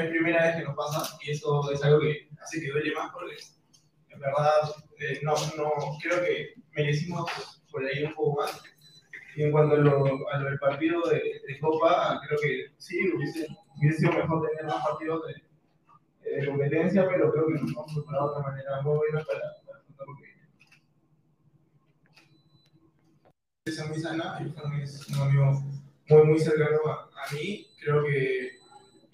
es primera vez que nos pasa y eso es algo que hace que duele más porque en verdad eh, no, no, creo que merecimos por ahí un poco más. Y en cuanto a lo, a lo del partido de, de, Copa, creo que sí, hubiese, hubiese sido mejor tener más partidos de, de, competencia, pero creo que nos hemos preparado de una manera muy buena para, para lo que viene. Es muy sana, es un amigo muy, muy cercano a, a mí. Creo que,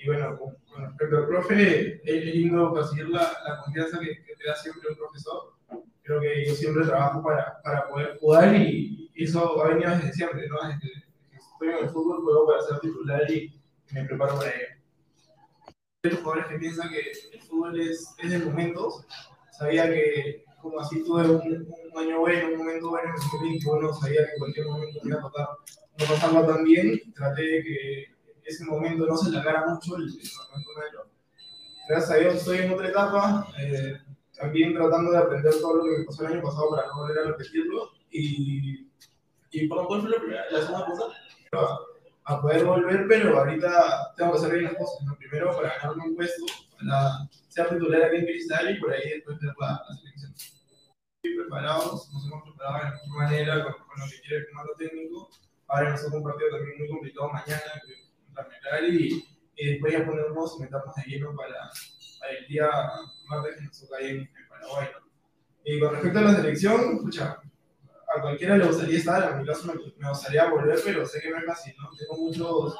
y bueno, con, con respecto al profe, es lindo conseguir la, la confianza que, que, te da siempre un profesor. Creo que yo siempre trabajo para, para poder jugar y, eso ha venido desde siempre, ¿no? Desde que estoy en el fútbol, juego para ser titular y me preparo para ello. Hay jugadores que piensan que el fútbol es, es de momentos. Sabía que, como así tuve un, un año bueno, un momento bueno en el 2021, sabía que en cualquier momento me iba a tocar no pasarlo tan bien. Traté de que ese momento no se alargara mucho, el, momento malo. Gracias a Dios estoy en otra etapa, eh, también tratando de aprender todo lo que me pasó el año pasado para no volver a repetirlo. Y, y ¿cuál fue la, primera, la segunda cosa? A, a, poder volver, pero ahorita tengo que hacer bien las cosas. ¿no? Primero para ganarme un puesto, para ser titular aquí en Cristal y por ahí después ver la, la selección. Preparados, nos hemos preparado de la mejor manera con, con lo que quiere el comando técnico. Ahora nos toca un partido también muy complicado mañana, y, y después ya ponernos y meternos de lleno para, para el día martes que nos toca ahí en, en Paraguay. ¿no? Y con respecto a la selección, escucha, a cualquiera le gustaría estar, en mi caso me, me, gustaría volver, pero sé que no es fácil, ¿no? Tengo muchos,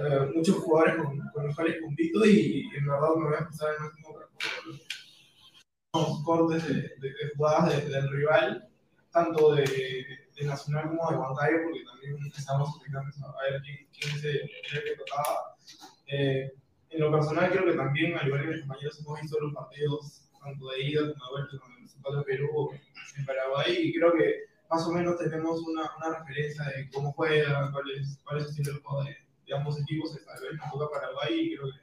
eh, muchos jugadores con, con, los cuales compito y, y, en verdad me voy a pasar el máximo para cortes de, de, de jugadas de, del rival, tanto de, de Nacional como de Huancayo, porque también explicando a ver quién, quién el, el que tocaba. Eh, en lo personal, creo que también, al igual que mis compañeros, hemos visto los partidos tanto de ida como de vuelta con el Municipal de Perú en Paraguay, y creo que más o menos tenemos una, una referencia de cómo juega, cuál es, cuál es el estilo de juego de, de ambos equipos. Esta vez nos toca Paraguay, y creo que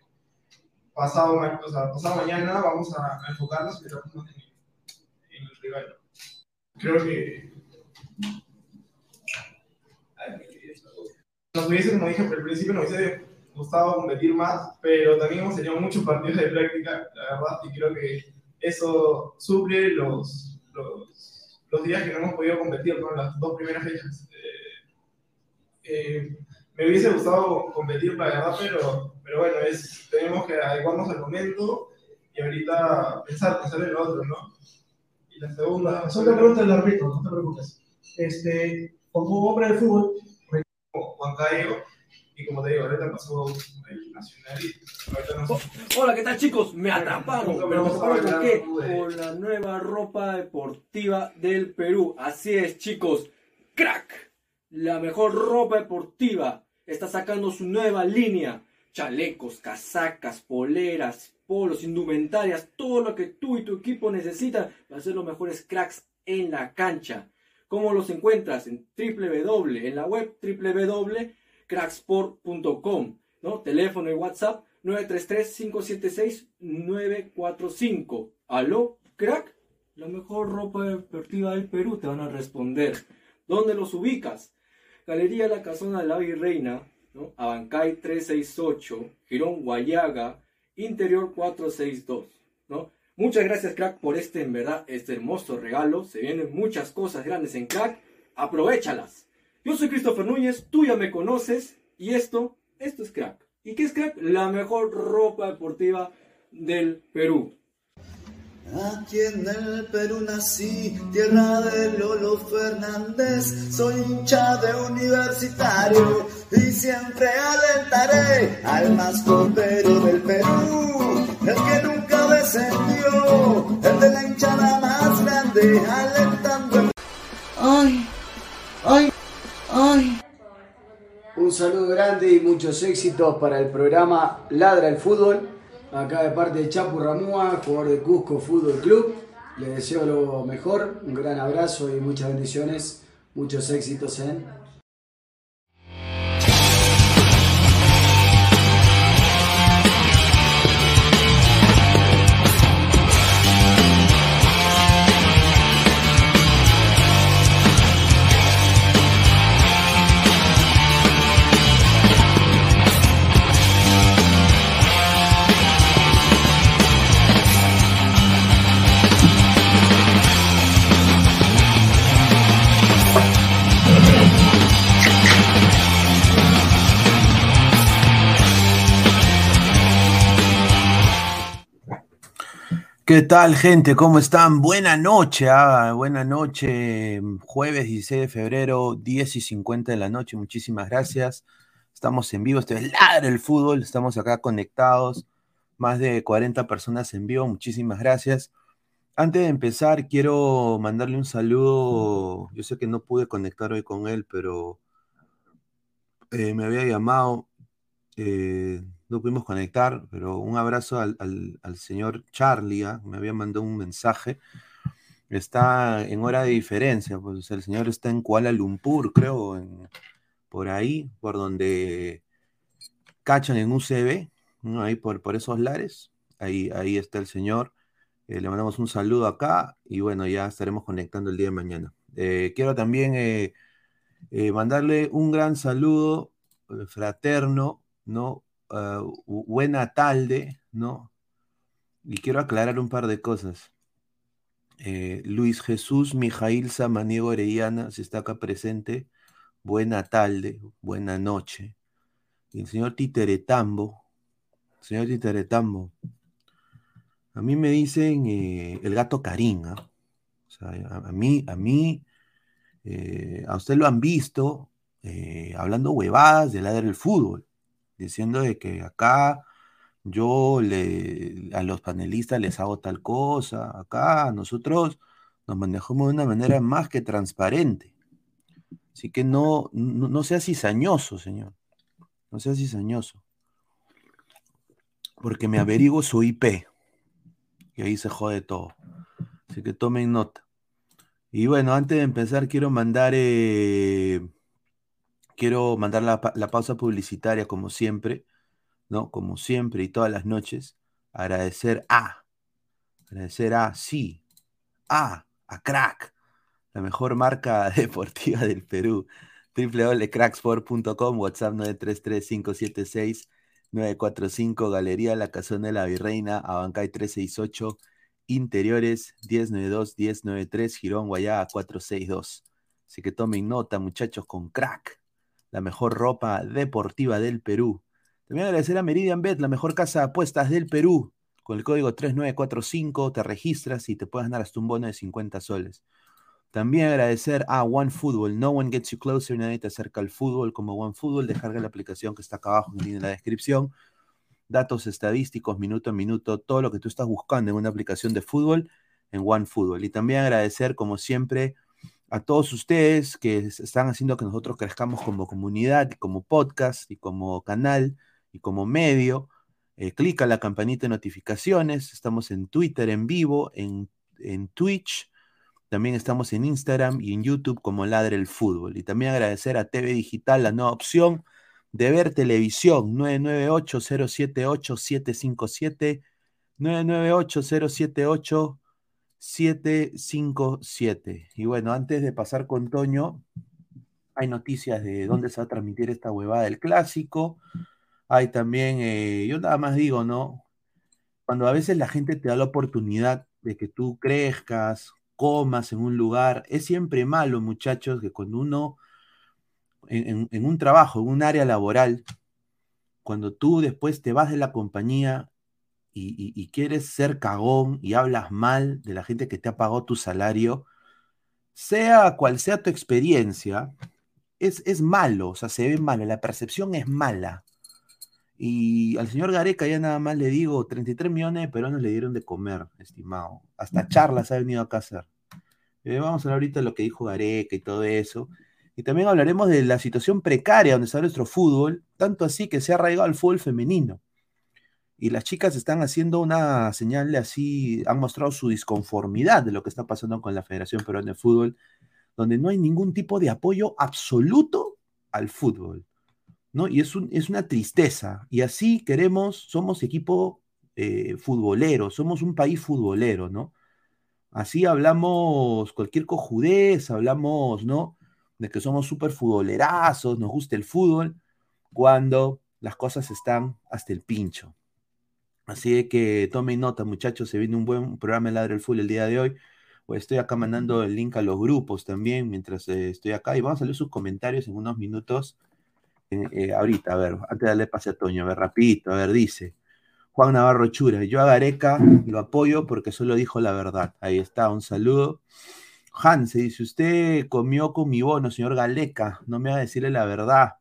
pasado, o sea, pasado mañana vamos a, a enfocarnos en, en el rival. Creo que nos hubiese, como dije al principio, nos hubiese gustado competir más, pero también hemos tenido muchos partidos de práctica, la verdad, y creo que eso suple los, los, los días que no hemos podido competir, ¿no? las dos primeras fechas. Eh, eh, me hubiese gustado competir, la verdad, pero, pero bueno, es, tenemos que adecuarnos al momento y ahorita pensar, pensar en lo otro, ¿no? Y la segunda... Solo te pregunta el árbitro, no te preocupes. Este, como hombre de fútbol, Juan y como te digo, ahorita pasó el Nacional y ahorita no Hola, ¿qué tal chicos? Me atraparon. ¿Me atraparon con qué? Con la nueva ropa deportiva del Perú. Así es, chicos. Crack. La mejor ropa deportiva está sacando su nueva línea. Chalecos, casacas, poleras, polos, indumentarias, todo lo que tú y tu equipo necesitan para ser los mejores cracks en la cancha. ¿Cómo los encuentras? En www, en la web www.cracksport.com, ¿no? Teléfono y WhatsApp 933-576-945. ¿Aló, crack? La mejor ropa deportiva del Perú te van a responder. ¿Dónde los ubicas? Galería La Casona de la Virreina, ¿no? Abancay 368, Girón Guayaga, Interior 462, ¿no? Muchas gracias, crack, por este, en verdad, este hermoso regalo. Se vienen muchas cosas grandes en crack. Aprovechalas. Yo soy Christopher Núñez, tú ya me conoces. Y esto, esto es crack. ¿Y qué es crack? La mejor ropa deportiva del Perú. Aquí en el Perú nací, tierra de Lolo Fernández, soy hincha de universitario y siempre alentaré al más copero del Perú, el que descendió, el de la hinchada más grande, alentando. Ay, ay, ay. Un saludo grande y muchos éxitos para el programa Ladra el Fútbol acá de parte de Chapu Ramúa, jugador de Cusco Fútbol Club. Le deseo lo mejor, un gran abrazo y muchas bendiciones, muchos éxitos en ¿Qué tal, gente? ¿Cómo están? Buena noche, ah, buena noche. Jueves 16 de febrero, 10 y 50 de la noche. Muchísimas gracias. Estamos en vivo. Esto es Ladre el Fútbol. Estamos acá conectados. Más de 40 personas en vivo. Muchísimas gracias. Antes de empezar, quiero mandarle un saludo. Yo sé que no pude conectar hoy con él, pero eh, me había llamado. Eh, no pudimos conectar, pero un abrazo al, señor Charlie, ¿ah? me había mandado un mensaje. Está en hora de diferencia, pues el señor está en Kuala Lumpur, creo, por ahí, por donde cachan en UCB, ahí por, por esos lares. Ahí, ahí está el señor. Eh, le mandamos un saludo acá y bueno, ya estaremos conectando el día de mañana. Eh, quiero también eh, mandarle un gran saludo fraterno, ¿no? Ah, buena tarde, ¿no? Y quiero aclarar un par de cosas. Eh, Luis Jesús Mijail Samaniego Orellana, si está acá presente, buena tarde, buena noche. El señor Titeretambo, señor Titeretambo, a mí me dicen eh, el gato Karim, ¿ah? A, mí, a mí, eh, a usted lo han visto hablando huevadas de la del fútbol diciendo de que acá yo le, a los panelistas les hago tal cosa, acá nosotros nos manejamos de una manera más que transparente. Así que no, no, sea cizañoso, señor. No sea cizañoso. Porque me averiguo su IP. Y ahí se jode todo. Así que tomen nota. Y bueno, antes de empezar, quiero mandar eh, quiero mandar la, pausa publicitaria como siempre, ¿no? Como siempre y todas las noches, agradecer a, agradecer a, sí, a, a Crack, la mejor marca deportiva del Perú, www.cracksport.com, WhatsApp 933-576-945, Galería La Casona de la Virreina, Abancay 368, Interiores 1092-1093, Girón Guayá 462. Así que tomen nota, muchachos, con crack la mejor ropa deportiva del Perú. También agradecer a Meridian Bet, la mejor casa de apuestas del Perú. Con el código 3945 te registras y te puedes ganar hasta un bono de 50 soles. También agradecer a OneFootball. No one gets you closer, nadie te acerca al fútbol como OneFootball. Descarga la aplicación que está acá abajo en la descripción. Datos estadísticos, minuto a minuto, todo lo que tú estás buscando en una aplicación de fútbol en OneFootball. Y también agradecer, como siempre, a todos ustedes que están haciendo que nosotros crezcamos como comunidad, como podcast y como canal y como medio. Eh, clica la campanita de notificaciones. Estamos en Twitter en vivo, en, en Twitch. También estamos en Instagram y en YouTube como Ladre el Fútbol. Y también agradecer a TV Digital la nueva opción de ver televisión 998-078-757, 998-078 757. Y bueno, antes de pasar con Toño, hay noticias de dónde se va a transmitir esta huevada del clásico. Hay también, eh, yo nada más digo, ¿no? Cuando a veces la gente te da la oportunidad de que tú crezcas, comas en un lugar, es siempre malo, muchachos, que cuando uno, en, en un trabajo, en un área laboral, cuando tú después te vas de la compañía y, quieres ser cagón y hablas mal de la gente que te ha pagado tu salario, sea cual sea tu experiencia, es, es malo, o sea, se ve malo, la percepción es mala. Y al señor Gareca ya nada más le digo, 33 millones de peruanos le dieron de comer, estimado. Hasta charlas ha venido acá a hacer. Eh, vamos a hablar ahorita de lo que dijo Gareca y todo eso. Y también hablaremos de la situación precaria donde está nuestro fútbol, tanto así que se ha arraigado al fútbol femenino y las chicas están haciendo una señal así, han mostrado su disconformidad de lo que está pasando con la Federación Peruana de Fútbol, donde no hay ningún tipo de apoyo absoluto al fútbol, ¿no? Y es, es una tristeza, y así queremos, somos equipo eh, futbolero, somos un país futbolero, ¿no? Así hablamos cualquier cojudez, hablamos, ¿no? De que somos súper futbolerazos, nos gusta el fútbol, cuando las cosas están hasta el pincho. Así que tomen nota, muchachos, se viene un buen programa de Ladre el Full el día de hoy. Pues estoy acá mandando el link a los grupos también mientras eh, estoy acá y vamos a leer sus comentarios en unos minutos. Eh, eh, ahorita, a ver, antes de darle pase a Toño, a ver, rapidito, a ver, dice. Juan Navarro Chura, yo a Gareca lo apoyo porque solo dijo la verdad. Ahí está, un saludo. Hans dice, usted comió con mi bono, señor Galeca, no me va a decirle la verdad,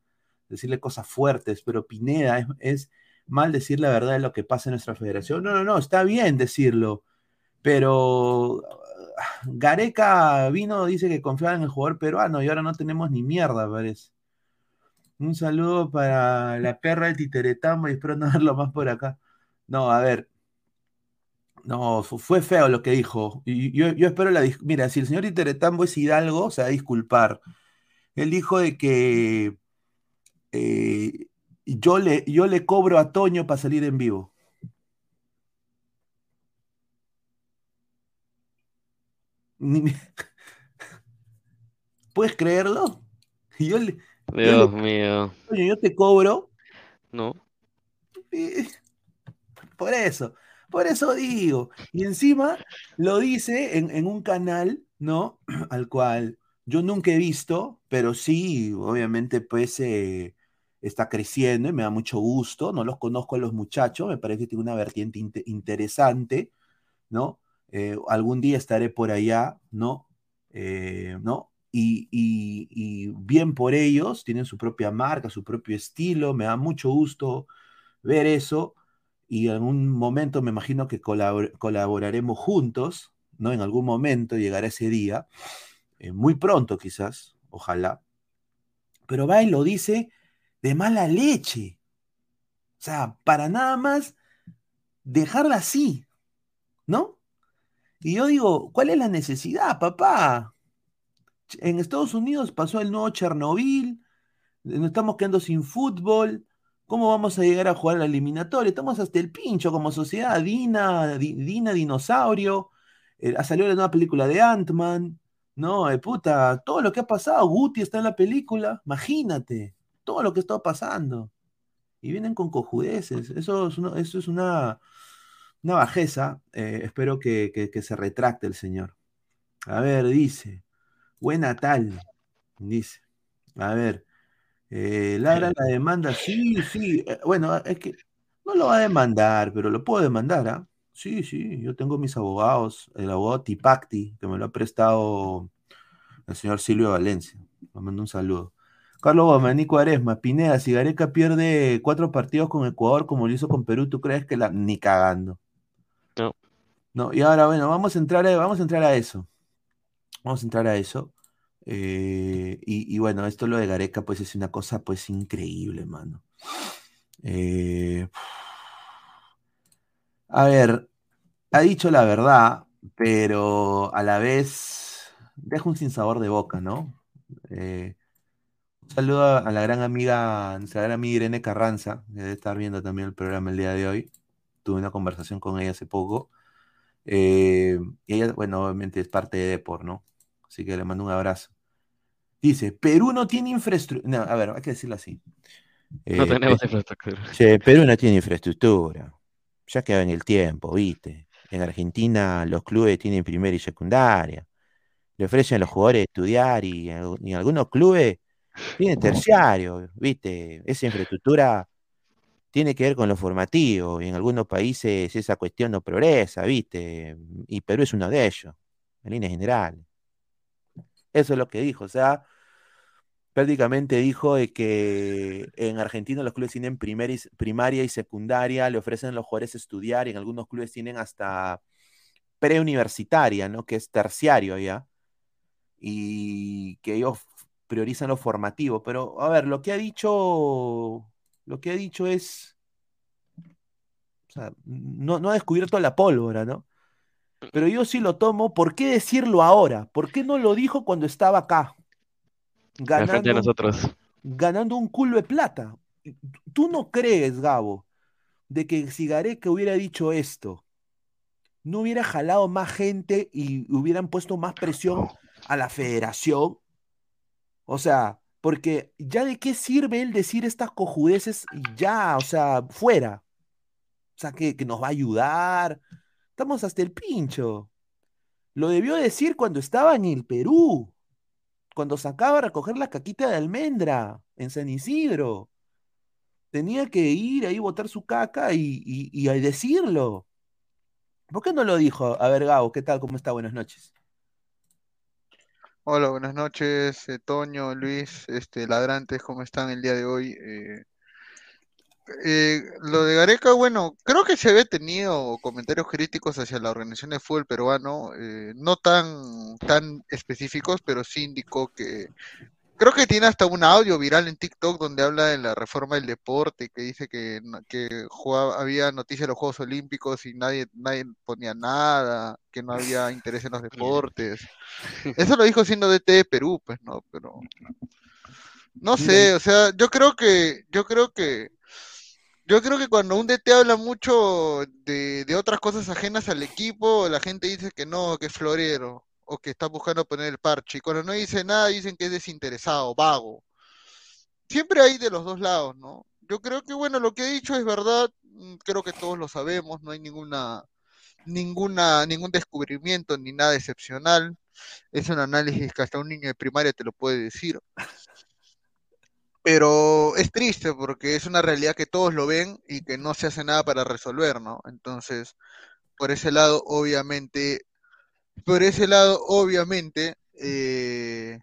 decirle cosas fuertes, pero Pineda, es, es mal decir la verdad de lo que pasa en nuestra federación. No, no, no, está bien decirlo, pero Gareca vino, dice que confiaba en el jugador peruano y ahora no tenemos ni mierda, parece. Un saludo para la perra del Titeretambo y espero no verlo más por acá. No, a ver. No, fue feo lo que dijo. Y yo, espero la. Mira, si el señor Titeretambo es Hidalgo, se va a disculpar. Él dijo de que eh, yo, le, yo le cobro a Toño para salir en vivo. ¿Puedes creerlo? Yo Dios mío. Yo te cobro. No. Por eso, por eso digo. Y encima lo dice en, un canal, ¿no? Al cual yo nunca he visto, pero sí, obviamente, pues eh, está creciendo y me da mucho gusto. No los conozco a los muchachos, me parece que tiene una vertiente interesante, ¿no? Eh, algún día estaré por allá, ¿no? Eh, ¿no? Y, bien por ellos, tienen su propia marca, su propio estilo, me da mucho gusto ver eso y en algún momento me imagino que colaboraremos juntos, ¿no? En algún momento llegará ese día, eh, muy pronto quizás, ojalá, pero va y lo dice de mala leche, o sea, para nada más dejarla así, ¿no? Y yo digo, ¿cuál es la necesidad, papá? En Estados Unidos pasó el nuevo Chernobyl, nos estamos quedando sin fútbol. ¿Cómo vamos a llegar a jugar la eliminatoria? Estamos hasta el pincho como sociedad. Dina, Dina Dinosaurio. Eh, ha salido la nueva película de Ant-Man. No, eh, puta, todo lo que ha pasado. Guti está en la película. Imagínate, todo lo que está pasando. Y vienen con cojudeces. Eso es, eso es una, una bajeza. Eh, espero que, se retracte el señor. A ver, dice. Buena tal. Dice. A ver. Eh, Lara la demanda. Sí, sí. Eh, bueno, es que no lo va a demandar, pero lo puedo demandar, ¿ah? Sí, sí. Yo tengo mis abogados. El abogado Tipacti, que me lo ha prestado el señor Silvio Valencia. Le mando un saludo. Carlos Guamanico Aresma, Pineda, si Gareca pierde cuatro partidos con Ecuador como lo hizo con Perú, ¿tú crees que la ni cagando? No. No, y ahora, bueno, vamos a entrar a, vamos a entrar a eso. Vamos a entrar a eso. Eh, y, bueno, esto lo de Gareca, pues es una cosa pues increíble, mano. Eh, a ver, ha dicho la verdad, pero a la vez deja un sinsabor de boca, ¿no? Eh, saludo a la gran amiga, nuestra gran amiga Irene Carranza, que debe estar viendo también el programa el día de hoy tuve una conversación con ella hace poco. Eh, y ella, bueno, obviamente es parte de Depor, ¿no? Así que le mando un abrazo. Dice, Perú no tiene infraestructura. a ver, hay que decirlo así. no eh, tenemos infraestructura. Perú no tiene infraestructura. Ya queda en el tiempo, ¿viste? En Argentina los clubes tienen primera y secundaria. Le ofrecen a los jugadores estudiar y, y algunos clubes tienen terciario, ¿viste? Esa infraestructura tiene que ver con lo formativo y en algunos países esa cuestión no progresa, ¿viste? Y Perú es uno de ellos, en línea general. Eso es lo que dijo, o sea, prácticamente dijo que en Argentina los clubes tienen primaria y secundaria, le ofrecen a los jugadores estudiar y en algunos clubes tienen hasta preuniversitaria, ¿no? Que es terciario ya. Y que ellos priorizan lo formativo. Pero, a ver, lo que ha dicho lo que ha dicho es, o sea, no, no ha descubierto la pólvora, ¿no? Pero yo sí lo tomo, ¿por qué decirlo ahora? ¿Por qué no lo dijo cuando estaba acá? Ganando, nosotros. ganando un culo de plata. ¿Tú no crees, Gabo, de que si Gareca hubiera dicho esto, no hubiera jalado más gente y hubieran puesto más presión a la federación? O sea, porque ya de qué sirve él decir estas cojudeces ya, o sea, fuera. O sea, que, nos va a ayudar. Estamos hasta el pincho. Lo debió decir cuando estaba en el Perú. Cuando sacaba a recoger la caquita de almendra en San Isidro. tenía que ir ahí, botar su caca y, y, y decirlo. ¿Por qué no lo dijo? A ver, Gabo, ¿qué tal? ¿Cómo está? Buenas noches. Hola, buenas noches, eh, Toño, Luis, este, ladrantes, ¿cómo están el día de hoy? Eh, eh, lo de Gareca, bueno, creo que se había tenido comentarios críticos hacia la organización de fútbol peruano, eh, no tan, tan específicos, pero sí indicó que creo que tiene hasta un audio viral en TikTok donde habla de la reforma del deporte, que dice que, no- que jugaba- había noticias de los Juegos Olímpicos y nadie, nadie ponía nada, que no había interés en los deportes. Eso lo dijo siendo DT de Perú, pues, ¿no? Pero no sé, o sea, yo creo que, yo creo que, yo creo que cuando un DT habla mucho de, de otras cosas ajenas al equipo, la gente dice que no, que es florero, o que está buscando poner el parche. Y cuando no dice nada, dicen que es desinteresado, vago. Siempre hay de los dos lados, ¿no? Yo creo que, bueno, lo que he dicho es verdad, mm, creo que todos lo sabemos, no hay ninguna, ninguna, ningún descubrimiento ni nada excepcional. Es un análisis que hasta un niño de primaria te lo puede decir. Pero es triste porque es una realidad que todos lo ven y que no se hace nada para resolver, ¿no? Entonces, por ese lado, obviamente, por ese lado, obviamente, eh...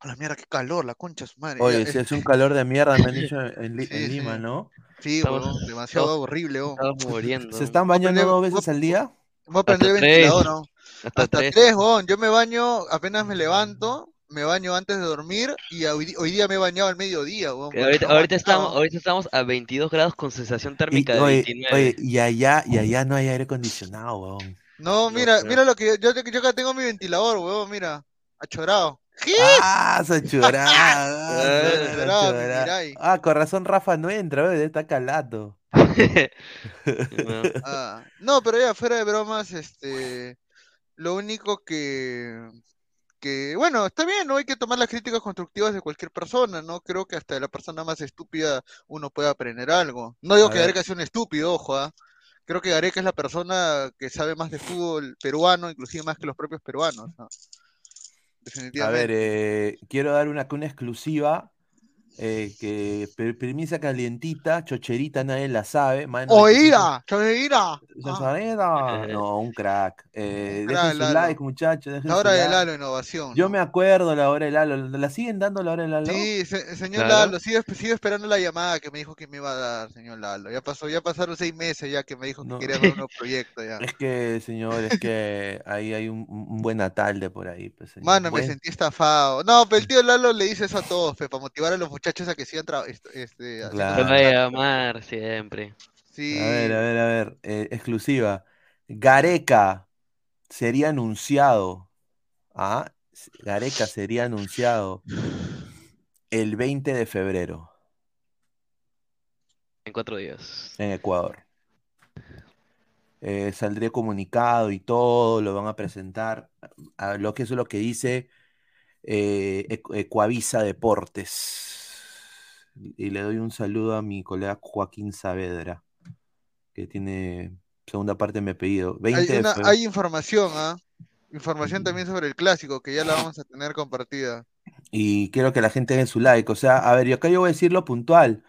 a la mierda, qué calor, la concha su madre. Oye, Ya, si eh, es un calor de mierda, me han dicho en, Li- Sí, en Lima, sí. ¿no? Sí, Estamos- huevón, demasiado estamos- horrible. Estamos muriendo. ¿Se están bañando dos veces al día? Voy a prender el Hasta tres. ventilador, ¿no? Hasta, Hasta tres. tres. Yo me baño apenas me levanto, me baño antes de dormir y hoy, día me he bañado al mediodía. Que ahorita, estamos, ahorita estamos a 22 grados con sensación Y, térmica de oye, 29. oye, y allá, y allá no hay aire acondicionado, weón. No, mira, mira lo que yo, yo, yo acá tengo mi ventilador, huevón, mira, achorado. ¿Qué? ¡Ah, se chorá! ah, Eh. Ah, con razón Rafa no entra, weón, está calato. No. Ah, no, pero ya fuera de bromas, este, lo único que, que, bueno, está bien, no hay que tomar las críticas constructivas de cualquier persona, ¿no? Creo que hasta de la persona más estúpida uno puede aprender algo. No digo A que. Gareca sea un estúpido, ojo, ¿ah? Creo que Gareca es la persona que sabe más de fútbol peruano, inclusive más que los propios peruanos, ¿no? A Definitivamente. ver, eh, quiero dar una, una exclusiva. Eh, que premisa calientita, chocherita, nadie la sabe. más de 95 ¡Oída! ¡Oída! Ah, Chocherita. No, un crack. Eh, Un dejen crack, su Lalo. like, muchachos. La hora de like. Lalo Innovación. Yo ¿no? me acuerdo la hora del Lalo. ¿La siguen dando la hora del Lalo? Sí, se- señor Claro. Lalo, sigo, sigo esperando la llamada que me dijo que me iba a dar, señor Lalo. Ya pasó, ya pasaron seis meses ya que me dijo que No. quería ver un nuevo proyecto ya. Es que, señor, es que ahí hay un, un buen Atalde por ahí. Pues, señor. Mano, me sentí estafado. No, pero el tío Lalo le dice eso a todos, pe, para motivar a los muchachos a que sigan trabajando. Este, haciendo Claro. Te su voy a trabajo. llamar siempre. Sí. A ver, a ver, a ver. eh, exclusiva. Gareca sería anunciado. Ah, Gareca sería anunciado el 20 de febrero En cuatro días. en Ecuador. Eh, saldría comunicado y todo, lo van a presentar. A lo que eso es lo que dice eh, Ecu- Ecuavisa Deportes. Y le doy un saludo a mi colega Joaquín Saavedra, que tiene segunda parte de mi apellido. 20 Hay, una, hay información, ¿ah? Información también sobre el clásico, que ya la vamos a tener compartida. Y quiero que la gente dé su like. O sea, a ver, yo acá yo voy a decir lo puntual.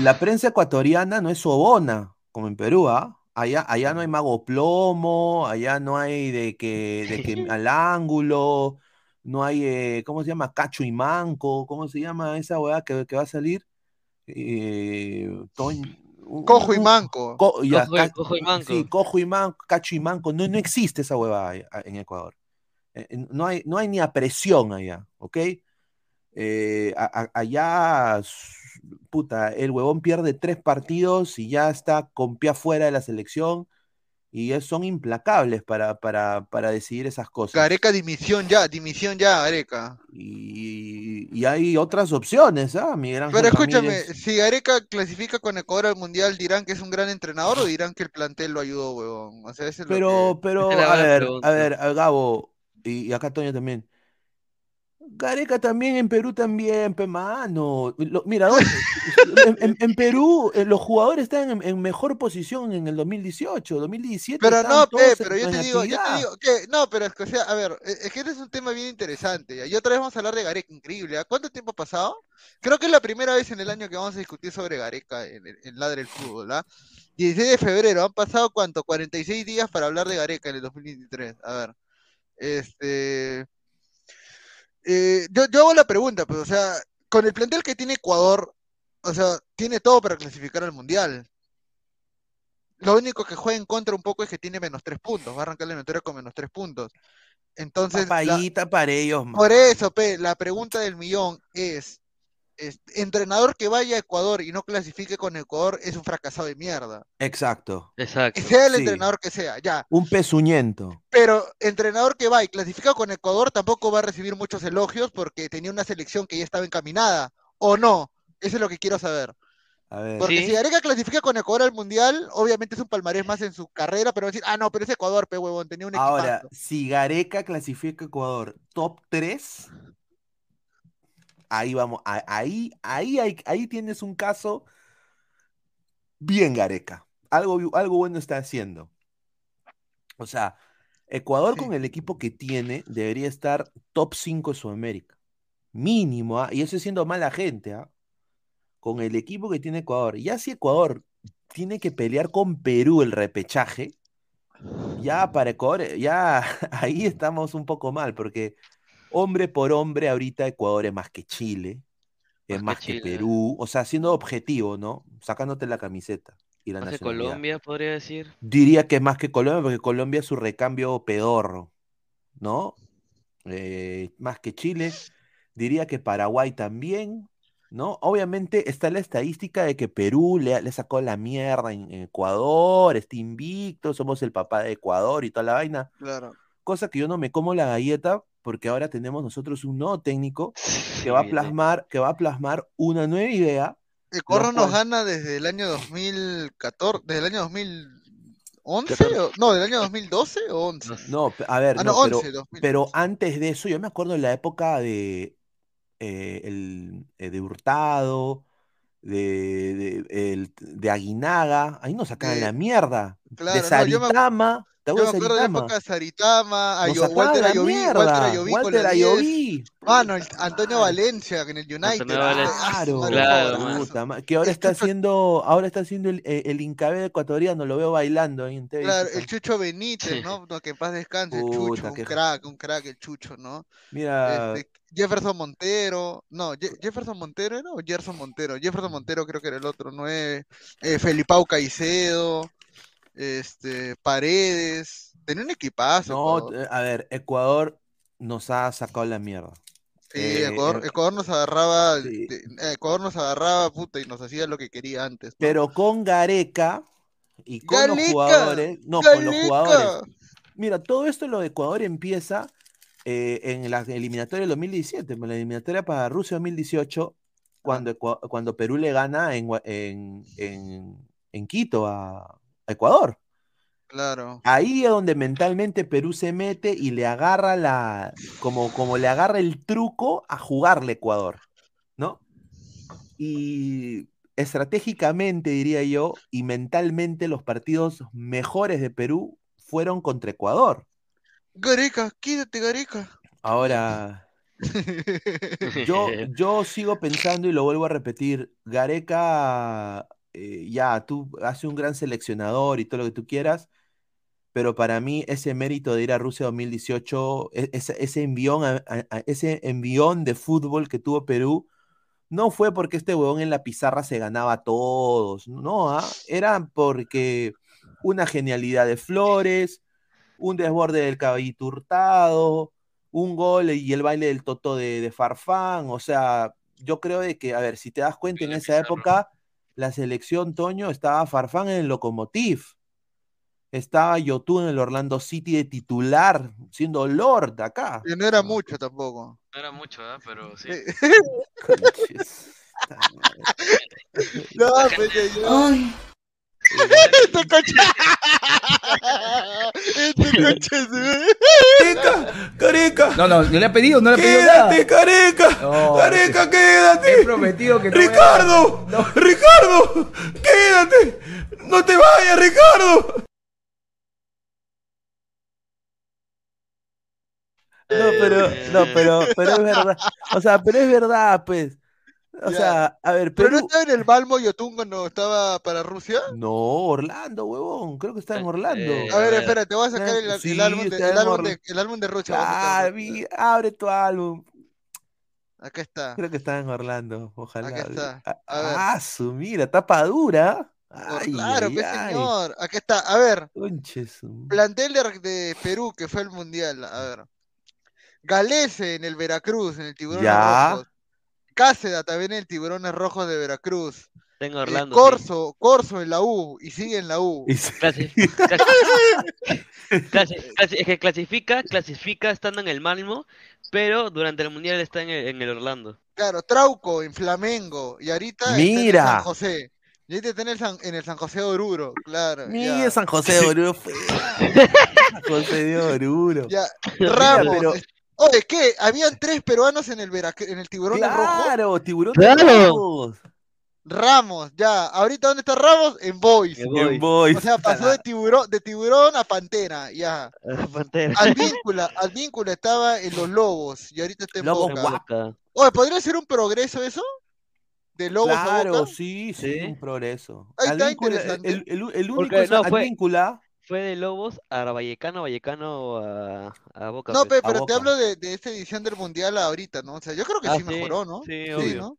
La prensa ecuatoriana no es sobona, como en Perú, ¿ah? Allá, allá no hay mago plomo, allá no hay de que, de que al ángulo, no hay, eh, ¿cómo se llama? Cacho y manco, ¿cómo se llama esa weá que, que va a salir? Eh, Cojo y manco. co- ya, Cojo y- ca- cojo y manco. Sí, cojo y manco, cacho y manco, no, no existe esa hueva en Ecuador. Eh, eh, No hay, no hay ni apresión allá, ¿ok? Eh, a- a- allá, puta, el huevón pierde tres partidos y ya está con pie afuera de la selección y son implacables para, para, para decidir esas cosas. Gareca, dimisión ya, dimisión ya, Gareca. Y, y hay otras opciones, ¿ah? Miguel Ángel Pero escúchame, Ramírez. si Gareca clasifica con Ecuador al Mundial, ¿dirán que es un gran entrenador o dirán que el plantel lo ayudó, huevón? O sea, eso es lo Pero, que... pero, a ver, a ver, a Gabo, y, y acá Toño también. Gareca también, en Perú también, pe mano. Lo- mira, ¿dónde- en, en- en Perú eh, los jugadores están en, en mejor posición en el 2018, 2017. Pero no, pe, pero yo te digo, yo te digo que, no, pero es que, o sea, a ver, e- es que este es un tema bien interesante, ¿ya? Y otra vez vamos a hablar de Gareca, increíble, ¿ah? ¿Cuánto tiempo ha pasado? Creo que es la primera vez en el año que vamos a discutir sobre Gareca en, en, en Ladre el Fútbol, ¿ah? 16 de febrero, han pasado cuánto, 46 días para hablar de Gareca en el 2023, a ver, este, eh, yo, yo hago la pregunta, pues, o sea, con el plantel que tiene Ecuador, o sea, tiene todo para clasificar al Mundial. Lo único que juega en contra un poco es que tiene menos tres puntos. Va a arrancar la eliminatoria con menos tres puntos. Entonces, la- para ellos, por eso, pe, la pregunta del millón es, es, entrenador que vaya a Ecuador y no clasifique con Ecuador es un fracasado de mierda. Exacto. Exacto. Sea el Sí. entrenador que sea, ya. Un pezuñento. Pero entrenador que va y clasifica con Ecuador tampoco va a recibir muchos elogios porque tenía una selección que ya estaba encaminada. ¿O no? Eso es lo que quiero saber. A ver. Porque Sí. si Gareca clasifica con Ecuador al Mundial, obviamente es un palmarés más en su carrera, pero va a decir, ah, no, pero es Ecuador, pe huevón, tenía un Ahora, equipazo. si Gareca clasifica a Ecuador top 3, ahí vamos, ahí, ahí, ahí, ahí tienes un caso bien Gareca. Algo, algo bueno está haciendo. O sea, Ecuador Sí. con el equipo que tiene debería estar top 5 de Sudamérica. Mínimo, ¿ah? Y eso es siendo mala gente, ¿ah? Con el equipo que tiene Ecuador. Ya si Ecuador tiene que pelear con Perú el repechaje, ya para Ecuador, ya ahí estamos un poco mal, porque hombre por hombre, ahorita Ecuador es más que Chile, es Más que más que Chile. Perú, o sea, siendo objetivo, ¿no? Sacándote la camiseta y la Más que nacionalidad. Colombia, podría decir. Diría que es más que Colombia, porque Colombia es su recambio pedorro, ¿no? Eh, más que Chile. Diría que Paraguay también, ¿no? Obviamente está la estadística de que Perú le, le sacó la mierda en, en Ecuador, está invicto, somos el papá de Ecuador y toda la vaina. Claro. Cosa que yo no me como la galleta porque ahora tenemos nosotros un nuevo técnico que va a plasmar, que va a plasmar una nueva idea. Ecuador Lo nos cual- gana desde el año 2014, desde el año 2011, Catorce. o, no, del año 2012 o 11. No, a ver, Ah, no, no, pero, 11, 2011. pero antes de eso, yo me acuerdo en la época de, eh, el, eh, de Hurtado, de, de, el- de Aguinaga, ahí nos sacaban la mierda. claro, de Saritama, ¿te Yo me acuerdo de la época de Saritama, Ayo- Walter la Ayoví, Walter Ayoví Walter la 10. Ayoví. Mano, el Antonio Valencia en el United. Antonio Valencia. Ah, su Claro, Claro, mano. puta que ahora El está haciendo, ahora está haciendo el, eh, el Incabe ecuatoriano, lo veo bailando ahí en TV. Claro, el. Chucho Benítez, ¿no? No, que en paz descanse, el Puta, Chucho, un crack, un crack, el Chucho, ¿no? Mira, Este, Jefferson Montero, no, Je- Jefferson Montero era o Gerson Montero, Jefferson Montero creo que era el otro, nueve, eh, Felipao Caicedo, este, Paredes, tenía un equipazo. no, Ecuador. eh, a ver, Ecuador nos ha sacado la mierda. Sí, eh, Ecuador, eh, Ecuador nos agarraba, sí. Ecuador nos agarraba, puta, y nos hacía lo que quería antes, ¿no? Pero con Gareca y con los jugadores, no, con los jugadores. Mira, todo esto lo de Ecuador empieza eh, en la eliminatoria del 2017, en la eliminatoria para Rusia 2018, cuando, cuando Perú le gana en, en, en- en Quito a, a Ecuador. Claro. Ahí es donde mentalmente Perú se mete y le agarra la, como, como le agarra el truco a jugarle Ecuador, ¿no? Y estratégicamente, diría yo, y mentalmente los partidos mejores de Perú fueron contra Ecuador. Gareca, quédate, Gareca. Ahora, yo, yo sigo pensando y lo vuelvo a repetir, Gareca, eh, ya, tú haces un gran seleccionador y todo lo que tú quieras, pero para mí ese mérito de ir a Rusia 2018, e- ese, ese envión, a- a- a- ese envión de fútbol que tuvo Perú, no fue porque este huevón en la pizarra se ganaba a todos, no, ¿ah? era porque una genialidad de Flores, un desborde del caballito hurtado, un gol y el baile del Toto de, de Farfán, o sea, yo creo de que, a ver, si te das cuenta en esa época, la selección Toño estaba Farfán en el Lokomotiv, estaba Yotun en el Orlando City de titular, siendo Lord acá. Y no era mucho tampoco. No era mucho, ¿ah? Pero sí. Eh. No, pues, yo- yo- Ay, Este coche. Este coche se ¡Careca! ¡Careca! No, no, no le ha pedido, no le ha pedido nada. ¡Quédate, careca! No, ¡Careca, quédate! He prometido que no voy a- ¡Ricardo! ¡Ricardo! ¡Quédate! ¡No te vayas, Ricardo! No, pero, no, pero, pero es verdad. O sea, pero es verdad, pues. O sea, a ver, ¿Pero no Perú. estaba en el Malmo Yotun cuando estaba para Rusia? No, Orlando, huevón. Creo que está en Orlando. Eh, A ver, a ver. espérate, voy a sacar el, el Sí, álbum, de, el, álbum de, el álbum de Ah, sacarlo. vi- abre tu álbum. Acá está. Creo que está en Orlando. Ojalá. Acá está. Ah, A ver. ah, su mira, tapa dura. Ay, claro, ay, pues, ay. señor. Acá está. A ver, Conche su- plantel de, de Perú que fue el mundial. A ver. Galese en el Veracruz, en el Tiburones Ya. Rojos. Cáceda también el Tiburones Rojos de Veracruz. Tengo Orlando. sí. Corso, Corso en la U y sigue en la U. Clasi- clasi- clasi- clasi- es que clasifica, clasifica estando en el Malmo, pero durante el mundial está en el, en el Orlando. Claro, Trauco en Flamengo y ahorita está en. San José. Y ahorita está en el San, en el San José de Oruro, claro. Mira ya. San José de Oruro. fue- San José de Oruro. Ya, Ramos. pero- Oye, ¿qué? Habían tres peruanos en el Verac- en el Tiburón Rojo. Claro, tiburón Claro. Ramos, ya. Ahorita ¿dónde está Ramos? En Boys. En Boys. O sea, pasó de tiburón, de tiburón a pantera, ya. Pantera. Advíncula, Advíncula estaba en los Lobos y ahorita está en Lobos Boca. guap. Boca. Oye, ¿podría ser un progreso eso? De Lobos a Claro, Boca. sí, sí, Sí. un progreso. Ahí está Advíncula, interesante. el, el, el único Porque es no, fue- Advíncula. Fue de Lobos a Vallecano, Vallecano a, a Boca. No, pues. pe, pero te Boca. hablo de, de esta edición del Mundial ahorita, ¿no? O sea, yo creo que Ah, sí sí, mejoró, ¿no? sí, obvio. ¿no?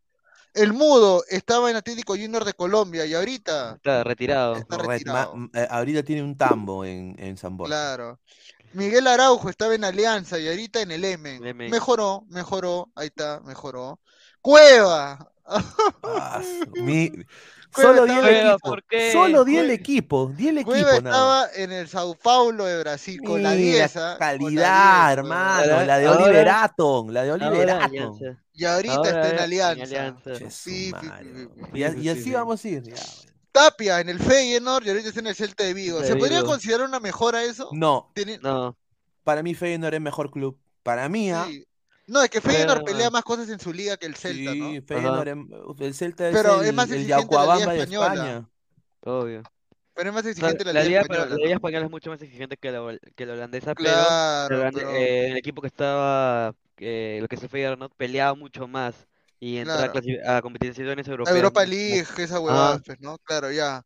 El Mudo estaba en Atlético Junior de Colombia y ahorita, Está retirado. Está retirado. ma- eh, ahorita tiene un tambo en, en San Borja. claro. Miguel Araujo estaba en Alianza y ahorita en el. Emen. Mejoró, mejoró, ahí está, mejoró. Cueva, Ah, mi- Cueva Solo di el estaba- equipo. Solo di el equipo. Di el equipo Cueva nada. estaba en el Sao Paulo de Brasil con la Mira, 10, ¿ah? Con la calidad, 10, hermano. Ahora- La de ahora- Oliver Atom. La de Ahora Oliver Atom. Alianza. Y ahorita Ahora está en Alianza. Sí, Y, así sí. vamos a ir. ya. Tapia en el Feyenoord y ahorita está en el Celta de Vigo. ¿Se podría considerar una mejora eso? No, Tiene- No, para mí Feyenoord es mejor club. Para mí, ¿ah? sí. No, es que Feyenoord Pero- pelea más cosas en su liga que el Celta, Sí, ¿no? Feyenoord el Celta es Pero el, es más el exigente la Liga Yacuabamba de Española. España. obvio. Pero es más O sea, exigente la, la, liga liga, pero española. la liga española es mucho más exigente que la, que la holandesa, pero Claro, el, pero- eh, el equipo que estaba, eh, lo que se fue no peleaba mucho más y entraba Claro. a, a competiciones La europeas. Europa. League, esa huevada, Ah. pues, ¿no? Claro, ya.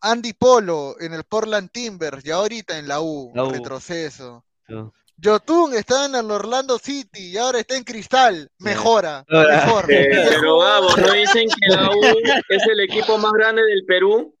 Andy Polo en el Portland Timbers y ahorita en la U, La U. retroceso. No. Yotun está en el Orlando City y ahora está en Cristal. Mejora, mejor. Eh, pero vamos, ¿no dicen que la U es el equipo más grande del Perú?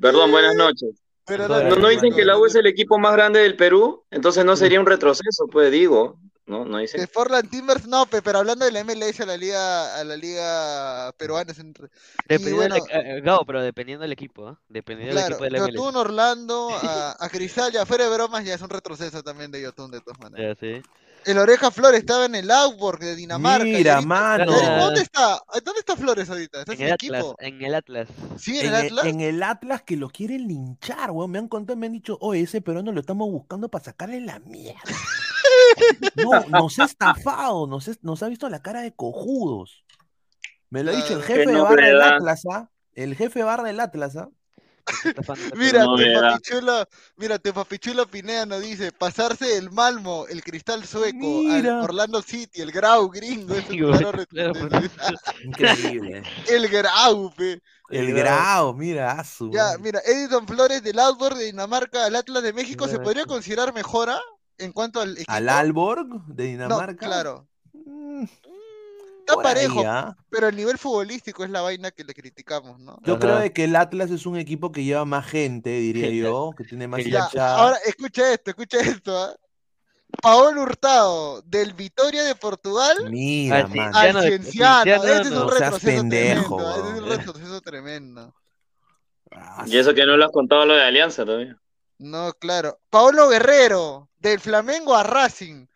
Perdón, buenas noches. Pero No, ¿No, no dicen que la U es el equipo más grande del Perú? Entonces no sería un retroceso, pues digo. No, no De dicen. Portland Timbers, no, pe, pero hablando de la MLS a la liga, a la liga peruana. es Dependiendo bueno, del, e- eh, Gabo, pero dependiendo del equipo, ¿ah? Dependiendo del claro, equipo de la MLS. Yotun Orlando a, a Cristal, ya fuera de bromas, ya es un retroceso también de Yotun de todas maneras. Ya, sí. El Oreja Flores estaba en el Augsburg de Dinamarca. Mira, ahorita- mano. Ah. ¿Dónde está? ¿Dónde está Flores ahorita? ¿Está en el Atlas, equipo? en el Atlas. ¿Sí, en En el Atlas? en el Atlas que lo quieren linchar, weón. Me han contado, me han dicho, oye, ese peruano lo estamos buscando para sacarle la mierda. No, nos ha estafado, nos, es- nos ha visto la cara de cojudos. Me lo ha dicho el Claro. jefe de barra del. Atlas, ¿ah? El jefe de barra del Atlas, ¿ah? Mira, No, papichulo, mira, Pineda nos dice, pasarse el Malmo, el Cristal sueco, Mira. al Orlando City, el Grau gringo, es. Increíble. el Grau, pe. El grau, mira, Ya, mira, Edison Flores del Augsburg de Dinamarca al Atlas de México, ¿se podría considerar mejora en cuanto al equipo? Al Alborg de No, Dinamarca. claro. Está por ahí, parejo, ¿ah? pero el nivel futbolístico es la vaina que le criticamos, ¿no? Yo Ajá. creo de que el Atlas es un equipo que lleva más gente, diría yo, que tiene más Ya, ahora escucha esto, escucha esto, ¿ah? Paolo Hurtado, del Vitoria de Portugal Mira, Ah, al no, Cienciano. Este es no. un No seas retroceso pendejo, tremendo. Este es un retroceso tremendo. Ah, Y eso que no lo has contado lo de Alianza todavía. No, claro. Paolo Guerrero, del Flamengo a Racing.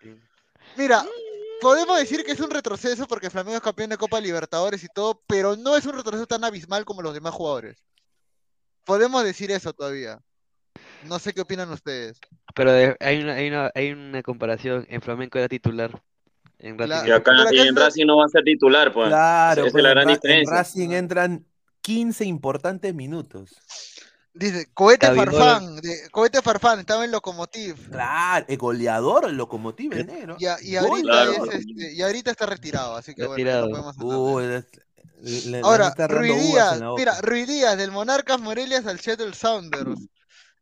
Mira, podemos decir que es un retroceso porque Flamengo es campeón de Copa Libertadores y todo, pero no es un retroceso tan abismal como los demás jugadores. podemos decir eso todavía. No sé qué opinan ustedes. Pero de- hay una, hay una, hay una comparación. En Flamenco era titular. En Racing. Y acá en Racing no va a ser titular, pues. Claro, Esa es la en gran Ra- en diferencia. Racing entran 15 importantes minutos. Dice, cohete Gavidola. Farfán, de, cohete Farfán, estaba en Locomotiv. Claro, el goleador, el locomotive negro. Y, a- y Gol. ahorita Claro. es, este, y ahorita está retirado, así que bueno, no podemos. Uy, le- le- Ahora, en boca. mira, Ruiz Díaz del Monarcas Morelia al Seattle Sounders.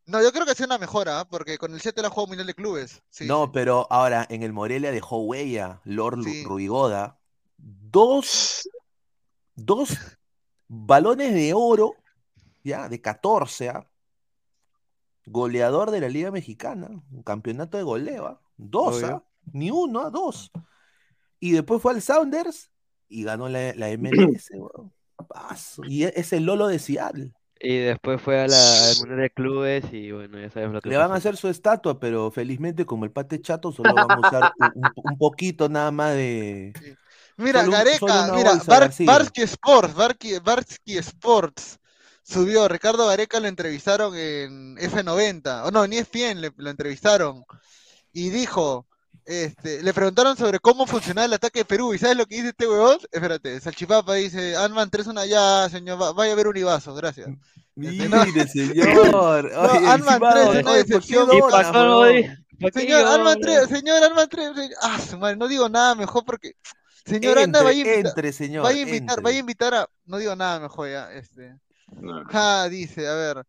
No, yo creo que es una mejora, ¿ah? porque con el Seattle ha jugado Mundial de Clubes. Sí, no, pero ahora en el Morelia dejó huella Lord Sí. Ruigoda. Dos, dos balones de oro, ya, de 14, ¿ah? Goleador de la Liga Mexicana, un campeonato de goleo, ¿ah? Dos. ¿ah? Ni uno, ¿ah? Dos. Y después fue al Sounders y ganó la, la MLS, weón. Paso. Y e- es el Lolo de Seattle. Y después fue a la, al Mundial de Clubes y bueno, ya sabemos lo que Le van a hacer su estatua, pero felizmente como el pate chato solo vamos a usar un, poquito nada más de... Mira, solo Gareca, solo mira, Bar-. Barsky Sports, Barqui- Barsky Sports subió, Ricardo Gareca lo entrevistaron en F90, o no, en ESPN le, lo entrevistaron, y dijo, este, le preguntaron sobre cómo funcionaba el ataque de Perú, y ¿sabes lo que dice este huevón? Espérate, Salchipapa dice, Anman, tres una ya, señor, va- vaya a ver un Ibazo, gracias. Este, no. Mire, señor. No, Oye, tres, oye, una ¿por qué decepción. Señor Alman llora? 3, señor Alman 3, ah, su madre, no digo nada mejor porque, señor, anda, Entre, vaya a invitar, entre, señor, vaya a invitar, entre. vaya a invitar a, no digo nada mejor ya, este. No. Ah, dice, a ver,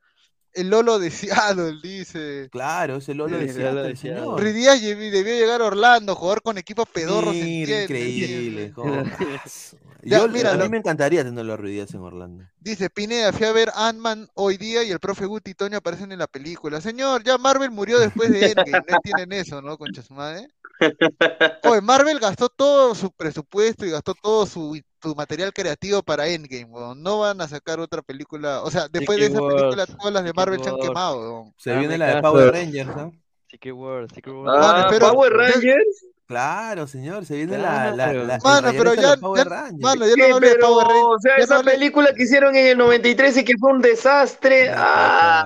el Lolo de Seattle, dice. Claro, es el Lolo de Sí, el Lolo Seattle, de Seattle. señor. Ruiz Díaz debió llegar a Orlando, jugar con equipos pedorros, Mira, ¿entiendes? increíble. Ya, mira, a mí lo- me encantaría tenerlo a Ruiz Díaz en Orlando. Dice, Pineda, fui a ver Ant-Man hoy día y el profe Guti y Toño aparecen en la película. Señor, ya Marvel murió después de Endgame, no entienden eso, ¿no? Concha su madre. Oye, Marvel gastó todo su presupuesto y gastó todo su, su material creativo para Endgame, weón. No van a sacar otra película. O sea, después de esa película, todas las de Marvel se han quemado, weón. Se Dame viene la de. Power Rangers, ¿ah? Secret World, Secret World. Mano, Ah, Power yo- Rangers. Claro, señor, se viene la, la, la, Mano, pero ya, Power ya- Rangers. mano, ya no hablé de Pero, Power Rangers. o sea, ya esa película que hicieron en el 93 y que fue un desastre. Ah,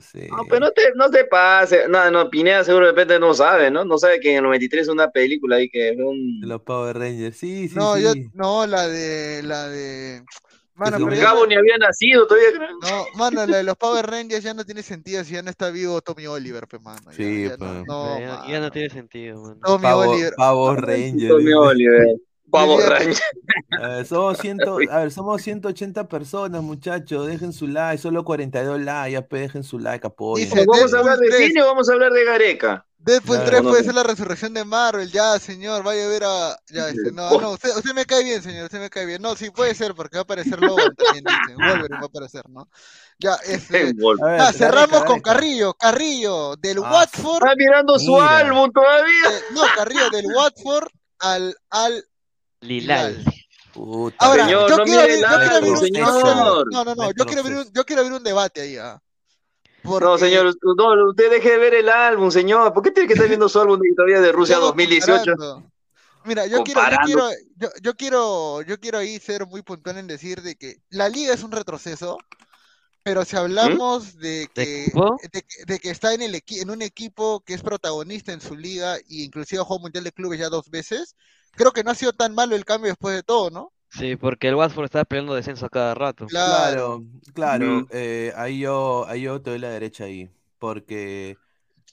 sí. no, pero no te, no te pase. No, no, Pineda seguro de repente no sabe, ¿no? No sabe que en el 93 es una película ahí que fue un... De los Power Rangers, sí, sí, No, sí. yo, no, la de, la de, mano, pero El ya cabo no, ni había nacido todavía, creo. no, mano, la de los Power Rangers ya no tiene sentido si ya no está vivo Tommy Oliver, pues, mano, ya, Sí, ya pues. no, no, ya, ya mano. no tiene sentido, man. Tommy Oliver, Power Rangers. Tommy dice. Oliver. Power Rangers. A ver, somos, ciento, a ver, somos 180 personas, muchachos. Dejen su like, solo 42 likes. Ya pues, dejen su like, apoyen. Dice, ¿Vamos a hablar de cine o vamos a hablar de Gareca? Deadpool Claro. 3 No, puede no. ser la resurrección de Marvel, ya, señor, vaya a ver a, ya, este, no, no, usted, usted me cae bien, señor, usted me cae bien, no, sí, puede ser, porque va a aparecer Logan también, dice, Wolverine va a aparecer, ¿no? Ya, este, ver, ah, cerramos con. Carrillo, Carrillo, del Ah, Watford, Está mirando su Mira. álbum todavía. eh, no, Carrillo, del Watford al, al, Lilal. Puta, Ahora, Señor, yo no quiero mire abrir, el yo quiero abrir álbum, un, yo quiero abrir- señor. no, no, no, yo quiero abrir un, yo quiero abrir un debate ahí, ah. No, señor, no, usted deje de ver el álbum, señor. ¿Por qué tiene que estar viendo su álbum de de Rusia estamos 2018? comparando. Mira, yo quiero, yo quiero, yo, yo quiero, yo quiero ahí ser muy puntual en decir de que la liga es un retroceso, pero si hablamos de que, equipo? de, que- de que está en el en un equipo que es protagonista en su liga e inclusive ha jugado mundial de clubes ya dos veces, creo que no ha sido tan malo el cambio después de todo, ¿no? Sí, porque el Watford está peleando descenso a cada rato. Claro. Claro. Mm. eh, ahí yo, ahí yo te doy la derecha ahí. Porque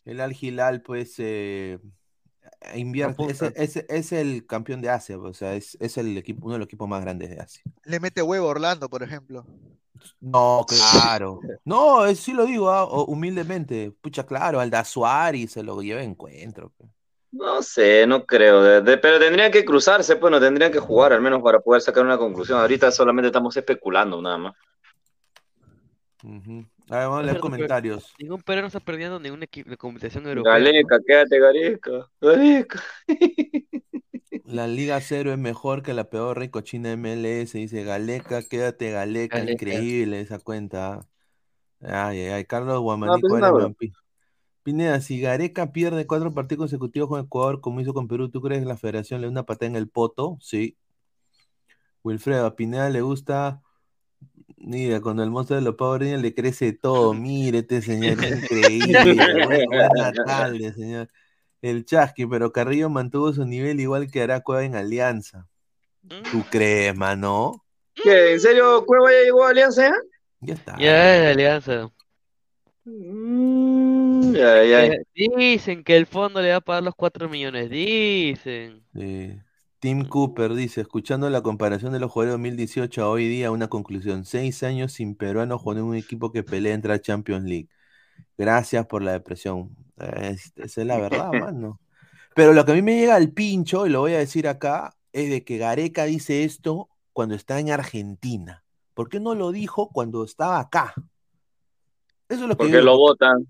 el Al Hilal, pues, eh, invierte. Es, es- es el campeón de Asia, o sea, es, es el equipo, uno de los equipos más grandes de Asia. Le mete huevo a Orlando, por ejemplo. No, claro. No, es- sí lo digo, ah, humildemente. Pucha, claro, al Dazuari se lo lleva en encuentro. pe. No sé, no creo. de- de- pero tendrían que cruzarse, pues no tendrían que jugar al menos para poder sacar una conclusión. Ahorita solamente estamos especulando nada más. Ujú. A ver, vamos a leer Pero- comentarios. Ningún peruano está perdiendo ningún equipo de competición europea. Galeca, quédate, Gareca. Gareca. La Liga Cero es mejor que la peor ricochina MLS, dice Galeca, quédate Galeca, Galeca. increíble esa cuenta. Ay, ay, ay, Carlos No, Guamanico pues, Areman, una broma. Pi- Pineda, si Gareca pierde cuatro partidos consecutivos con Ecuador, como hizo con Perú, ¿tú crees que la federación le da una patada en el poto? Sí. Wilfredo, a Pineda le gusta Mira, cuando el monstruo de los Power Rangers le crece todo, mire este señor, es increíble. Buenas tardes, señor. El Chasqui, pero Carrillo mantuvo su nivel igual que Aracueva en Alianza. ¿Tú crees, mano? ¿Qué? ¿En serio Cueva ya llegó a Alianza? ya? Ya está. Ya es Alianza. Mm, Dicen que el fondo le va a pagar los 4 millones. Dicen. Sí. Tim Cooper dice, escuchando la comparación de los jugadores de 2018 a hoy día, una conclusión. Seis años sin peruano jugando en un equipo que pelea entre a Champions League. Gracias por la depresión. Es- esa es la verdad, mano. Pero lo que a mí me llega al pincho, y lo voy a decir acá, es de que Gareca dice esto cuando está en Argentina. ¿Por qué no lo dijo cuando estaba acá? Eso es lo que Porque yo lo votan.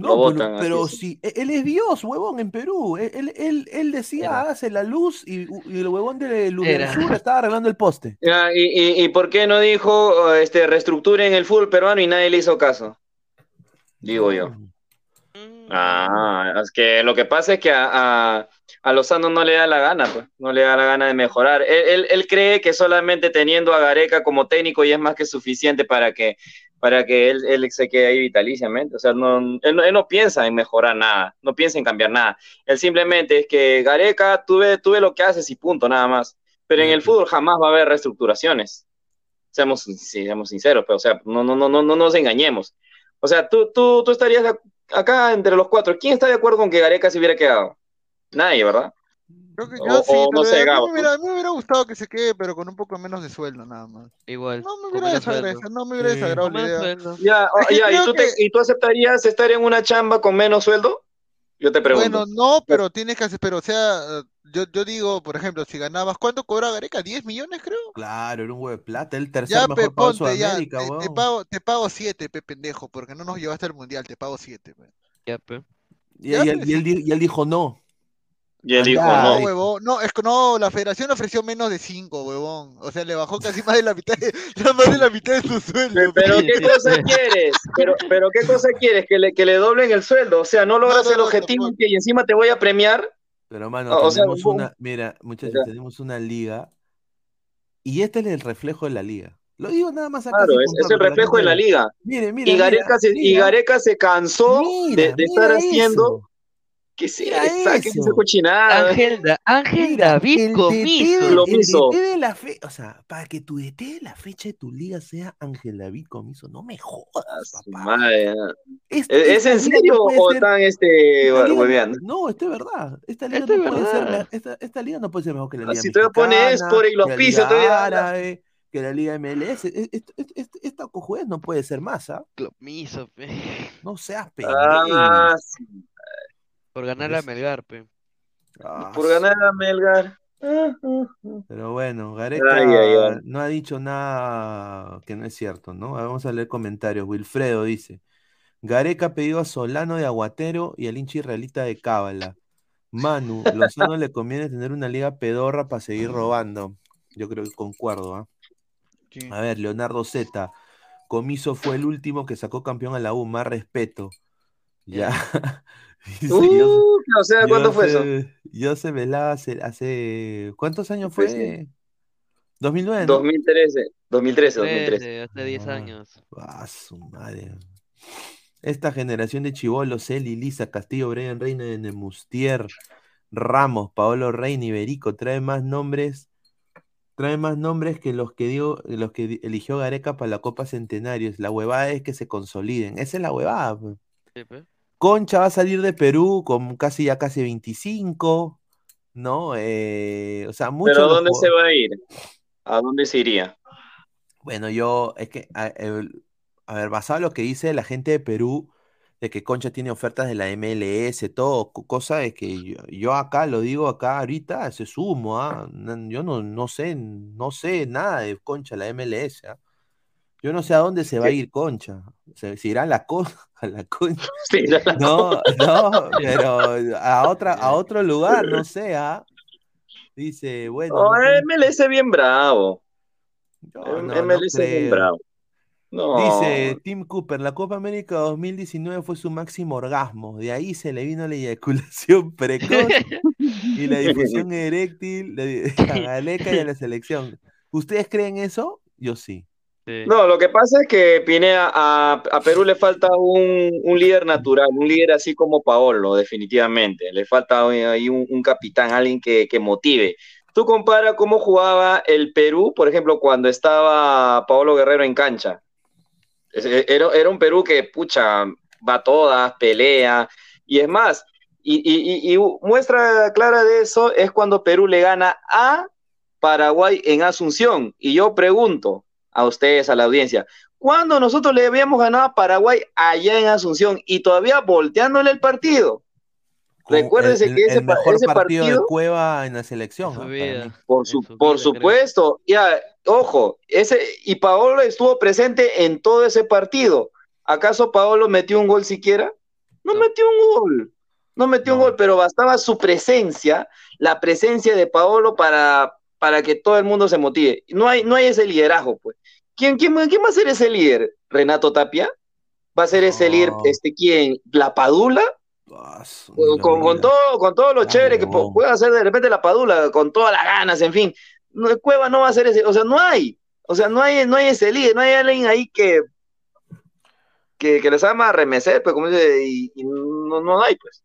No, lo pero, pero sí, e- él es Dios, huevón, en Perú. Él, él, él- él decía, hágase la luz y, y el huevón de Era. Sur estaba arreglando el poste. Ya, ¿y, y, y por qué no dijo este, reestructuren el fútbol peruano y nadie le hizo caso? Digo yo. Ah, es que lo que pasa es que a, a, a Lozano no le da la gana, pues, no le da la gana de mejorar. Él, él, él cree que solamente teniendo a Gareca como técnico ya es más que suficiente para que, para que él, él se quede ahí vitaliciamente. O sea, no, él, no- él no piensa en mejorar nada, no piensa en cambiar nada. Él simplemente es que Gareca, tú ves lo que haces y punto, nada más. Pero en el fútbol jamás va a haber reestructuraciones. Seamos, seamos sinceros, pero o sea, no, no, no, no, no nos engañemos. O sea, tú, tú, tú estarías acá entre los cuatro. ¿Quién está de acuerdo con que Gareca se hubiera quedado? Nadie, ¿verdad? Creo que O- yo sí, o no sé, a, mí Gabo, me hubiera, me gustado que se quede, pero con un poco menos de sueldo, nada más. Igual. No me hubiera desagradado, no me hubiera Sí. desagradado sueldo. Ya, Es que ya, ¿y tú, te- ¿y tú aceptarías estar en una chamba con menos sueldo? Yo te pregunto. Bueno, no, pero tienes que hacer, pero o sea, yo, yo digo, por ejemplo, si ganabas, ¿cuánto cobra Gareca? ¿10 millones, creo? Claro, era un huevo de plata, el tercer Ya, mejor pe, pago de ponte, ya, te, pago, te pago 7, pe, pendejo, porque no nos llevaste al mundial, te pago 7, pe. Ya, pe. Y, Ya, y él, y él sí. di- y él dijo no. Y él dijo, no. Huevón, no, es que no, la federación ofreció menos de 5, huevón. O sea, le bajó casi más de la mitad, de, la- más de la mitad de su sueldo. pe. Pero ¿qué cosa quieres? Pero, pero ¿qué cosa quieres? Que le, que le doblen el sueldo. O sea, no logras no, el no, objetivo y encima te voy a premiar. Pero mano, O- o sea, tenemos un- una, mira, muchachos, Ya. tenemos una liga y este es el reflejo de la liga. Lo digo nada más acá. Claro, es, es el reflejo de la liga. Mire, mira, Y mira, Gareca se, y Gareca se cansó mira, de, de estar haciendo. Que se Mira saquen esa eso. cochinada. Ángel, Ángel David Comiso. Lo mismo. DT de la fe, o sea, para que tu DT de la fecha de tu liga sea Ángel David Comiso, no me jodas, papá. madre. Es- ¿Es, es esta en serio no o ser- están este, esta hueveando? no, esto es verdad. Esta liga Esto no es puede ser, verdad. me- esta, esta liga no puede ser mejor que la Ah, liga si todavía pone mexicana, Esport y los que la pisos, liga todavía- árabe, que la liga MLS. E- Est- est- est- esta cojudez no puede ser más, ¿ah? Comiso, pe. No seas pendejo. Ah, sí, Por ganar a Melgar, pe. Ah, por ganar a Melgar. Ah, ah, ah. Pero bueno, Gareca Ay, ay, ay. no ha dicho nada que no es cierto, ¿no? A ver, Vamos a leer comentarios. Wilfredo dice: Gareca ha pedido a Solano de Aguatero y al hincha israelita de Cábala. Manu, Lozano le conviene tener una liga pedorra para seguir robando. Yo creo que concuerdo, ¿ah? Sí. A ver, Leonardo Z. Comiso fue el último que sacó campeón a la U, más respeto. Ya. Dice, yo- Uh, o sea, ¿cuándo fue eso? José- José Velada hace, hace- ¿Cuántos años Pues fue? 2009, ¿no? 2013, 2013, 2013. Trece, hace 10 Ah. años. Ah, su madre. Esta generación de chivolos, Eli, Lisa, Castillo, Brian Reina de Nemustier, Ramos, Paolo Reina, Iberico, trae más nombres, trae más nombres que los que dio, los que eligió Gareca para la Copa Centenarios. La huevada es que se consoliden. Esa es la huevada. pues. Sí, pe. Concha va a salir de Perú con casi ya casi 25, ¿no? Eh, o sea, muchos Pero ¿dónde se va a ir? ¿A dónde se iría? Bueno, yo, es que, a, ver, basado en lo que dice la gente de Perú, de que Concha tiene ofertas de la MLS, todo, co- cosa de que yo, yo acá lo digo acá ahorita, ese es humo, ¿ah? Yo no, no sé, no sé nada de Concha, la MLS, ¿ah? Yo no sé a dónde se va a ir Concha. Se, se irá a la, co- a la Concha. Sí, ya la- No, no, pero a otra, a otro lugar, no sé, ¿ah? Dice, bueno, No, no MLS bien bravo. no, no MLS bien bravo. Dice Tim Cooper, la Copa América 2019 fue su máximo orgasmo. De ahí se le vino la eyaculación precoz y la difusión eréctil de- a Galeca y a la selección. ¿Ustedes creen eso? Yo sí. No, lo que pasa es que Pinea, a, a Perú le falta un, líder natural, un líder así como Paolo, definitivamente. Le falta ahí un, capitán, alguien que, motive. Tú compara cómo jugaba el Perú, por ejemplo, cuando estaba Paolo Guerrero en cancha. E, Era, un Perú que, pucha, va todas, pelea. Y es más, y- y muestra clara de eso es cuando Perú le gana a Paraguay en Asunción. Y yo pregunto a ustedes, a la audiencia, ¿cuándo nosotros le habíamos ganado a Paraguay allá en Asunción y todavía volteándole el partido? Recuérdense el, que ese, el mejor ese partido, partido de Cueva en la selección. por, su- por supuesto, ya, ojo, ese, y Paolo estuvo presente en todo ese partido. ¿Acaso Paolo metió un gol siquiera? No, metió un gol, no metió un gol, pero bastaba su presencia, la presencia de Paolo para, para que todo el mundo se motive. No hay, no hay ese liderazgo, pues. ¿Quién, quién, quién va a ser ese líder? ¿Renato Tapia? ¿Va a ser ese líder, este, quién? ¿La Padula? Con, con- con todo, con todo lo chévere que pueda hacer de repente la Padula, con todas las ganas, en fin. No, Cueva no va a ser ese, o sea, no hay, o sea, no hay, no hay ese líder, no hay alguien ahí que, que, que les ama remecer, pues como dice, y, y no, no hay, pues.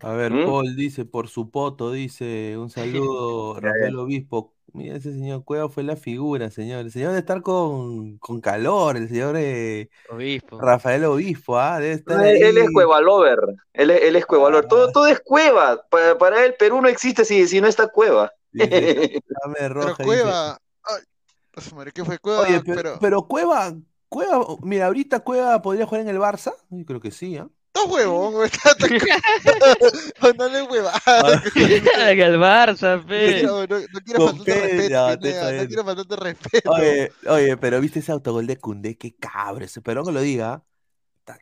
A ver, ¿Mm? Paul dice, por su poto, dice, un saludo, Rafael Obispo. Mira, ese señor Cueva fue la figura, señor. El señor debe estar con, con calor, el señor eh, Obispo. Rafael Obispo, ¿ah? Debe estar Él, él es. Cueva Lover, él, es- él es Cueva Lover, Ah. todo, todo es Cueva, para, para él Perú no existe si, si no está Cueva. Dame Pero roja, dice. Cueva. Ay, ¿qué fue Cueva? Oye, pero, pero, pero Cueva, Cueva, mira, ahorita Cueva podría jugar en el Barça. Yo creo que sí, ¿ah? Estás huevón, güey, estás No le huevada. En el Barça, pe. No, no, no quiero faltarte respeto, Pineda, no quiero faltarte respeto. Oye, oye, pero viste ese autogol de Cundé, qué cabrón, ese- perdón que lo diga.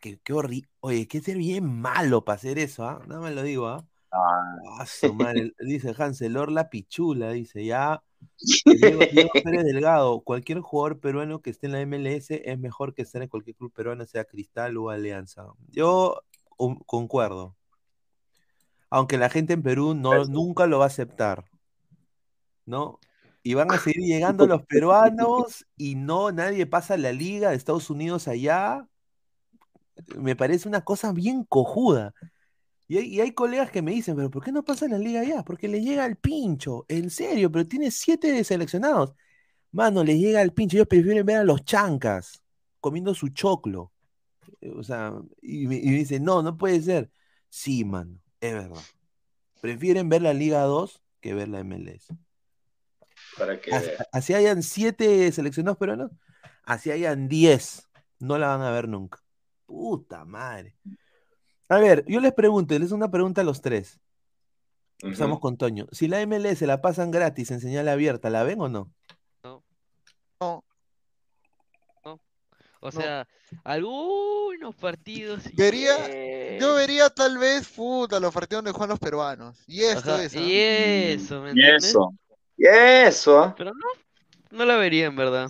Qué, qué horrible. Oye, que ser bien malo para hacer eso, ¿ah? No me lo digo, ¿ah? Ah, su madre. Dice Hansel, Lorla Pichula, dice, ya. Diego, Diego Pérez Delgado, cualquier jugador peruano que esté en la MLS es mejor que estar en cualquier club peruano, sea Cristal o Alianza. Yo um, concuerdo. Aunque la gente en Perú no, nunca lo va a aceptar. ¿No? Y van a seguir llegando los peruanos y no, nadie pasa la liga de Estados Unidos allá. Me parece una cosa bien cojuda. Y hay, y hay colegas que me dicen, pero ¿por qué no pasa la liga allá? Porque le llega al pincho, en serio, pero tiene siete seleccionados. Mano, le llega al pincho, ellos prefieren ver a los chancas comiendo su choclo. Eh, O sea, y me, y me dicen, no, no puede ser. Sí, mano, es verdad. Prefieren ver la Liga 2 que ver la MLS. Para que Así, así hayan siete seleccionados peruanos, así hayan diez, no la van a ver nunca. Puta madre. A ver, yo les pregunto, les hago una pregunta a los tres. Empezamos con Toño. Si la MLS la pasan gratis en señal abierta, ¿la ven o no? No. O sea, algunos partidos. Vería, yeah. yo vería tal vez, puta, los partidos donde juegan los peruanos. Y esto Ajá. ¿ah? y eso, ¿me Y entiendes? eso, y eso. Pero no, no la vería en verdad.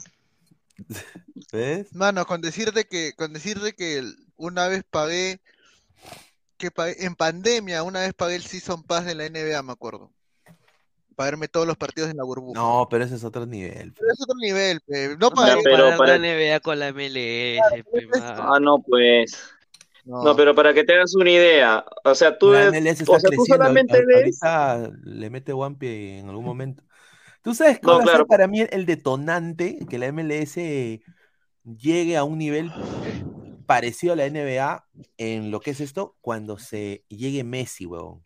¿Ves? Mano, con decirte que, con decirte que una vez pagué, que en pandemia, una vez pagué el Season Pass de la NBA, me acuerdo. Para verme todos los partidos en la burbuja. No, pero ese es otro nivel. Pero es otro nivel, pe. No Ya, pagué. pero para- la NBA con la MLS, pe, mano. Ah, no, pues. No. No, pero para que te hagas una idea, o sea, tú, La ves- MLS está o sea, tú creciendo. solamente ves, le mete Wampi en algún momento. ¿Tú sabes No, cuál claro. para mí el detonante que la MLS llegue a un nivel parecido a la NBA en lo que es esto? Cuando se llegue Messi, huevón.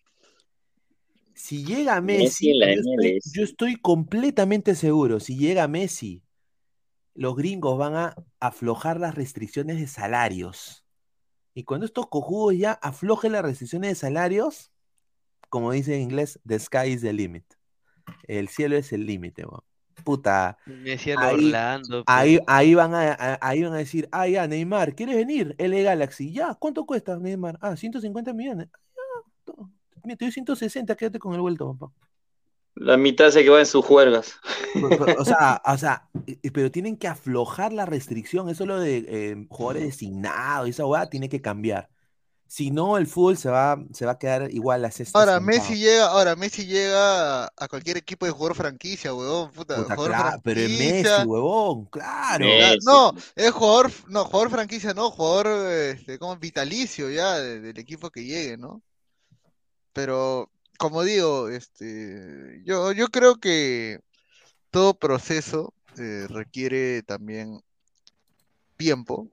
Si llega Messi estoy, yo estoy completamente seguro, si llega Messi, los gringos van a aflojar las restricciones de salarios. Y cuando estos cojudos ya aflojen las restricciones de salarios, como dice en inglés, the sky is the limit. El cielo es el límite, weón. Puta. Messi Ahí, Orlando, ahí, ahí van a, ahí van a decir, ah, ya, Neymar, ¿quieres venir? L Galaxy, ya, ¿cuánto cuesta, Neymar? Ah, 150 millones. Ah, mira, te doy 160, quédate con el vuelto, papá. la mitad se que va en sus juergas. O sea, o sea, pero tienen que aflojar la restricción. Eso lo de eh, jugadores designados, esa hueá tiene que cambiar. Si no, el fútbol se va, se va a quedar igual a sexta. Ahora. Messi llega, ahora Messi llega a cualquier equipo de jugador franquicia, huevón, puta, Puta, jugador claro, pero es Messi, huevón, claro. Messi. No, es jugador, no, jugador franquicia, no, jugador, este, como vitalicio ya de- del equipo que llegue, ¿no? Pero, como digo, este, yo, yo creo que todo proceso eh, requiere también tiempo.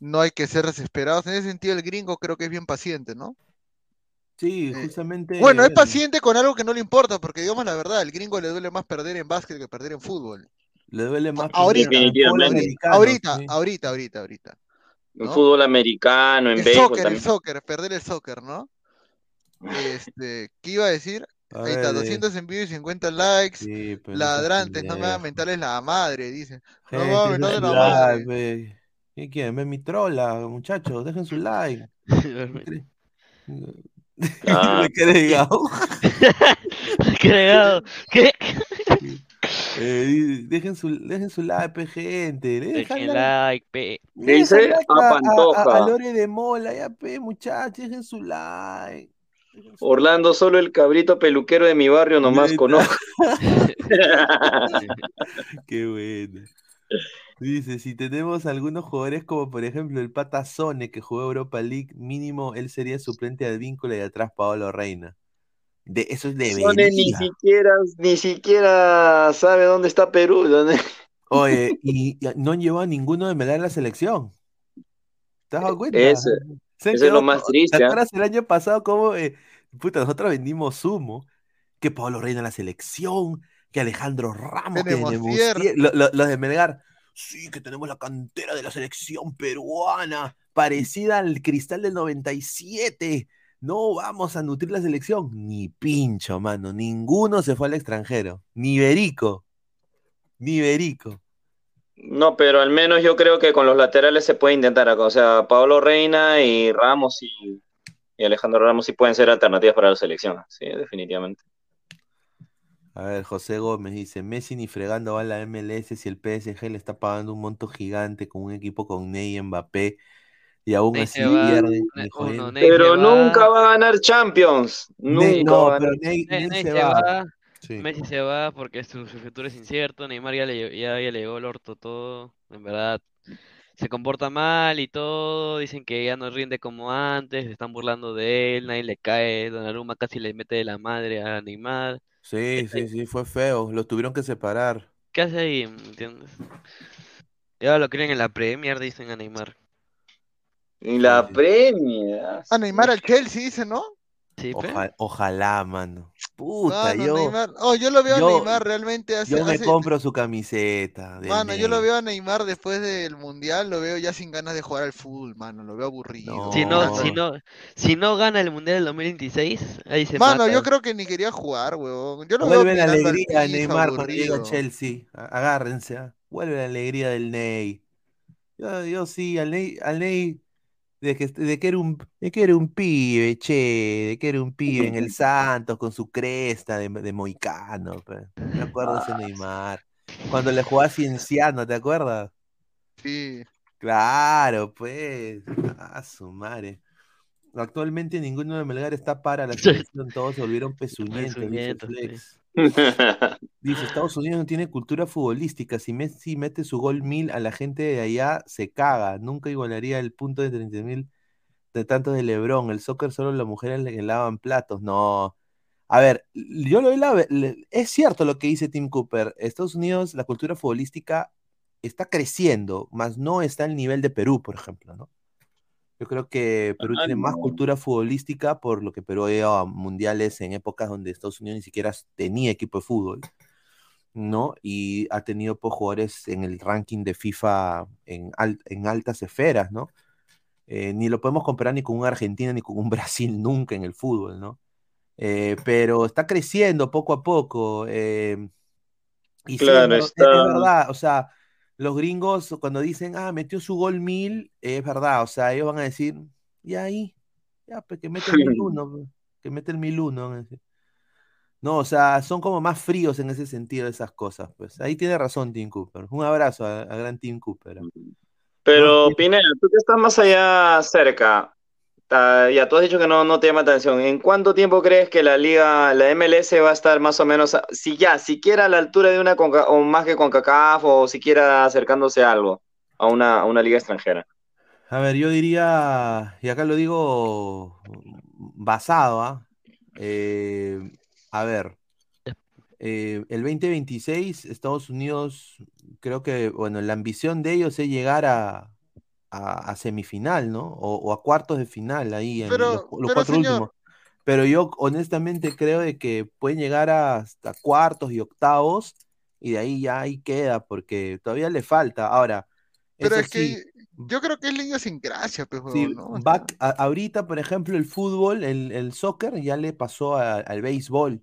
No hay que ser desesperados. En ese sentido, el gringo creo que es bien paciente, ¿no? Sí, Eh, justamente. Bueno, es paciente con algo que no le importa, porque digamos la verdad, al gringo le duele más perder en básquet que perder en fútbol. Le duele más Ahorita, perder Ahorita, sí. ahorita, ahorita, ahorita. En ¿no? fútbol americano, en El béisbol soccer, el también. soccer, perder el soccer, ¿no? Este, ¿qué iba a decir? A Ahí está, ver, eh, 200 en vivo y 50 likes. Sí, Ladrantes, no me mentales la madre, dice. No me mentales la madre. ve. ¿Qué quieren? Ven mi trola, muchachos, dejen su like. Ah. Me quedé ligado. Qué. Eh, dejen, su, dejen su like, pe, gente. Dejen like. pe. Le ¿Qué dejan dice? like a, a- a- Pantoja. a Lore de Mola, ya, pe, muchachos, dejen su like. Orlando, solo el cabrito peluquero de mi barrio nomás conozco. Qué bueno. Dice, si tenemos algunos jugadores como por ejemplo el Pata Sone que jugó Europa League, mínimo él sería suplente de Advíncula y atrás Paolo Reina. De, eso es Sone ni siquiera, ni siquiera sabe dónde está Perú. dónde- Oye, y, y no han llevado a ninguno de medalla a la selección. ¿Te has dado cuenta? Ese- Se han eso es lo más triste, ¿Te ¿ah? acuerdas el año pasado cómo, eh, puta, nosotros vendimos sumo? Que Pablo Reina a la selección, que Alejandro Ramos, que Tenemos Nemustier- Fier. lo- lo- los de Melgar. Sí, que tenemos la cantera de la selección peruana, parecida al cristal del 97. No vamos a nutrir la selección. Ni pincho, mano. Ninguno se fue al extranjero. Ni Berico. Ni Berico. No, pero al menos yo creo que con los laterales se puede intentar. O sea, Pablo Reina y Ramos y, y Alejandro Ramos sí pueden ser alternativas para la selección. Sí, definitivamente. A ver, José Gómez dice, Messi ni fregando va a la MLS si el PSG le está pagando un monto gigante con un equipo con Ney y Mbappé y aún Ney así se va, pierde. Ne- ni uno, jodiendo. Ney se Pero va, nunca va a ganar Champions. Nunca no, a pero ganar. Ney, Ne- Ney Ney se se va. va, Sí. Messi se va porque su, su futuro es incierto, Neymar ya le, lle- ya, ya le llegó el orto todo, en verdad. Se comporta mal y todo, dicen que ya no rinde como antes, se están burlando de él, nadie le cae, Donnarumma casi le mete de la madre a Neymar. Sí, sí, sí, fue feo. Los tuvieron que separar. ¿Qué hace ahí? ¿Me entiendes? Y ahora lo quieren en la Premier, dicen a Neymar. Y la. Premier. A Neymar al Chelsea, dice, ¿no? Sí, pe. Oja- ojalá, mano. Puta, Mano, yo, Neymar. Oh, yo lo veo a Neymar realmente hace, yo me hace- compro su camiseta. Mano, yo lo veo a Neymar después del Mundial, lo veo ya sin ganas de jugar al fútbol, mano, lo veo aburrido. Si no, si no, si no gana el Mundial del 2026, ahí se Mano, mata. yo creo que ni quería jugar, huevón. Yo lo veo Vuelve la alegría de Neymar cuando llega aburrido. Chelsea. A- Agárrense. ¿ah? Vuelve la alegría del Ney. Yo, yo sí, al Ney, al Ney de que, de que era un, de que era un pibe, che, de que era un pibe en el Santos con su cresta de, de moicano. pe. Me acuerdo de ese Neymar. Cuando le jugaba Cienciano, ¿te acuerdas? Sí. Claro, pues. A su madre. Actualmente ninguno de Melgar está para la selección, todos se volvieron pezuñentos, dice Pezuñentos, sí. Dice, Estados Unidos no tiene cultura futbolística. Si Messi mete su gol mil, a la gente de allá se caga. Nunca igualaría el punto de 30 mil de tanto de Lebron. El soccer solo las mujeres le lavan platos. No. A ver, yo lo es cierto lo que dice Tim Cooper. Estados Unidos, la cultura futbolística está creciendo, más no está al nivel de Perú, por ejemplo, ¿no? Yo creo que Perú Ah, tiene más no. cultura futbolística por lo que Perú ha ido a mundiales en épocas donde Estados Unidos ni siquiera tenía equipo de fútbol, ¿no? Y ha tenido pues, jugadores en el ranking de FIFA en, al- en altas esferas, ¿no? Eh, ni lo podemos comparar ni con una Argentina ni con un Brasil nunca en el fútbol, ¿no? Eh, pero está creciendo poco a poco. eh, y sí, Claro, es- está- es verdad, o sea, los gringos cuando dicen, ah, metió su gol mil, es verdad, o sea, ellos van a decir, y ahí, ya, pues que mete el mil uno, pues, que mete el mil uno. van a decir. No, o sea, son como más fríos en ese sentido esas cosas, pues. Ahí tiene razón Tim Cooper. Un abrazo a, a gran Tim Cooper. ¿ah? Pero, Pineda, tú que estás más allá cerca, ta- ya tú has dicho que no, no te llama atención. ¿En cuánto tiempo crees que la liga, la MLS va a estar más o menos, si ya, siquiera a la altura de una Conca- o más que CONCACAF o siquiera acercándose a algo, a una, a una liga extranjera? A ver, yo diría, y acá lo digo basado, ¿ah? Eh, a ver, eh, el 2026, Estados Unidos, creo que, bueno, la ambición de ellos es llegar a, a, a semifinal, ¿no? O, o a cuartos de final, ahí, en Pero- los, los pero, cuatro señor- últimos. Pero yo honestamente creo de que pueden llegar hasta cuartos y octavos, y de ahí ya ahí queda, porque todavía le falta. Ahora, Pero es sí, que yo creo que es liga sin gracia, pues, Sí, a- ahorita, por ejemplo, el fútbol, el, el soccer ya le pasó a- al béisbol.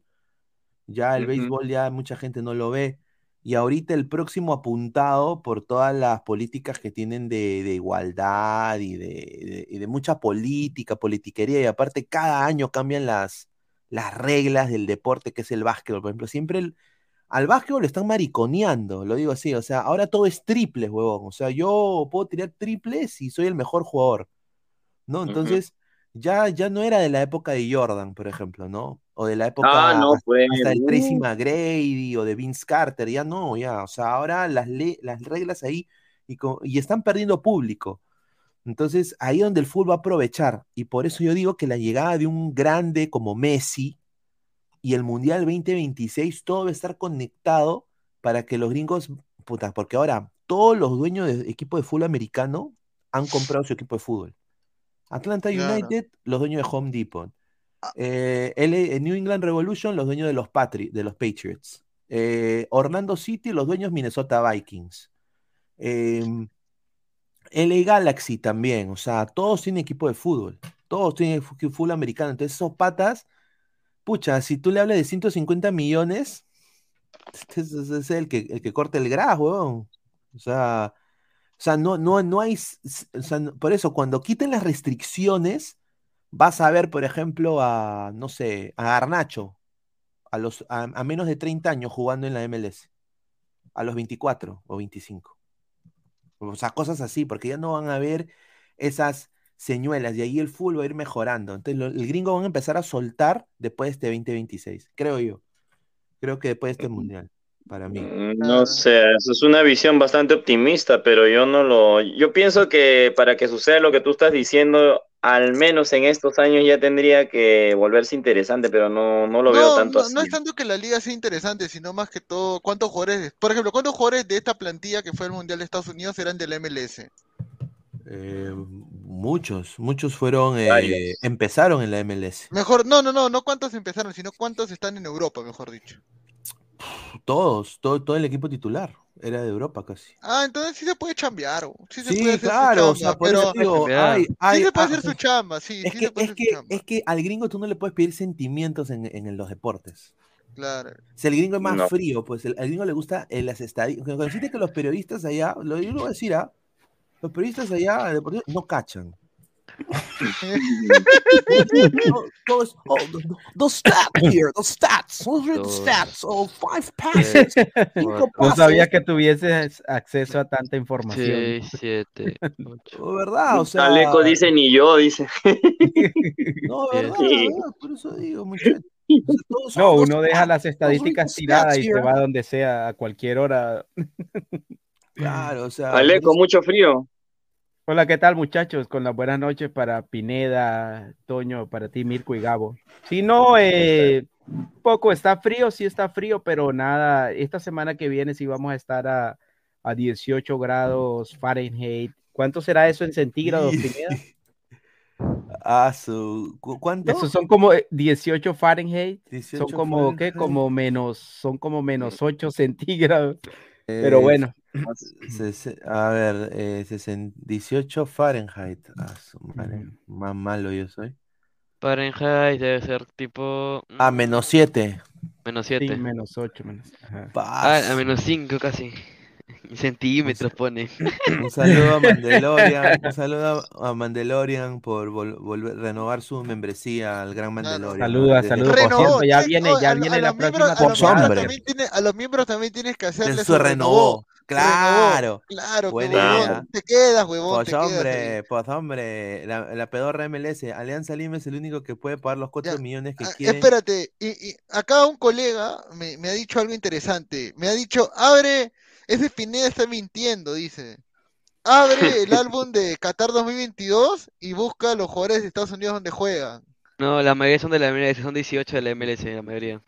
Ya el béisbol ya mucha gente no lo ve. Y ahorita el próximo apuntado por todas las políticas que tienen de, de igualdad y de, de- y de mucha política, politiquería, y aparte cada año cambian las, las reglas del deporte que es el básquetbol. Por ejemplo, siempre el- al básquetbol lo están mariconeando, lo digo así. O sea, ahora todo es triples, huevón. O sea, yo puedo tirar triples y soy el mejor jugador. ¿no? Entonces, ya, ya no era de la época de Jordan, por ejemplo, ¿no? O de la época Ah, no, pues. hasta del Tracy uh, McGrady o de Vince Carter, ya no, ya, o sea, ahora las, le- las reglas ahí y, y están perdiendo público. Entonces, ahí donde el fútbol va a aprovechar, y por eso yo digo que la llegada de un grande como Messi y el Mundial 2026, todo va a estar conectado para que los gringos, puta, porque ahora todos los dueños de equipo de fútbol americano han comprado su equipo de fútbol. Atlanta Claro. United, los dueños de Home Depot. Eh, LA New England Revolution, los dueños de los, Patri- de los Patriots. Eh, Orlando City, los dueños Minnesota Vikings. Em, LA Galaxy también, o sea, todos tienen equipo de fútbol, todos tienen fútbol americano. Entonces, esos patas, pucha, si tú le hablas de 150 millones, este es, el que, el que corta el gras. O sea, o sea, no, no, no hay, o sea, por eso, cuando quiten las restricciones, vas a ver, por ejemplo, a, no sé, a Garnacho, a, los, a, a menos de 30 años jugando en la MLS, a los 24 o 25. O sea, cosas así, porque ya no van a ver esas señuelas y ahí el fútbol va a ir mejorando. Entonces, lo- el gringo van a empezar a soltar después de este 2026, creo yo. Creo que después de este mundial, para mí. Mm, No sé, eso es una visión bastante optimista, pero yo no lo, yo pienso que para que suceda lo que tú estás diciendo, al menos en estos años ya tendría que volverse interesante, pero no, no lo veo tanto no, así. no es tanto que la liga sea interesante, sino más que todo, ¿cuántos jugadores, por ejemplo, cuántos jugadores de esta plantilla que fue el Mundial de Estados Unidos eran del MLS? Eh, muchos, muchos fueron, eh, empezaron en la MLS. Mejor, no, no, no, no cuántos empezaron, sino cuántos están en Europa, mejor dicho. Todos, todo, todo el equipo titular era de Europa casi. Ah, entonces sí se puede chambear, o- sí se Sí, puede hacer claro, o su sea, por pero digo, sí se puede ah, hacer su chamba, sí, es sí que, se puede es hacer su que, chamba, es que al gringo tú no le puedes pedir sentimientos en, en los deportes. claro. Si el gringo es más No. frío, pues el, al gringo le gusta eh, las estadísticas. Cuando deciste que los periodistas allá, lo, yo lo voy a decir, ¿ah? Los periodistas allá deportivos no cachan. Es, oh, the, the stat here, the stats, let's read the stats, oh, five passes, cinco No sabía pases. que tuvieses acceso a tanta información. 6, 7, 8. Oh, ¿Verdad? O sea, Aleco dice ni yo, dice. no, ¿verdad? Sí. ¿verdad? Por eso digo, muchachos. O sea, todos No, uno deja las estadísticas tiradas y se va donde sea, a cualquier hora. Claro, o sea, Aleco, mucho frío. Hola, ¿qué tal, muchachos? Con las buenas noches para Pineda, Toño, para ti, Mirko y Gabo. Si no, eh, poco está frío, sí está frío, pero nada, esta semana que viene sí vamos a estar a, a 18 grados Fahrenheit. ¿Cuánto será eso en centígrados, Pineda? Ah, su, ¿cu- ¿cuánto? Esos son como eh, 18 Fahrenheit. 18 son como, ¿qué? Fahrenheit. Como menos, son como menos 8 centígrados. Eh, Pero bueno, se- se- a ver, eh, sesen- 18 Fahrenheit. Ah, su madre, más malo yo soy. Fahrenheit debe ser tipo. Ah, mm, menos 7. Menos sí, 7. menos 8. Menos. Ah, a menos 5 casi. En centímetros pone. Un saludo a Mandalorian, un saludo a Mandalorian por vol- volver, renovar su membresía al gran Mandalorian. Saluda. Por Renovó, cierto, ya viene, ya a, viene a la los miembros, próxima a los miembros temporada. también tiene- a los miembros también tienes que hacerle su renovó. Claro. Claro, que Buena huevón, te quedas, huevón, Pues te quedas hombre, pues hombre, la, la pedorra MLS, Alianza Lima es el único que puede pagar los 4 millones que Ah, quieren. Espérate, y, y acá un colega me, me ha dicho algo interesante. Me ha dicho, abre, ese Pineda está mintiendo, dice. Abre el álbum de Qatar 2022 y busca los jugadores de Estados Unidos donde juegan. No, la mayoría son de la MLS, son 18 de la MLS, la mayoría.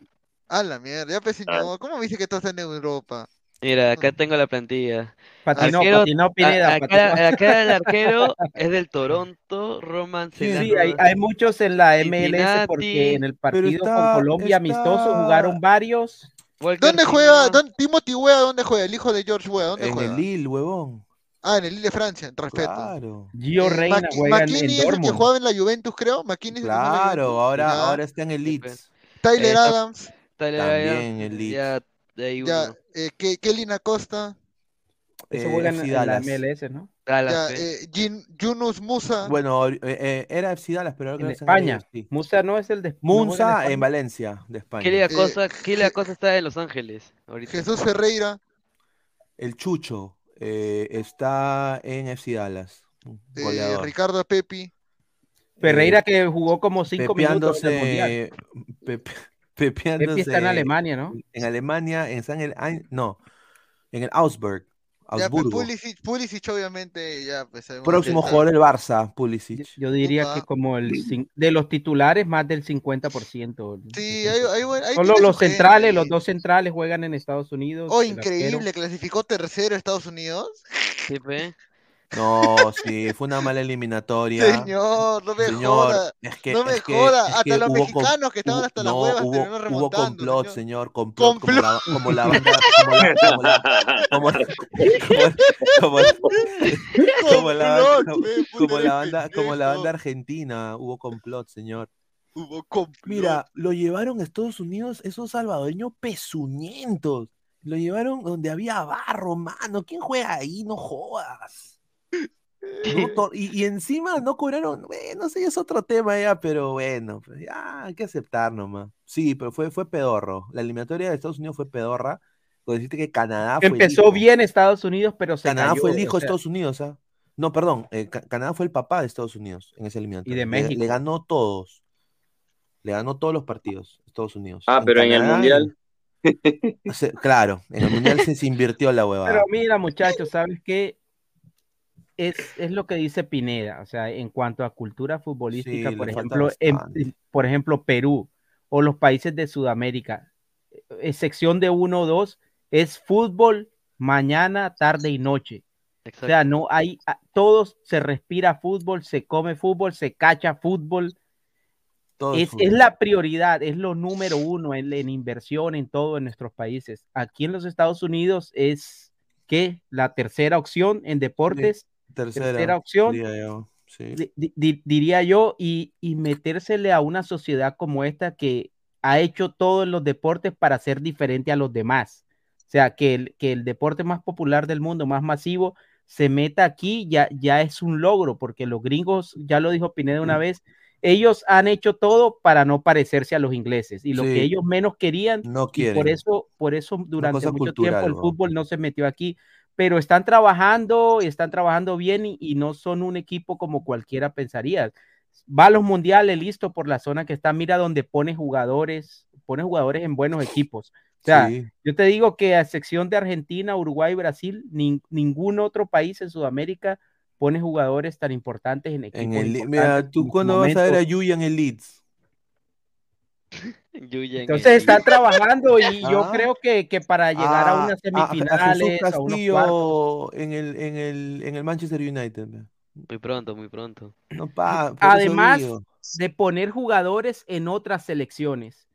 A la mierda, ya pues señor, ¿cómo me dice que estás en Europa? Mira, acá tengo la plantilla. Patinó, Arquero- patinó Pineda, a- acá, patinó. acá el arquero es del Toronto, Roman Sí, Celano. hay, hay muchos en la MLS Cincinnati, porque en el partido está- con Colombia amistoso jugaron varios. ¿Dónde juega? ¿Dónde, Timothy Wea, ¿dónde juega? El hijo de George Wea, ¿dónde En juega? el Lille, huevón. Ah, en el Lille de Francia, respeto. Claro. Gio Eh, Reina Mc- juega en, McKinney en es el que jugaba en la Juventus, creo. McKinney es el que jugaba en la Claro, ahora, Ya. ahora está en el Leeds. Tyler Eh, Adams. Tyler También Adams, el Leeds. Ya, de ahí Ya, eh, Ke- Kelly Acosta. Eso Eh, juega en, en la. MLS, ¿no? Dallas, Ya, pe. eh, Jin- Yunus Musa. Bueno, eh, eh, era FC Dallas, pero ahora En España. sí. Musa no es el de no España. en Valencia, de España. Eh, Acosta, Acosta está en Los Ángeles ahorita. Jesús Ferreira. El Chucho eh, está en FC Dallas. eh. Ricardo Pepi. Ferreira que jugó como cinco minutos en el. Pepeándose, pepe- pepeándose Pepi está en Alemania, ¿no? En Alemania, en San el, no, en el Augsburg, Ya, pues. Pulisic, Pulisic, obviamente, ya, pues Próximo jugador del Barça, Pulisic. Yo diría Upa. que como el de los titulares más del 50%. Sí, hay, hay, ahí Solo los centrales, los dos centrales juegan en Estados Unidos. Oh, arquero. increíble, clasificó tercero Estados Unidos. Sí, pe. No, sí, fue una mala eliminatoria. Señor, no me Señor, joda. es que, no me es que- joda. es Hasta que los hubo mexicanos que estaban hubo- hasta las no, huevas hubo, terminaron hubo remontando. complot, señor. señor, complot, como la, Complot. como la banda, como la, como la, como, como, como, la, Complot, como, la banda, como la banda argentina, hubo complot, señor. Hubo complot. Mira, lo llevaron a Estados Unidos esos salvadoreños pezuñentos. Lo llevaron donde había barro, mano. ¿Quién juega ahí? No jodas. No to- y, y encima no cobraron, bueno, no sé, es otro tema ya, pero bueno, pues ya hay que aceptar nomás. Sí, pero fue, fue pedorro. La eliminatoria de Estados Unidos fue pedorra. Con decirte que Canadá fue el Empezó hijo. bien Estados Unidos, pero se Canadá cayó, fue el o hijo de Estados Unidos, ¿ah? No, perdón, eh, Ca- Canadá fue el papá de Estados Unidos en esa eliminatoria. de Le- México. Le, ganó todos. Le ganó todos los partidos, Estados Unidos. Ah, pero en el Mundial. claro, en el Mundial se, se invirtió la huevada. Pero mira, muchachos, ¿sabes qué? Es, es lo que dice Pineda, o sea, en cuanto a cultura futbolística, Sí, por ejemplo, en- por ejemplo, Perú o los países de Sudamérica, excepción de uno o dos, es fútbol mañana, tarde y noche. O sea, no hay, todos se respira fútbol, se come fútbol, se cacha fútbol. Todo Es, fútbol. es la prioridad, es lo número uno en, en inversión en todo en nuestros países. Aquí en los Estados Unidos es que la tercera opción en deportes, tercera, tercera opción, diría yo, sí. di- di- di- diría yo, y, y metérsele a una sociedad como esta que ha hecho todo en los deportes para ser diferente a los demás. O sea, que el, que el deporte más popular del mundo, más masivo, se meta aquí, ya, ya es un logro, porque los gringos, ya lo dijo Pineda una vez, ellos han hecho todo para no parecerse a los ingleses, y lo Sí. que ellos menos querían, No y quieren. por eso, por eso durante mucho cultural, tiempo el fútbol no se metió aquí, pero están trabajando, están trabajando bien y, y no son un equipo como cualquiera pensaría. Va a los mundiales, listo, por la zona que está, mira donde pone jugadores, pone jugadores en buenos equipos. O sea, Sí. yo te digo que a excepción de Argentina, Uruguay, Brasil, nin- ningún otro país en Sudamérica pone jugadores tan importantes en equipos. En el, mira, ¿tú cuándo vas a ver a. Yuya en el Leeds? Yuya en Entonces el- están trabajando y yo Ah. creo que, que para llegar a Ah, unas a- a Jesús semifinales, a, unos Castillo cuartos. en el, en el, en el Manchester United. Muy pronto, muy pronto. No, pa, Además de poner jugadores en otras selecciones.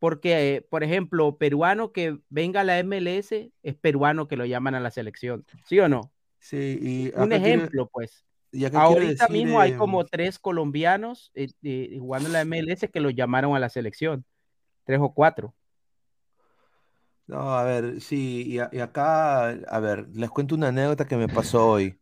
Porque, eh, por ejemplo, peruano que venga a la MLS es peruano que lo llaman a la selección. ¿Sí o no? Sí, y Un ejemplo, pues. Ahorita decir, mismo hay eh, como tres colombianos eh, eh, jugando en la MLS que lo llamaron a la selección. Tres o cuatro. No, a ver, sí, y, a- y acá, a ver, les cuento una anécdota que me pasó hoy.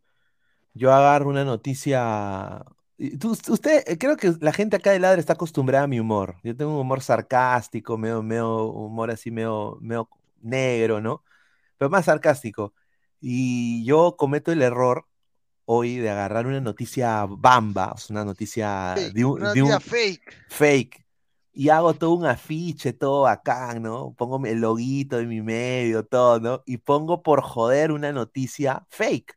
Yo agarro una noticia. usted, eh, creo que la gente acá de Ladra está acostumbrada a mi humor. Yo tengo un humor sarcástico, medio, medio humor así, medio, medio negro, ¿no? Pero más sarcástico. Y yo cometo el error hoy de agarrar una noticia bamba, o sea, una noticia Fake, de un, una de un- fake. fake. Y hago todo un afiche, todo bacán, ¿no? Pongo el loguito en mi medio, todo, ¿no? Y pongo por joder una noticia fake,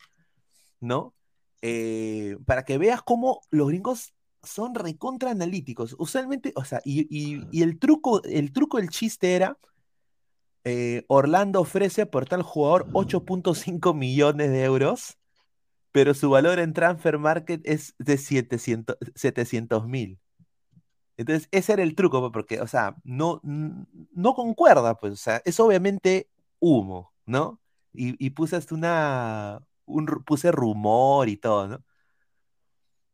¿no? Eh, para que veas cómo los gringos son recontra analíticos. Usualmente, o sea, y, y- y el truco, el truco del chiste era, eh, Orlando ofrece por tal jugador 8.5 millones de euros, pero su valor en Transfer Market es de 700 mil. Entonces, ese era el truco, pues, porque, o sea, no, no concuerda, pues, o sea, es obviamente humo, ¿no? Y, y puse hasta una, un, puse rumor y todo, ¿no?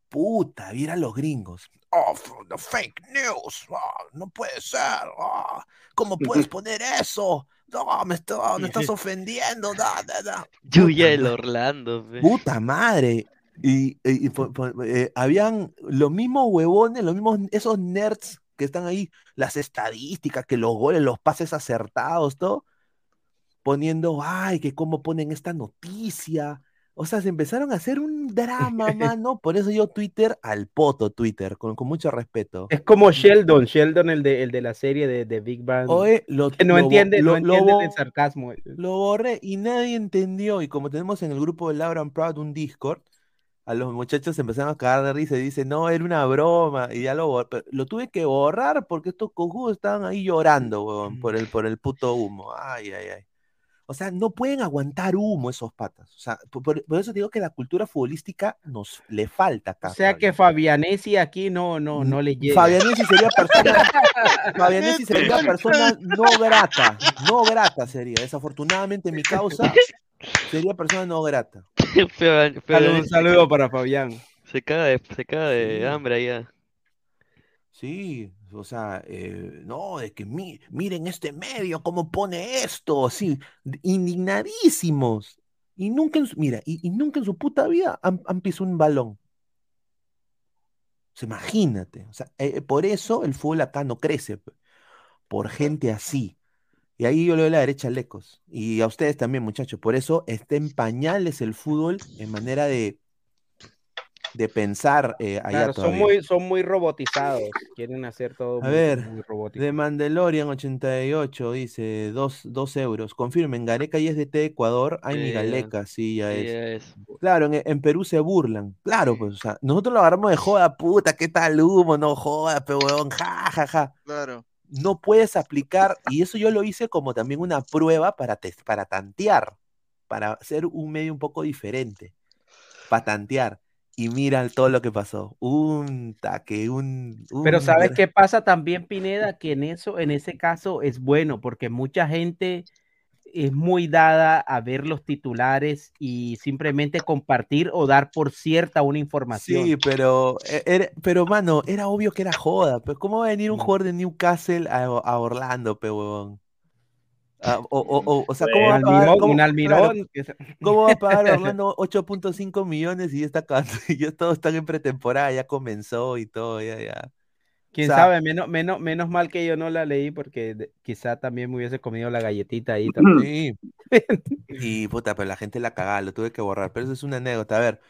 Puta, mira los gringos. Oh, the fake news. ah, no puede ser. ah, ¿Cómo puedes poner eso? No, me, está- me estás ofendiendo. da, da, da". Lluvia del Orlando. Puta madre. Y, y- y po- po- eh, habían los mismos huevones, los mismos, esos nerds que están ahí, las estadísticas, que los goles, los pases acertados, todo, poniendo, ay, que cómo ponen esta noticia. O sea, se empezaron a hacer un drama, mano. Por eso yo Twitter al poto, Twitter, con, con mucho respeto. Es como Sheldon, Sheldon, el de, el de la serie de, de Big Bang. Oye, lo, que no lo entiende, lo- no entiende el sarcasmo. Lo borré y nadie entendió. Y como tenemos en el grupo de Laura and Proud un Discord, a los muchachos se empezaron a cagar de risa y dicen, no, era una broma. Y ya lo borré. Lo tuve que borrar porque estos cojudos estaban ahí llorando, huevón, por el, por el puto humo. Ay, ay, ay. O sea, no pueden aguantar humo esos patas. O sea, por, eso digo que la cultura futbolística nos le falta acá. O sea que Fabianesi aquí no, no, no le llega. Fabianesi sería persona, Fabianesi sería persona no grata, no grata sería. Desafortunadamente mi causa sería persona no grata. Un saludo para Fabián. Se caga de, se caga de hambre allá. Sí, o sea, eh, no, de que mi- miren este medio, cómo pone esto, así, indignadísimos. Y nunca, en su- mira, y, nunca en su puta vida han, pisado un balón. O imagínate. O sea, eh, por eso el fútbol acá no crece, pe, por gente así. Y ahí yo le doy la derecha a Lecos. Y a ustedes también, muchachos. Por eso está en pañales el fútbol en manera de, de pensar eh, allá Claro, son muy, son muy robotizados. Quieren hacer todo A muy, ver, muy robótico. de Mandalorian 88 dice 2 euros. Confirmen, Gareca ya es de T Ecuador. Ay, mi Sí, ya. Galeca, sí, ya Sí, es. Claro, en, en Perú se burlan. Claro, pues, o sea, nosotros lo agarramos de joda, puta, qué tal humo, no joda, pero huevón, ja, ja, ja. Claro. No puedes aplicar, y eso yo lo hice como también una prueba para, para tantear, para hacer un medio un poco diferente, para tantear. Y mira todo lo que pasó. Un taque, un. Pero ¿sabes qué pasa también, Pineda? Que en eso, en ese caso es bueno, porque mucha gente es muy dada a ver los titulares y simplemente compartir o dar por cierta una información. Sí, pero, e- era- pero mano, era obvio que era joda. Pero ¿cómo va a venir un jugador de Newcastle a, a Orlando, pe huevón? Ah, o, o, o, o sea, ¿cómo va a pagar? cómo- claro, ¿Cómo va a pagar Orlando 8.5 millones y ya está ya todos están en pretemporada, ya comenzó y todo, ya, ya. Quién sea, sabe, menos, menos, menos mal que yo no la leí porque quizá también me hubiese comido la galletita ahí también. Sí. Y puta, pero la gente la cagaba, lo tuve que borrar. Pero eso es una anécdota. A ver,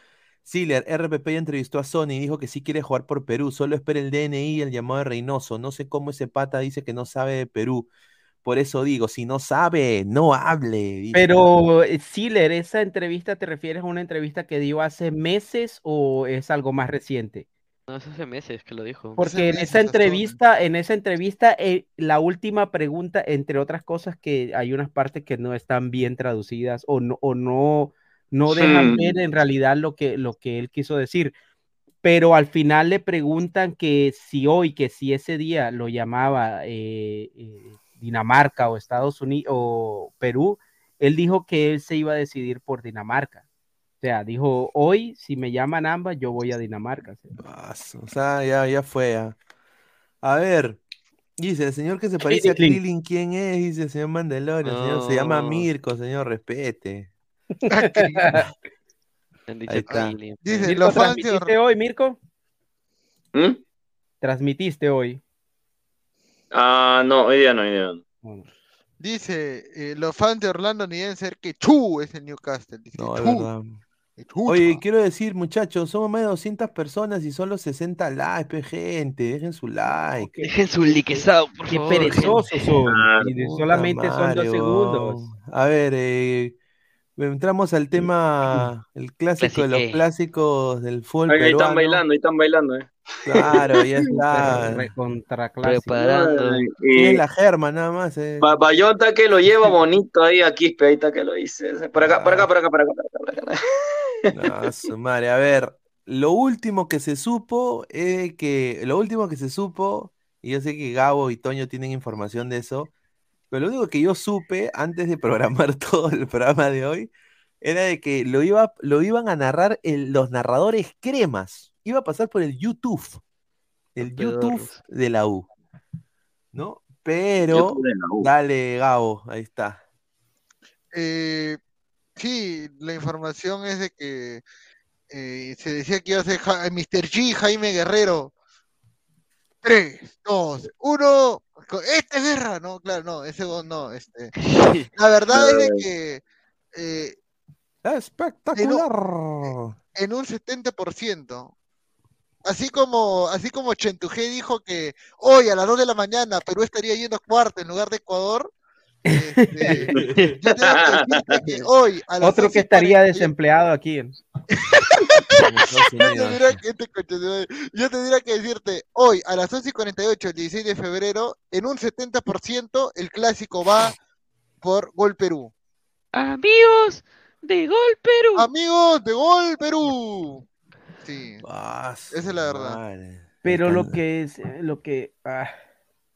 Siler, RPP ya entrevistó a Sony y dijo que sí quiere jugar por Perú. Solo espera el DNI y el llamado de Reynoso. No sé cómo ese pata dice que no sabe de Perú. Por eso digo, si no sabe, no hable. dice. Pero, eh, Siler, ¿esa entrevista te refieres a una entrevista que dio hace meses o es algo más reciente? No, eso hace meses que lo dijo. Porque en esa entrevista, en esa entrevista, eh, la última pregunta, entre otras cosas, que hay unas partes que no están bien traducidas o no, o no, no dejan Hmm. ver en realidad lo que, lo que él quiso decir. Pero al final le preguntan que si hoy, que si ese día lo llamaba eh, eh, Dinamarca o Estados Unidos o Perú, él dijo que él se iba a decidir por Dinamarca. O sea, dijo, hoy si me llaman ambas, yo voy a Dinamarca. O sea, ya, ya fue. ya. A ver, dice el señor que se parece a Krillin. ¿quién es? Dice el señor Mandalorian. señor, se llama No. Mirko, señor, respete. Dicho Ahí está. Dice, Mirko, los fans de ¿transmitiste hoy, Mirko? ¿Mm? Transmitiste hoy. Ah, no, hoy día no, hoy día no. Dice, eh, los fans de Orlando ni deben ser que Chu es el Newcastle. Dice, No, es. Oye, quiero decir, muchachos, somos más de 200 personas y solo 60 likes, gente. Dejen su like. Dejen su liquezado, por Qué favor. perezosos son. Y de- Puta solamente son dos segundos. A ver, eh, entramos al tema, el clásico de los clásicos del fútbol Ahí, ahí están bailando, ahí están bailando, eh. Claro, ya está. Preparando. Y la germa nada más. eh. Ba- Bayonta que lo lleva bonito ahí a Quispe, ahí está que lo dice. Por acá, por acá, por acá, por acá, por acá, por acá. No, su madre. A ver, lo último que se supo es que, lo último que se supo, y yo sé que Gabo y Toño tienen información de eso, pero lo único que yo supe antes de programar todo el programa de hoy era de que lo, iba, lo iban a narrar el- los narradores cremas. Iba a pasar por el YouTube, el YouTube de la U, ¿no? Pero, dale, Gabo, ahí está. Eh, sí, la información es de que eh, se decía que iba a ser Ja- Mr. G, Jaime Guerrero. 3, 2, 1. Esta es guerra. No, claro, no, ese no. Este. La verdad es de que eh, Espectacular. en un 70%. Así como, así como Chentujé dijo que hoy a las 2 de la mañana Perú estaría yendo a cuarto en lugar de Ecuador. este, yo tengo que decirte que hoy a las Otro 11 que estaría 48 desempleado aquí. En Yo tendría que, este yo tendría que decirte, hoy a las 11 y 48, el 16 de febrero, en un 70% el clásico va por Gol Perú. Amigos de Gol Perú. Amigos de Gol Perú. Sí, Ah, esa es la verdad. madre. Pero lo que es, eh, lo que, ah,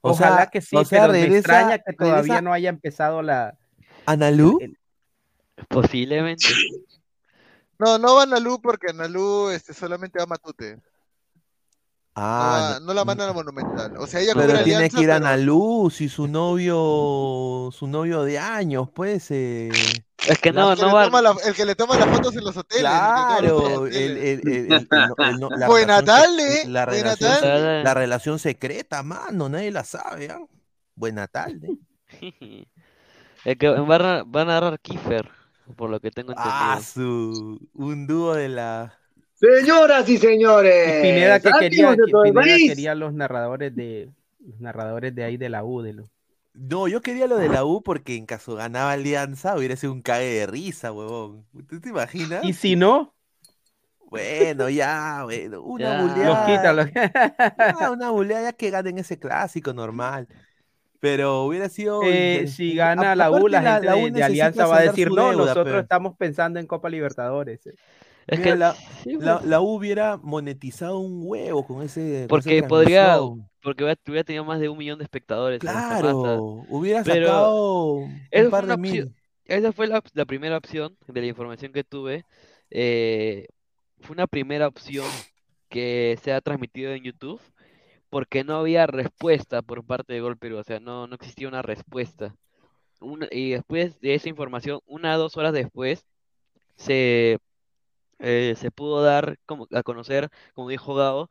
O ojalá sea- que sí, o sea, pero me regresa- extraña que todavía regresa- no haya empezado la. ¿Analú? el- Posiblemente. No, no va Analú porque Analú este, solamente va a Matute. Ah, no la mandan a Monumental. O sea, ella Pero tiene alianza, que ir a Analú, si su novio, su novio de años, pues. eh, Es que no, el, no va. toma la- el que le toma las fotos en los hoteles. el Claro, el, el, el, el- el- el- Buena relación tarde, sec- la relación, la secreta, mano, nadie la sabe, ¿ah? Buena tarde. Es que van a, van a agarrar Kiefer, por lo que tengo entendido. Ah, su, un dúo de la... Señoras y señores, Y Pineda que quería, que el Pineda quería los narradores de los narradores de ahí de la U, de los No, yo quería lo de la U porque en caso ganaba Alianza hubiera sido un cague de risa, huevón. ¿Tú te imaginas? Y si no, Bueno, ya, bueno, una Ya. los buleada. quita, los ya, una buleada ya que ganen ese clásico normal. Pero hubiera sido. Eh, si a- gana la U, la gente la U de, Alianza va a decir, no, deuda, nosotros pe". estamos pensando en Copa Libertadores. eh". Es Mira, que la, sí, la, pues, la U hubiera monetizado un huevo con ese. con porque podría. Porque hubiera, tenido más de un millón de espectadores. Claro, hubiera Pero sacado un par opción. mil. Esa fue la, la primera opción de la información que tuve. eh, fue una primera opción que se ha transmitido en YouTube porque no había respuesta por parte de Gol Perú, o sea, no, no existía una respuesta. Una- y después de esa información, una o dos horas después, se, eh, se pudo dar como, a conocer, como dijo Gabo,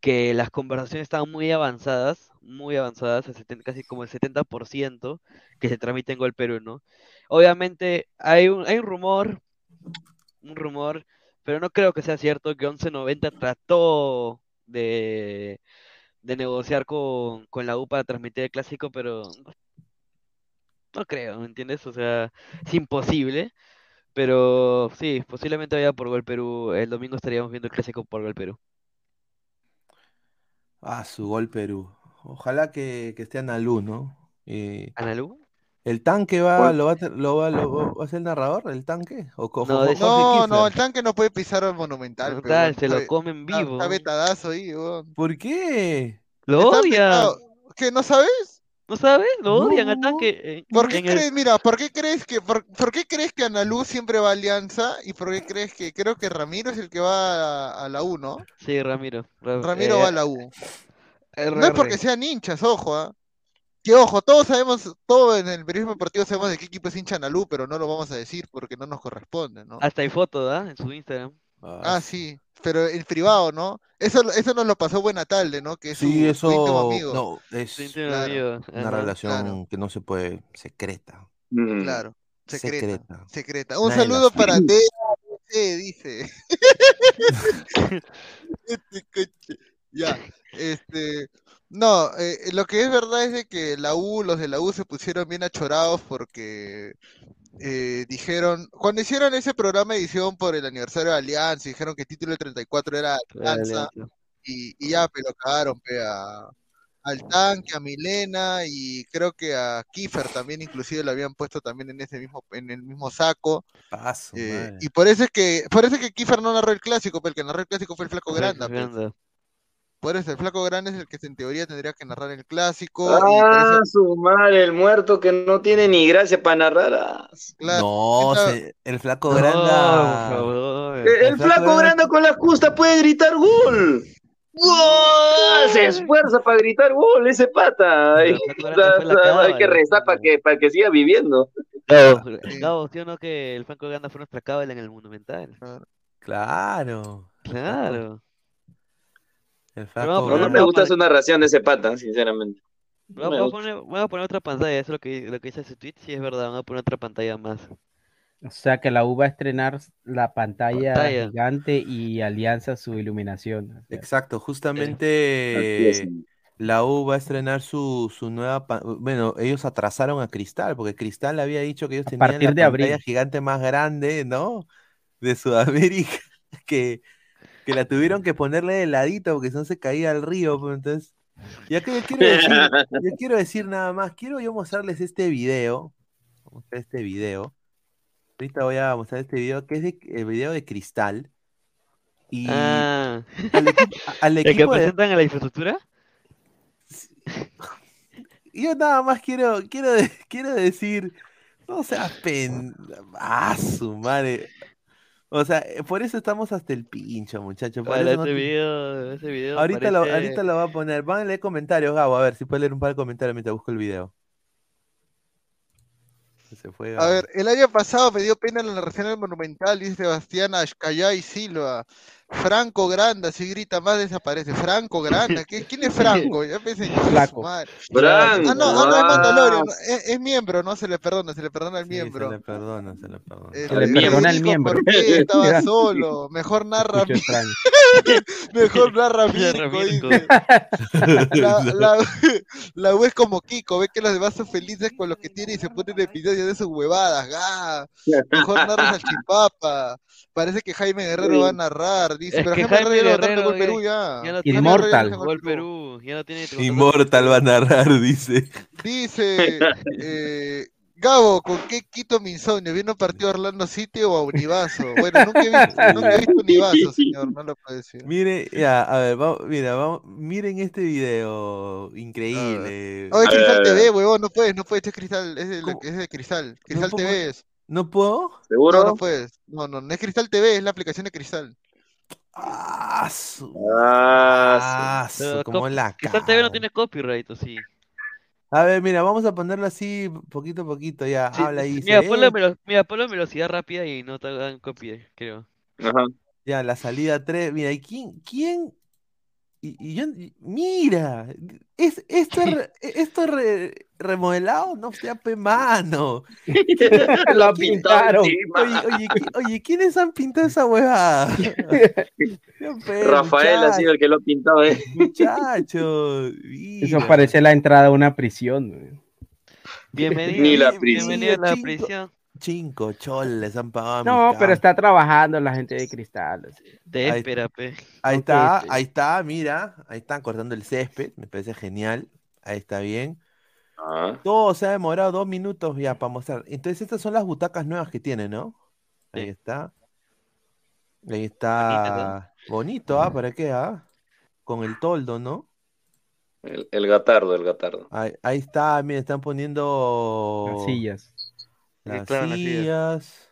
que las conversaciones estaban muy avanzadas, muy avanzadas, el 70 casi como el 70% que se transmite en Gol Perú, ¿no? Obviamente hay un, hay un rumor, un rumor, pero no creo que sea cierto que 1190 trató de, de negociar con, con la U para transmitir el clásico, pero no, no creo, ¿me entiendes? O sea, es imposible, pero sí, posiblemente vaya por Gol Perú, el domingo estaríamos viendo el clásico por Gol Perú. Ah, su gol Perú. Ojalá que, que esté Analú, ¿no? Eh, ¿Analú? ¿El tanque va, lo va, lo va, lo va- va a ser el narrador? ¿El tanque? ¿O No, No, no, el tanque no puede pisar al Monumental. Total, se lo comen vivo. Está vetadazo ahí, weón. ¿Por qué? Lo Está odian. vetado. ¿Qué, no sabes? ¿No sabes? Lo odian No. tanque. en- ¿Por qué el- crees, mira, por qué crees que, por, por qué crees que Analú siempre va a Alianza? ¿Y por qué crees que, creo que Ramiro es el que va a, a la U, ¿no? Sí, Ramiro. Ra- Ramiro eh, va a la U. RR. No es porque sean hinchas, ojo, ¿ah? Que ojo, todos sabemos, todos en el periodismo deportivo sabemos de qué equipo es hincha Analú, pero no lo vamos a decir porque no nos corresponde, ¿no? Hasta hay foto, ¿ah? En su Instagram. Ah, sí. pero en privado, ¿no? Eso, eso nos lo pasó Buenatalde, ¿no? Que es Sí, su, su íntimo eso amigo. no, es Claro. una ajá. relación claro. que no se puede, secreta. Mm. Claro, secreta, Secreta. secreta. Un Nadie saludo para DABC, dice. Este coche. Ya, este, no, eh, lo que es verdad es de que la U, los de la U se pusieron bien achorados porque eh, dijeron, cuando hicieron ese programa de edición por el aniversario de Alianza, dijeron que el título del 34 era Era Alianza, y, y ya, pero cagaron, pe, a, al tanque, a Milena y creo que a Kiefer también, inclusive lo habían puesto también en ese mismo, en el mismo saco. Paso, eh, madre. y por eso es que, por eso es que Kiefer no narró el clásico, pero el que narró el clásico fue el Flaco Flaco Granda, Granda. Por eso el Flaco Grande es el que en teoría tendría que narrar el clásico. Ah, eso, su madre, el muerto que no tiene ni gracia para narrar. ah. claro, No, se- el flaco No, Granda. favor. El, el El flaco flaco Grande- grande con la justa puede gritar gol. ¡Gol! Se esfuerza para gritar gol ese pata. Hay que rezar para que, para que siga viviendo. Gabo, Sí. Gabo, ¿sí o no que el Franco Granda fue nuestra cábala en el Monumental? Claro. Claro. Pero No, no me gusta su narración de ese pata, sinceramente. No me a gusta. poner, vamos a poner otra pantalla, eso es lo que, lo que dice su tweet, sí es verdad, vamos a poner otra pantalla más. O sea que la U va a estrenar la pantalla, Pantalla. gigante y Alianza su iluminación. O sea, Exacto, justamente la U va a estrenar su, su nueva, bueno, ellos atrasaron a Cristal, porque Cristal había dicho que ellos A tenían la de pantalla abril. gigante más grande, ¿no? De Sudamérica, que, que la tuvieron que ponerle de ladito porque si no se caía al río, pues entonces, ya que yo quiero decir, yo quiero decir nada más, quiero yo mostrarles este video, Vamos a mostrar este video, ahorita voy a mostrar este video, que es de- el video de Cristal, y Ah, al equipo, al ¿el que equipo de, presentan a la infraestructura? Yo nada más quiero, quiero, quiero decir, no seas pen... Ah, su madre. O sea, eh, por eso estamos hasta el pincho, muchachos. Por Vale, eso no te- video, ese video Ahorita lo, ahorita lo voy a poner. Van a leer comentarios, Gabo. A ver si puede leer un par de comentarios mientras busco el video. Se fue A ver, el año pasado me dio pena la narración del Monumental, dice Sebastián Ashcayay Silva. Franco Granda, si grita más desaparece. Franco Granda, ¿qué- ¿quién es Franco? Ya pensé Flaco. Franco, Ah, no, ah, no, es. Mandalorian, no, es, es miembro, no se le perdona, se le perdona al Sí, miembro. se le perdona, se le perdona. Este, Se le miembro. perdona el dijo, miembro. ¿Por qué estaba solo? Mejor narra, mejor narra Mirko. La, la, la U es como Kiko, ve que los demás son felices con lo que tiene y se ponen episodios de sus huevadas. Mejor narra Salchipapa. Parece que Jaime Guerrero va a narrar, dice. Es pero que Jaime Guerrero Perú ya. no Inmortal. Gol Perú. Ya no tiene Inmortal va a narrar, dice. Dice eh, Gabo, ¿con qué quito mi insomnio? ¿Viene un partido a Orlando City o a Univaso? Bueno, nunca he visto, nunca he visto Univaso, señor, no lo puedo decir. Mire, ya, a ver, vamos, mira, vamos, miren este video increíble. Oh, es A Cristal ver. TV, huevón, no puedes, no puedes, es Cristal, es de, es de Cristal. Cristal TV es. ¿No puedo? No, ¿Seguro? no puedes. No, no, no es Cristal TV, es la aplicación de Cristal. Ah, su- Ah, ah, su- Pero cómo cop- la Cristal TV no tiene copyright, ¿o sí? A ver, mira, vamos a ponerlo así poquito a poquito, ya, Sí, habla ahí. Mira, ponlo, "Eh, mira, ponlo en velocidad rápida y no te hagan copy, creo. Ajá. Ya, la salida 3, mira, ¿y quién, quién? Y, y yo, y- mira, es, esto, es re- esto es re- remodelado, no sea pe mano. Lo ha ¿Quién- pintado Oye, oye, ¿qui- oye, ¿quiénes han pintado esa huevada? Rafael ha sido el que lo ha pintado, ¿eh? Muchachos, Eso parece la entrada a una prisión. Bienvenido, Ni la Mira, bienvenido a la prisión. Cinco choles han pagado No, pero está trabajando la gente de Cristal. Te Ahí- espera, pe. Ahí está, ahí está, mira, ahí están cortando el césped, me parece genial, ahí está bien. Ah. Todo se ha demorado dos minutos ya para mostrar. Entonces estas son las butacas nuevas que tiene, ¿no? Ahí Sí. está. Ahí está. Bonito, ¿ah? ¿Para qué, ah? Con el toldo, ¿no? El, el gatardo, el gatardo. Ahí, ahí está, miren, están poniendo Las sillas. Las sillas.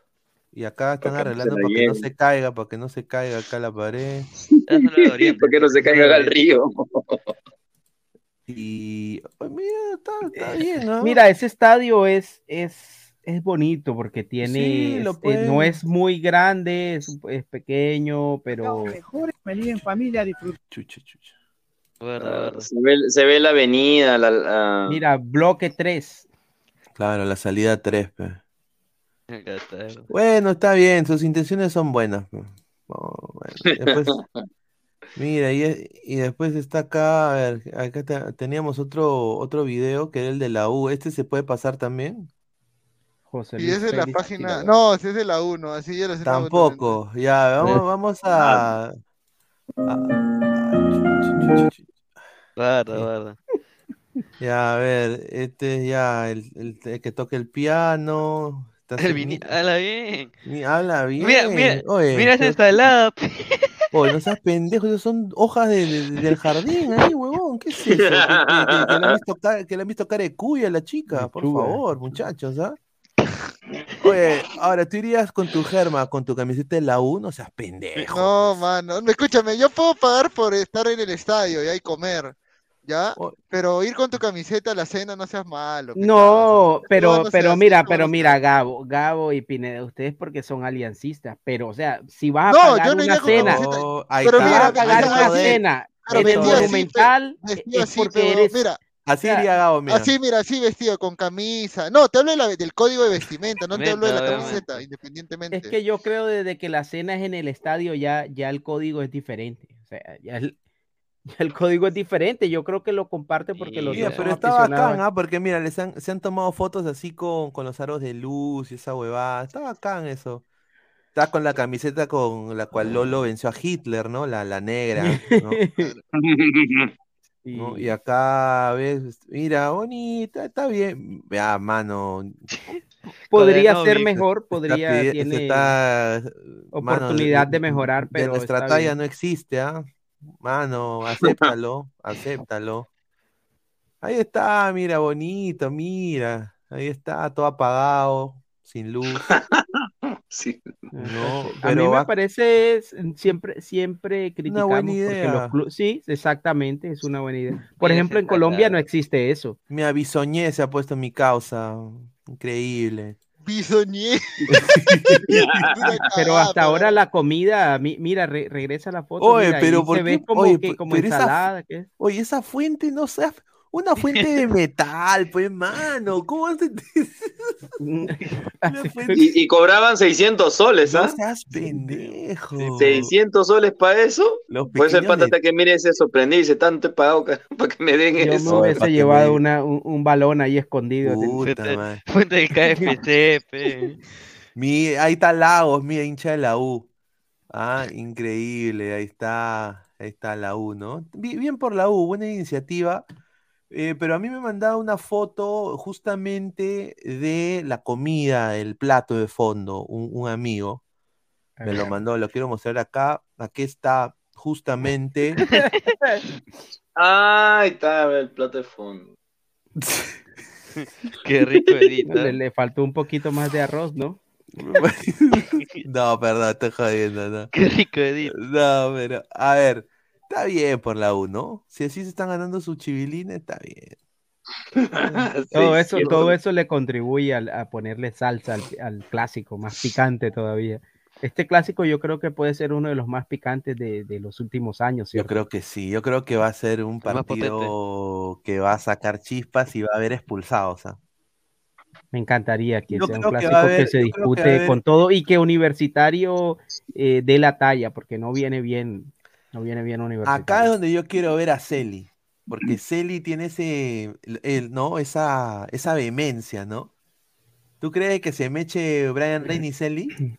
Y acá están Para que no se arreglando la para que no se caiga, para que no se caiga acá la pared. ¿Por qué no se caiga al río? Y pues, mira, está, está bien, ¿no? Mira, ese estadio es, es es bonito porque tiene, Sí, lo este, no es muy grande, es, es pequeño, pero Mejor es venir en familia a disfrutar. Chucha, chucha. Verdad. Se ve, se ve la avenida, la, la- mira, bloque 3. Claro, la salida 3, pe. Acá está. Bueno, está bien, sus intenciones son buenas. pe. Oh, bueno, después- mira, y, y después está acá, a ver, acá te- teníamos otro, otro video que era el de la U. ¿Este se puede pasar también? José Y Luis esa es la Félix página. No, si es de la 1, así ya lo sé. Tampoco. Ya, vamos, vamos a... a- Verdad, verdad. Ya, a ver, este es ya el, el- el que toca el piano. El vini- ni- Habla bien. habla bien. Mira, mira, Oye, mira esa ensalada. Oye, no seas pendejo, esas son hojas de- de- del jardín ahí, huevón. ¿Qué es eso? Que, que- que- le han visto cara, que han visto cara de cuya a la chica, por favor, muchachos, ¿ah? Oye, ahora tú irías con tu germa, con tu camiseta de la U, no seas pendejo. No, mano. no, Escúchame, yo puedo pagar por estar en el estadio y ahí comer. ¿Ya? Pero ir con tu camiseta a la cena no seas malo. ¿qué No, pero, No, pero mira, así, pero mira, Gabo, Gabo y Pineda, ustedes porque son aliancistas, pero o sea, si vas a No, pagar yo no una cena. Oh, Pero vas a mira, pagar mira, una cena Pero en el vestido así, Monumental, vestido es así, porque pero eres mira, Así iría Gabo, mira. así, mira, así vestido, con camisa. No, te hablo de la- del código de vestimenta, no te hablo de la camiseta, independientemente. Es que yo creo desde que la cena es en el estadio ya, ya el código es diferente. O sea, ya el, el código es diferente. Yo creo que lo comparte porque los Mira, dos pero está bacán. ¿ah? Porque mira, les han, se han tomado fotos así con, con los aros de luz y esa huevada. Está bacán eso. Está con la camiseta con la cual Lolo venció a Hitler, ¿no? La, la negra, ¿no? ¿no? Y acá, ves, mira, bonita, está bien. Ya, mano. Podría ser mejor, podría, tiene está, mano, oportunidad de mejorar, de pero nuestra talla bien. no existe, ¿ah? Mano, acéptalo, acéptalo. Ahí está, mira, bonito, mira. Ahí está, todo apagado, sin luz. Sí. No, a mí me va- parece siempre, siempre Una criticamos buena los idea. clu- sí, exactamente, es una buena idea. Por Sí, ejemplo, en Colombia claro. no existe eso. Mira, Bisoñé se ha puesto en mi causa. Increíble. Bisoñé. Pero hasta ahora la comida, mi- mira, re- regresa la foto, Oye, mira, pero ahí ¿por se ve como, Oye, que, pe- como pero esa ensalada. ¿qué? Oye, esa fuente no sea una fuente de metal, pues, mano. ¿Cómo hace? Una fuente- Y, y cobraban 600 soles, No ¿ah? seas pendejo. 600 soles para eso. Los Por eso el pata de- hasta que mire se sorprendió y dice, tanto he pagado para que me den Yo me eso. hubiese llevado me- una, un, un balón ahí escondido. Puta Fuente- madre. Fuente del KFC, pe. Mi, ahí está Lagos, mira, hincha de la U. Ah, increíble, ahí está, ahí está la U, ¿no? Bi- Bien por la U, buena iniciativa. Eh, pero a mí me mandaba una foto justamente de la comida, el plato de fondo, un, un amigo. Me lo mandó, lo quiero mostrar acá. Aquí está justamente. Ah, ahí está el plato de fondo. Qué rico edita. Le, le faltó un poquito más de arroz, ¿no? No, perdón, estoy jodiendo, ¿no? Qué rico edita. No, pero, a ver, está bien por la U, ¿no? Si así se están ganando sus chivilines, está bien. Todo eso, 600. todo eso le contribuye a, ponerle salsa al, al clásico, más picante todavía. Este clásico yo creo que puede ser uno de los más picantes de, de los últimos años, Yo creo que sí, yo creo que va a ser un partido que va a sacar chispas y va a haber expulsados. ¿ah? Me encantaría que Yo sea un que clásico que, se que dispute haber- con todo y que Universitario eh, dé la talla, porque no viene bien, no viene bien Universitario. Acá es donde yo quiero ver a Celi, porque Celi tiene ese, el- ¿no? Esa, esa vehemencia, ¿no? ¿Tú crees que se meche Brian Reyn y Celi?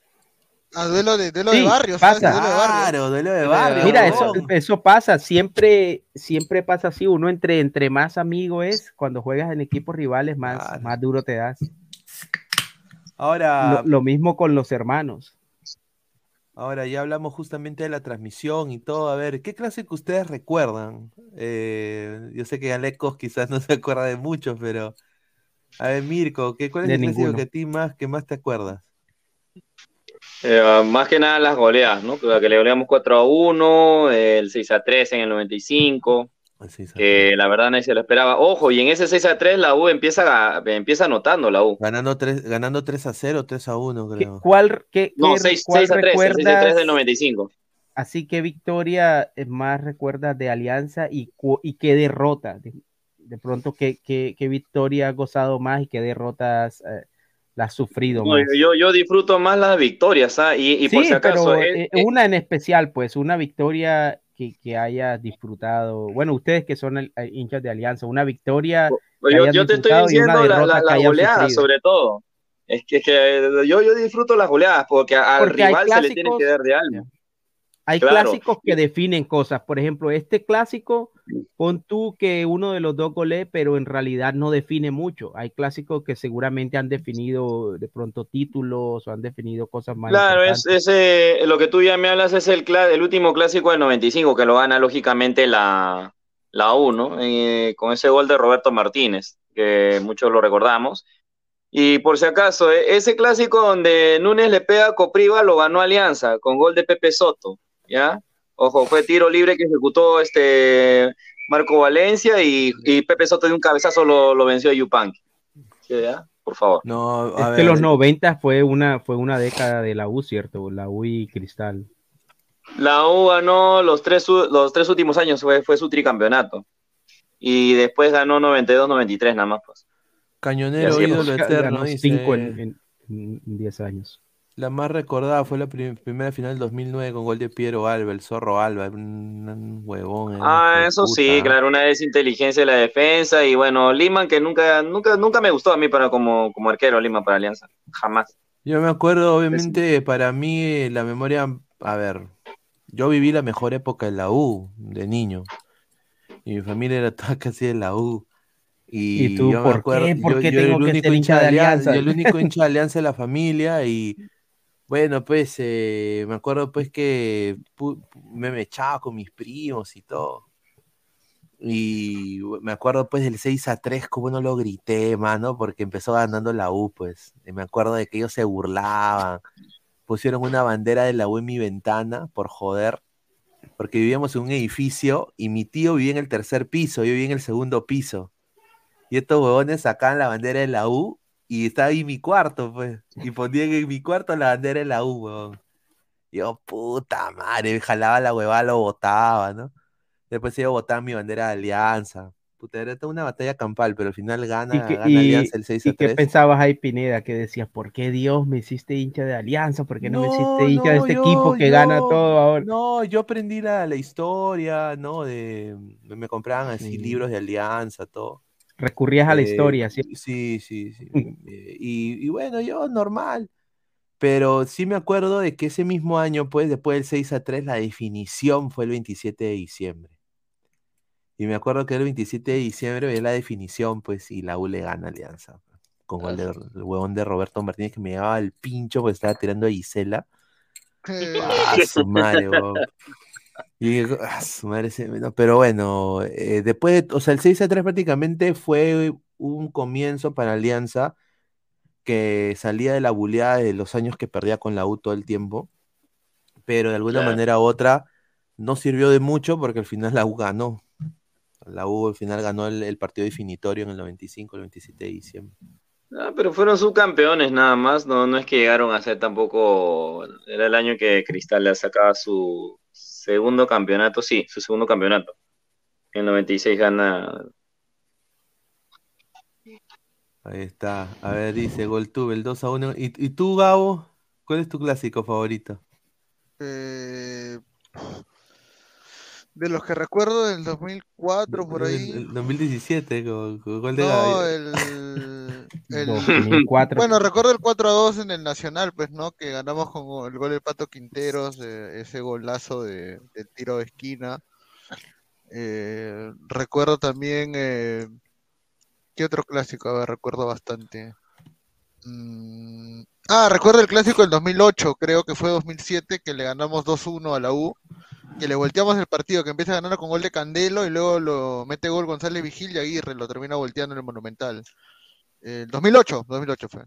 A duelo de, duelo Sí, de barrio, ¿sabes? pasa. Duelo de barrio. Claro, duelo de barrio. Mira, eso, eso pasa, siempre, siempre pasa así, uno entre, entre más amigo es, cuando juegas en equipos rivales, más, Claro. más duro te das. Ahora, Lo, lo mismo con los hermanos. Ahora ya hablamos justamente de la transmisión y todo. A ver, ¿qué clásico ustedes recuerdan? Eh, yo sé que Alecos quizás no se acuerda de muchos, pero a ver, Mirko, ¿qué, ¿cuál es De el clásico que a ti más, que más te acuerdas? Eh, más que nada las goleadas, ¿no? Que le goleamos 4 a 1, el 6 a 3 en el 95. 6 que la verdad nadie se lo esperaba. Ojo, y en ese 6 a 3 la U empieza, a- empieza anotando la U. Ganando 3, ganando 3 a 0, 3 a 1, creo. ¿Cuál, qué, No, qué- 6, cuál a 3, el 6 a 3 recuerdas? del 95. Así que victoria eh, más recuerdas de Alianza y, y qué derrota. De, de pronto, ¿qué, qué, qué victoria has gozado más y qué derrotas eh, la has sufrido No, más? yo, yo disfruto más las victorias, ¿ah? Y, y por sí, si acaso, pero eh, eh, una en especial, pues, una victoria que, que hayas disfrutado. Bueno, ustedes que son el- hinchas de Alianza, una victoria yo, yo te estoy diciendo la- la- sufrido. sobre todo. Es que, es que yo, yo disfruto las goleadas porque al Porque rival se le tiene que dar de alma. Hay Claro. clásicos que definen cosas. Por ejemplo, este clásico, pon tú que uno de los dos goles, pero en realidad no define mucho. Hay clásicos que seguramente han definido de pronto títulos o han definido cosas más. Claro, es, ese, lo que tú ya me hablas es el, el último clásico del 95, que lo gana lógicamente la, la U, ¿no? Eh, con ese gol de Roberto Martínez, que muchos lo recordamos. Y por si acaso, eh, ese clásico donde Núñez le pega a Copriva lo ganó Alianza, con gol de Pepe Soto, ¿ya? Ojo, fue tiro libre que ejecutó este Marco Valencia y, y Pepe Soto de un cabezazo lo, lo venció a Yupanqui. ¿Sí, ya? Por favor. No, Es a que ver, los 90 fue una, fue una década de la U, ¿cierto? La U y Cristal. La U ganó los tres, los tres últimos años, fue, fue su tricampeonato. Y después ganó 92-93 nada más. Pues. Cañonero, ídolo eterno, Ganó dice. cinco en, en- en 10 años. La más recordada fue la prim- primera final del 2009 con gol de Piero Alba, el zorro Alba, un, un huevón. hijo Ah, de eso sí, puta. claro, una desinteligencia de la defensa. Y bueno, Liman, que nunca, nunca, nunca me gustó a mí para como, como arquero, Liman para Alianza. Jamás. Yo me acuerdo, obviamente, para mí eh, la memoria, a ver, yo viví la mejor época en la U, de niño. Y mi familia era toda casi de la U. Y, ¿Y tú yo me por acuerdo, qué? ¿Por yo, qué yo era tengo el que único ser hincha de de Alianza, Alianza? yo el único hincha de Alianza de la familia y bueno, pues eh, me acuerdo pues que me echaba con mis primos y todo. Y me acuerdo pues del 6 a 3, como no lo grité, mano, porque empezó ganando la U, pues. Y me acuerdo de que ellos se burlaban. Pusieron una bandera de la U en mi ventana, por joder, porque vivíamos en un edificio y mi tío vivía en el tercer piso, yo vivía en el segundo piso. Y estos huevones sacaban la bandera de la U y estaba ahí mi cuarto, pues. Y ponían en mi cuarto la bandera de la U, huevón. Yo, puta madre, jalaba la huevada, lo botaba, ¿no? Después iba a botar mi bandera de Alianza. Puta, era toda una batalla campal, pero al final gana, ¿Y, qué- gana y- Alianza el 6 y a qué 3. pensabas ahí, Pineda? Que decías, ¿por qué Dios me hiciste hincha de Alianza? ¿Por qué no, me hiciste hincha de este yo- equipo que gana yo- todo ahora? No, yo aprendí la, la historia, ¿no? De, me compraban así Sí. libros de Alianza, todo. Recurrías a la Eh, historia, ¿sí? Sí, sí, sí. Eh, y, y bueno, yo normal. Pero sí me acuerdo de que ese mismo año, pues, después del 6 a 3, la definición fue el 27 de diciembre. Y me acuerdo que el 27 de diciembre veía la definición, pues, y la U le gana Alianza. Con gol del huevón de Roberto Martínez que me llevaba el pincho porque estaba tirando a Gisela. Ah, su madre. Y digo, ah, su madre se- no, pero bueno, eh, después, de- o sea, el 6 a 3 prácticamente fue un comienzo para Alianza que salía de la buleada de los años que perdía con la U todo el tiempo, pero de alguna Claro. manera u otra no sirvió de mucho porque al final la U ganó. La U al final ganó el, el partido definitorio en el 95, el 27 de diciembre. Ah, pero fueron subcampeones nada más, no, no es que llegaron a ser tampoco, era el año que Cristal le sacaba su segundo campeonato, sí, su segundo campeonato. En el 96 gana, Ahí está. A ver, dice Goltube, el 2 a 1. ¿Y, y tú, Gabo? ¿Cuál es tu clásico favorito? Eh, de los que recuerdo del 2004 por El- ahí. el 2017, con, con gol de No, el, el- 2004. Bueno, recuerdo el 4 a 2 en el Nacional, pues, ¿no? Que ganamos con el gol del Pato Quinteros, eh, ese golazo de, del tiro de esquina. Eh, recuerdo también, eh, ¿qué otro clásico? A ver, recuerdo bastante. Mm, ah, recuerdo el clásico del 2008, creo que fue 2007, que le ganamos 2-1 a la U, que le volteamos el partido, que empieza ganando con gol de Candelo y luego lo mete gol González Vigil y Aguirre, lo termina volteando en el Monumental. El 2008, 2008 fue.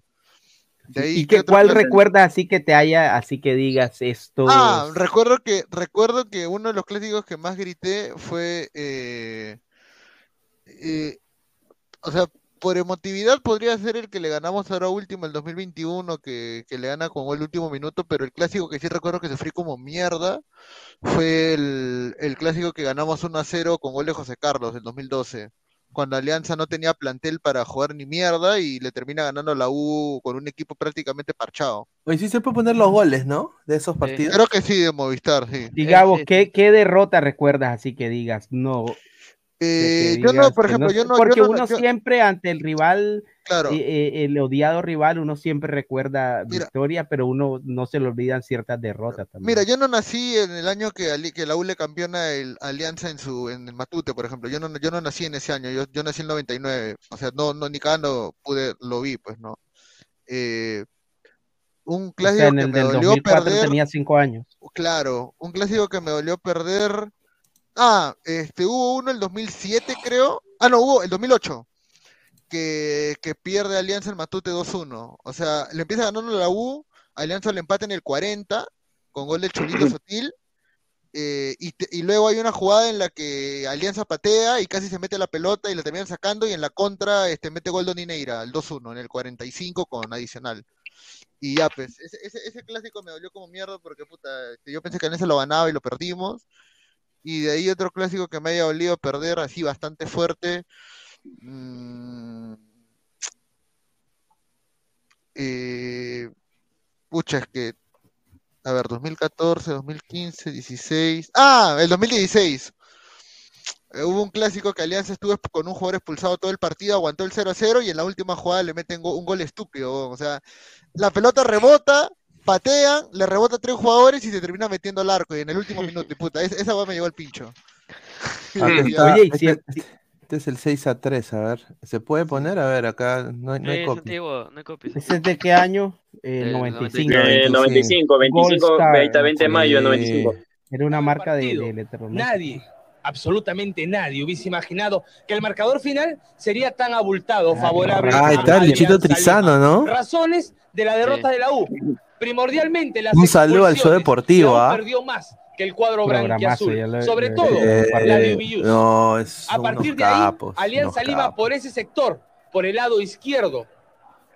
De ahí, ¿Y ¿qué cuál clásico? recuerdas así que te haya, así que digas esto? Ah, recuerdo que, recuerdo que uno de los clásicos que más grité fue, eh, eh, o sea, por emotividad podría ser el que le ganamos ahora último, el 2021, que, que le gana como el último minuto, pero el clásico que sí recuerdo que sufrí como mierda fue el, el clásico que ganamos 1 a 0 con gol de José Carlos, el 2012, cuando Alianza no tenía plantel para jugar ni mierda y le termina ganando la U con un equipo prácticamente parchado. Oye, sí se puede poner los goles, ¿no? De esos partidos. Creo que sí, de Movistar, sí. Digamos, ¿qué, ¿qué derrota recuerdas así que digas? No. Eh, que yo no, por ejemplo, yo no- yo Porque no- uno yo- siempre ante el rival, Claro. eh, el odiado rival, uno siempre recuerda Mira. victoria, pero uno no se le olvidan ciertas derrotas también. Mira, yo no nací en el año que, que la U le campeona el Alianza en su en el Matute, por ejemplo. Yo no, yo no nací en ese año, yo, yo nací en el 99. O sea, no, no ni cagando pude, lo vi, pues, ¿no? Eh, un O sea, clásico en que el me del dolió 2004 perder, tenía cinco años. claro, un clásico que me dolió perder. Ah, este, hubo uno el 2007, creo. Ah, no, hubo el 2008. Que, que pierde Alianza el Matute 2-1. O sea, le empieza ganando la U, Alianza le empata en el 40 con gol del Cholito Sotil. eh, y, te- y luego hay una jugada en la que Alianza patea y casi se mete la pelota y la terminan sacando y en la contra este, mete gol Donineira, el 2-1 en el 45 con adicional. Y ya, pues, ese, ese, ese clásico me dolió como mierda porque, puta, este, yo pensé que Alianza lo ganaba y lo perdimos. Y de ahí otro clásico que me haya dolido perder así bastante fuerte. Mm, eh, pucha, es que, a ver, 2014, 2015, 16. Ah, el 2016. Eh, hubo un clásico que Alianza estuvo con un jugador expulsado todo el partido, aguantó el 0 a 0 y en la última jugada le meten go- un gol estúpido. O sea, la pelota rebota, patean, le rebota a tres jugadores y se termina metiendo al arco. Y en el último minuto, y puta, es- esa hueá me llevó al pincho. Y. Oye, y este, si- este es el 6 a 3, a ver. ¿Se puede poner? A ver, acá no, hay- no hay copia. antiguo, no hay. ¿Ese es de qué año? El Del 95. Eh, 95, 25, Gold Star. 20, 20 de mayo del 95. Era una marca de, de electrodoméstico. Nadie, absolutamente nadie hubiese imaginado que el marcador final sería tan abultado, favorable. Ah, está a Luchito Trizano. ¿no? Razones de la derrota de la U. Primordialmente las Un saludo al show deportivo, ¿ah? perdió más que el cuadro blanquiazul. lo- Sobre todo, Eh, la de Villus. no, es, A partir de ahí, Alianza Lima capos. por ese sector, por el lado izquierdo,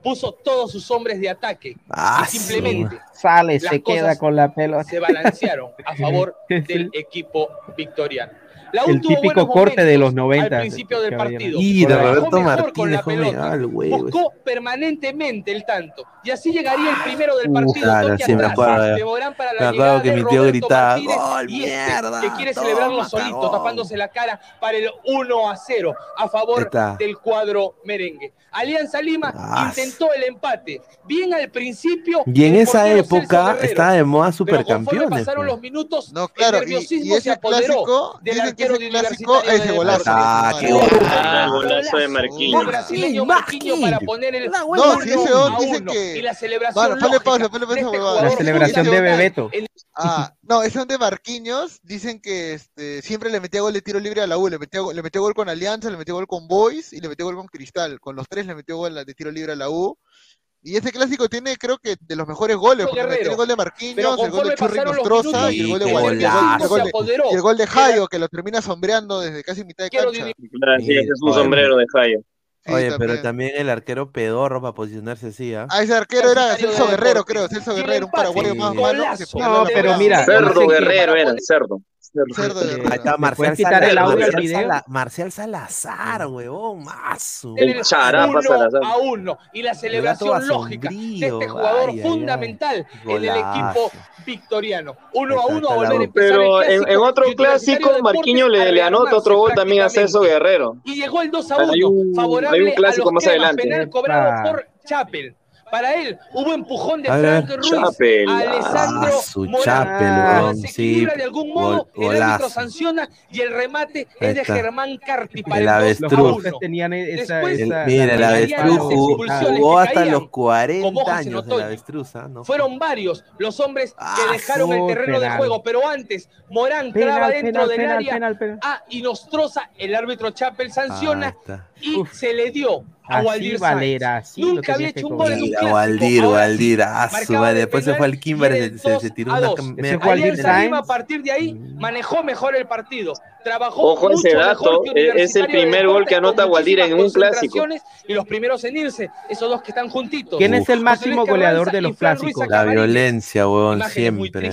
puso todos sus hombres de ataque. Ah, y simplemente Sale, se queda con la pelota. se balancearon a favor del equipo victoriano. El típico corte de los momentos 90. Al principio del partido. Y de Roberto Martínez, la joven, pelota. el huevo. Buscó permanentemente el tanto. Y así llegaría el primero del Uh, partido. claro, toque sí, me acuerdo, para la Me acuerdo que mi tío Roberto gritaba, "Gol, y este, mierda, que quiere toma, celebrarlo solito, cagón". tapándose la cara para el 1 a 0 a favor Está. del cuadro merengue. Alianza Lima Ah, intentó el empate. Bien al principio. Y en esa época Guerrero. estaba de moda supercampeones. pasaron pues. los minutos, No, claro, el y, nerviosismo y se ese apoderó clásico, del arquero ese de clásico Universitario es de de golazo. Ah, de qué golazo. Ah, golazo de Marquinhos. brasileño Marquinhos para poner el No, si ese dicen uno. que- Y la celebración Bueno, pausa, ponle pausa, de este La celebración de Bebeto. Ah, no, ese son de Marquinhos. Dicen que este, siempre le metía gol de tiro libre a la U. Le metió, le metió gol con Alianza, le metió gol con Boys y le metió gol con Cristal. Con los tres le metió gol de tiro libre a la U. Y ese clásico tiene, creo que, de los mejores goles. Porque Guerrero. tiene el gol de Marquinhos, el gol de Churri minutos, y el gol de golazo. Y el gol de, Jairo, que lo termina sombreando desde casi mitad de cancha. Ese es un sombrero de Jairo. Sí, Oye, también. pero también el arquero pedorro para posicionarse así, ¿ah? Ah, ese arquero era Celso Guerrero, creo. Celso Guerrero, un paraguayo más malo No, pero mira, Cerdo Guerrero era, cerdo. Cerdo. Cerdo Ahí Guerrero. está Marcial quitar el Salazar. audio del Marcial, video? Sala- Marcial Salazar, huevón, mazo. el El charapa uno Salazar. a uno y la celebración lógica de este jugador ay, ay, fundamental en el equipo victoriano. Uno Ahí a uno a volver a empezar Pero el en, clásico en otro y Universitario clásico, de Deportes le, le anota otro gol también a. Celso Guerrero. Y llegó el 2 a Hay 1, un- favorable hay un a clásico los más adelante. penal cobrado Ah. por Chapel. Para él hubo empujón de Frank Ruiz Chapel, a Alessandro ah, su Morán. Chapel, se sí, de algún modo, el árbitro sanciona y el remate es de. Germán Carpi para El el 2 Los a avestruz. 1. jugadores tenían esa, Después, El- esa- mira, el la- avestruz las jugó, hasta caían los 40 como hojas en años el otoño. avestruz, ¿ah? No Fueron varios los hombres Ah, que dejaron el terreno de juego, pero antes Morán traba Penal, dentro penal, del penal, área penal, penal. a Inostroza, el árbitro Chapel sanciona y se le dio a Waldir Valera, así Nunca había hecho un gol en un clásico. Waldir, Waldir, ah, Después se fue al Kimber, se, se- se 2 tiró una 2. media Ese fue Waldir Alianza Lima a partir de ahí manejó mejor el partido. Trabajó Ojo a ese mucho dato, mejor que eh, es el primer gol que anota Waldir en un clásico. Y los primeros en irse, esos dos que están juntitos. ¿Quién es el máximo goleador de los clásicos? La violencia, weón, siempre.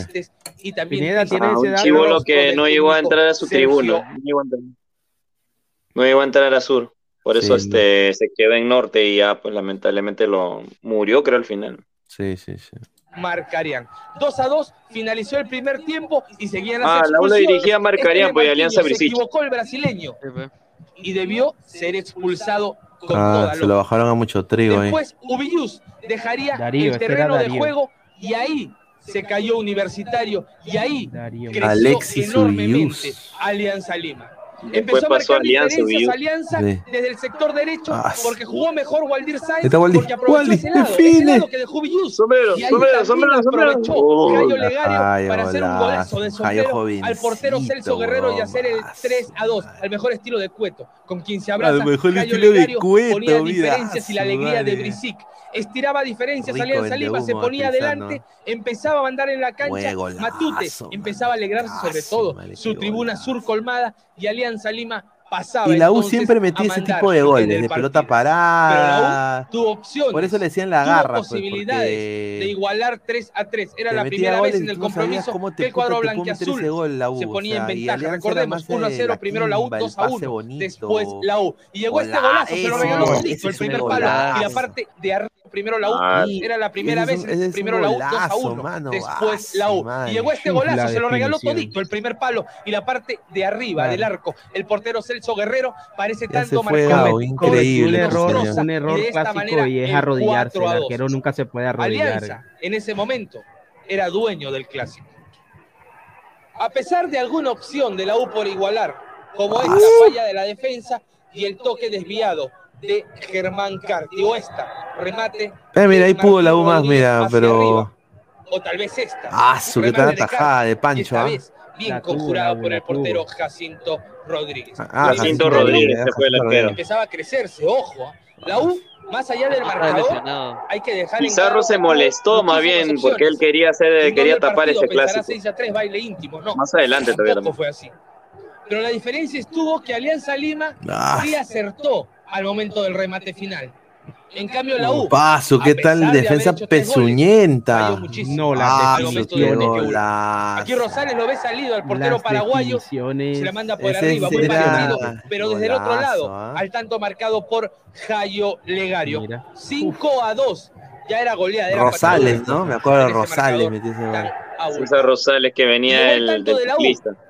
y también Pineda tiene Ah, ese dato. chivolo que no llegó a entrar a su tribuna. No llegó a entrar, no llegó a entrar a sur. Por eso Sí, este se quedó en norte y ya pues lamentablemente lo murió creo al final. Sí, sí, sí. marcarían. 2 a 2, finalizó el primer tiempo y seguían las Ah, la una dirigía Marcarían, Este pues, Alianza Se Brisich. equivocó el brasileño y debió ser expulsado con Ah, toda se lo bajaron a mucho trigo ahí. Después Ubillus dejaría Darío, el este terreno de juego y ahí se cayó Universitario y ahí Darío. creció Alexis enormemente Ubillus. Alianza Lima. Empezó a marcar Alianza. Alianza Sí. desde el sector derecho Ah, porque jugó mejor Waldir Sáenz Está Waldir. porque aprovechó Waldir, ese lado, ese define. lado que dejó Ubillus. Sombrero, Y ahí sombrero, sombrero, sombrero. aprovechó Cayo Legario Ay, para hacer un golazo. de sombrero al portero Celso Guerrero y hacer el más. 3 a 2 al mejor estilo de Cueto, con quien se abraza. Al mejor Cayo estilo de Legario Cueto, ponía diferencias y la alegría de. Brisic. Estiraba diferencias, Rico Alianza Lima se ponía adelante, empezaba a mandar en la cancha. Matute empezaba a alegrarse sobre todo su tribuna sur colmada y Alianza Lima pasaba. Y la U entonces siempre metía ese tipo de goles, de partido. pelota parada. Pero la U tuvo opciones. Por eso le decían la tuvo garra, pues, posibilidades de igualar 3 a 3. Era la primera vez en el compromiso que el cuadro U, se ponía en ventaja. Alianza Recordemos, más de 1 a 0, la primero la U, quimba, el 2 a pase 1. bonito. Después la U. Y llegó este golazo, ese regaló ese el primer palo. Y la parte de arriba, primero la U. Ah, Era la primera es vez, un- es primero la U, 2 a golazo, 1. mano, Después ah, la U. Y llegó este golazo, la se lo regaló. Todito, el primer palo. Y la parte de arriba del arco. El portero Celso Guerrero parece Ya tanto marcado. Increíble. un error, un error Y de esta clásico manera, y es el arrodillarse. 4 a El 2. arquero nunca se puede arrodillar. Alianza, en ese momento, era dueño del clásico. A pesar de alguna opción de la U por igualar, como esta falla de la defensa y el toque desviado de Germán Carti, o esta, remate. Eh, mira, ahí pudo la U más, Rodríguez mira, pero. arriba, o tal vez esta. Ah, su que tan atajada de Pancho, esta ¿ah? vez bien conjurado por el portero Jacinto Rodríguez. Ah, Por Jacinto Rodríguez, se fue el empezaba a crecerse, ojo. ¿ah? La U, más allá del marcador, hay que dejar en Pizarro claro se molestó más bien porque él quería hacer, quería tapar ese clásico. 6 a 3, baile íntimo. No, Más adelante todavía fue así. Pero la diferencia estuvo que Alianza Lima Ah. sí acertó al momento del remate final. En cambio, la U. Paso, ¿qué tal de defensa goles, pezuñenta? No, las Ah, de golazo. Aquí Rosales lo ve salido al portero Las paraguayo. Se la manda por arriba, muy pero desde el otro lado, ¿ah? al tanto marcado por Jayo Legario. Mira. 5 a 2. Ya era goleada. era Rosales. ¿no? Me acuerdo de Rosales marcador metió ese Rosales que venía el del de la U.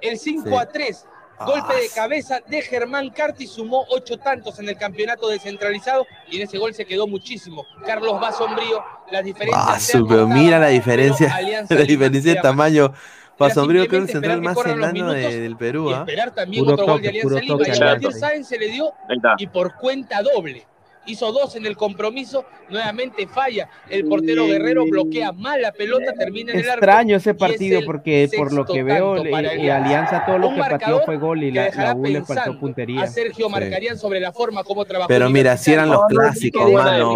El 5 Sí. a 3. Golpe de Ah, cabeza de Germán Carti sumó ocho tantos en el campeonato descentralizado y en ese gol se quedó muchísimo. Carlos Basombrío, las diferencias. Ah, se su, pero acortaban, mira la diferencia, Alianza la Lima diferencia de tamaño. Pasombrío creo que el simplemente central más enano de- del Perú, Y ¿ah? esperar también Puro otro gol de toque, Alianza puro Lima. toque, Y a Alianza. Waldir Sáenz se le dio y por cuenta doble. Hizo dos en el compromiso, nuevamente falla. El portero Guerrero bloquea mal la pelota, termina en el arco. Extraño ese y es partido porque por lo que veo eh, eh, Alianza todo lo Un que pateó fue gol y la, la U le faltó puntería. a Sergio Sí. Marcarían sobre la forma como trabajó Pero mira, si eran los clásicos, mano.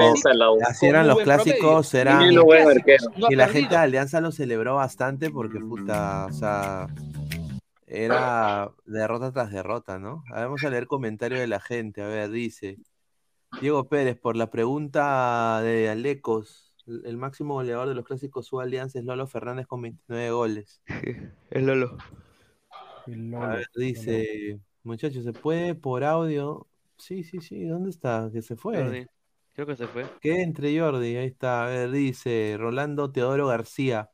Así eran los clásicos, no ha Y la gente de Alianza lo celebró bastante porque, puta, o sea, era derrota tras derrota, ¿no? A ver, Vamos a leer comentarios de la gente. A ver, dice Diego Pérez, por la pregunta de Alecos, el máximo goleador de los clásicos su Alianza es Lolo Fernández con 29 goles. Es Lolo. A ver, dice, muchachos, ¿se puede por audio? Sí, sí, sí, ¿dónde está? Que se fue. Jordi. Creo que se fue. Que entre Jordi, ahí está. A ver, dice Rolando Teodoro García.